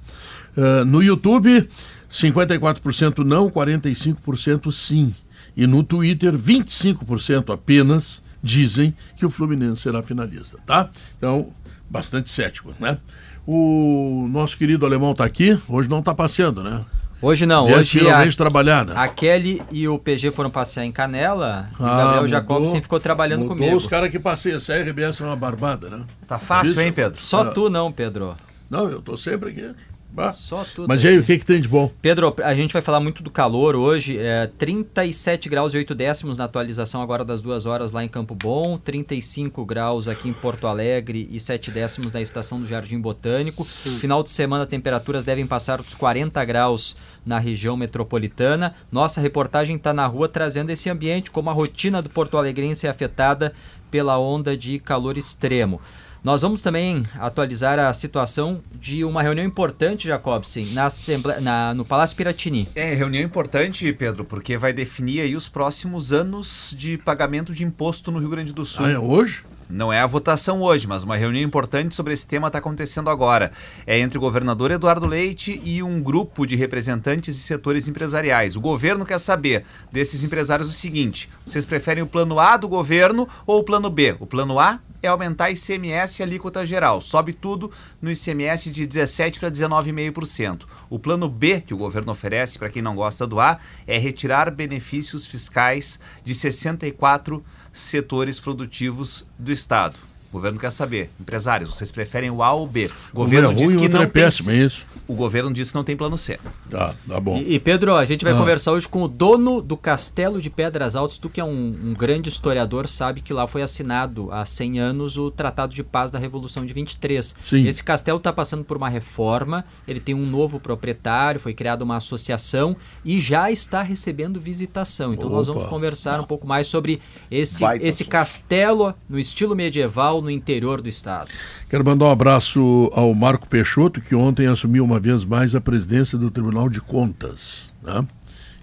Ah, no YouTube, 54% não, 45% sim. E no Twitter, 25% apenas dizem que o Fluminense será finalista, tá? Então, bastante cético, né? O nosso querido alemão está aqui, hoje não está passeando, né? Hoje não, Viesse hoje a, trabalhar, né? a Kelly e o PG foram passear em Canela e o Ah, Gabriel Jacobsen ficou trabalhando mudou comigo. os caras que passeiam. Essa RBS é uma barbada, né? Tá fácil, Isso. hein, Pedro? Só Ah. tu não, Pedro. Não, eu tô sempre aqui. Bah. Só tu. Mas e aí, o que, que tem de bom? Pedro, a gente vai falar muito do calor hoje. É 37 graus e 8 décimos na atualização agora das duas horas lá em Campo Bom, 35 graus aqui em Porto Alegre e 7 décimos na estação do Jardim Botânico. Final de semana, temperaturas devem passar dos 40 graus na região metropolitana. Nossa reportagem está na rua trazendo esse ambiente, como a rotina do Porto Alegrense é afetada pela onda de calor extremo. Nós vamos também atualizar a situação de uma reunião importante, Jacobsen, na Assembleia, na- no Palácio Piratini. É, reunião importante, Pedro, porque vai definir aí os próximos anos de pagamento de imposto no Rio Grande do Sul. Ah, é hoje? Não é a votação hoje, mas uma reunião importante sobre esse tema está acontecendo agora. É entre o governador Eduardo Leite e um grupo de representantes e setores empresariais. O governo quer saber desses empresários o seguinte: vocês preferem o plano A do governo ou o plano B? O plano A é aumentar ICMS e alíquota geral. Sobe tudo no ICMS de 17% para 19,5%. O plano B que o governo oferece, para quem não gosta do A, é retirar benefícios fiscais de 64 setores produtivos do Estado. O governo quer saber, empresários, vocês preferem o A ou o B? O governo Um é diz ruim, que não é péssimo, é isso? O governo diz que não tem plano C. Tá, tá bom. E, e, Pedro, a gente vai Ah. conversar hoje com o dono do Castelo de Pedras Altas. Tu que é um, um grande historiador, sabe que lá foi assinado há 100 anos o Tratado de Paz da Revolução de 23. Sim. Esse castelo está passando por uma reforma, ele tem um novo proprietário, foi criada uma associação e já está recebendo visitação. Então nós Opa. vamos conversar um pouco mais sobre esse, esse castelo no estilo medieval no interior do estado. Quero mandar um abraço ao Marco Peixoto, que ontem assumiu uma vez mais a presidência do Tribunal de Contas. Né?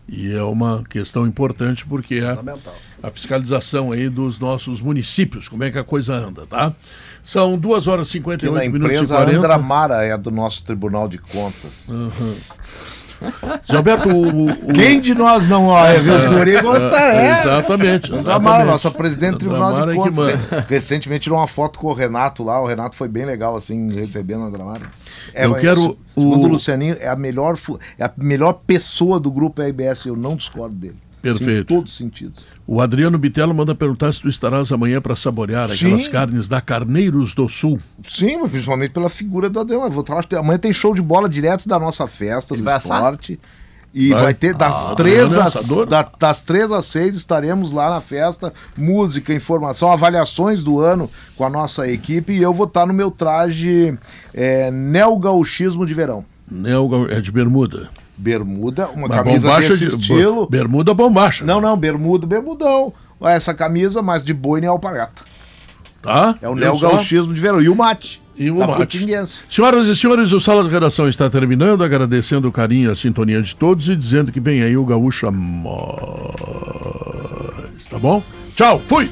E é uma questão importante porque é a fiscalização aí dos nossos municípios, como é que a coisa anda, tá? São 2 horas e Que 58 na minutos e empresa 40. Andramara é do nosso Tribunal de Contas. Zé Alberto, o, o- Quem de nós não olha, viu? Os guri gostar, é. Exatamente. Andramara, nossa presidente do Tribunal Andramara de é Contas. manda. Recentemente tirou uma foto com o Renato lá. O Renato foi bem legal, assim, recebendo a Andramara. É, Eu quero o- o Lucianinho, é a, melhor, é a melhor pessoa do grupo RBS. Eu não discordo dele. Perfeito. Em todos os sentidos. O Adriano Bitelo manda perguntar se tu estarás amanhã para saborear aquelas Sim. carnes da Carneiros do Sul. Sim, mas principalmente pela figura do Adriano. Eu vou estar- Amanhã tem show de bola direto da nossa festa Ele do vai assar? E Vai. vai, ter das, Ah, três Adriano é às, da- das três às seis estaremos lá na festa. Música, informação, avaliações do ano com a nossa equipe. E eu vou estar no meu traje é, neogauchismo de verão. Nelga é de bermuda. Bermuda, uma Mas camisa desse de estilo. Bermuda bombacha. Não, não, bermuda, bermudão. Essa camisa, mas de boi e alpargata. Tá? É o neogauchismo de verão. E o mate. E o da mate. Senhoras e senhores, o Sala de Redação está terminando, agradecendo o carinho e a sintonia de todos e dizendo que vem aí o Gaúcho a mais. Tá bom? Tchau, fui!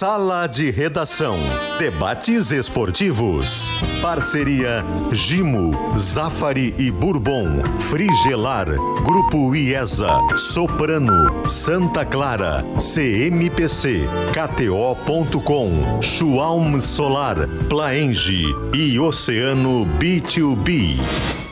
Sala de Redação. Debates esportivos. Parceria Gimo, Zafari e Bourbon. Frigelar. Grupo IESA. Soprano. Santa Clara. CMPC. KTO.com. Schwalm Solar. Plaenge. E Oceano B2B.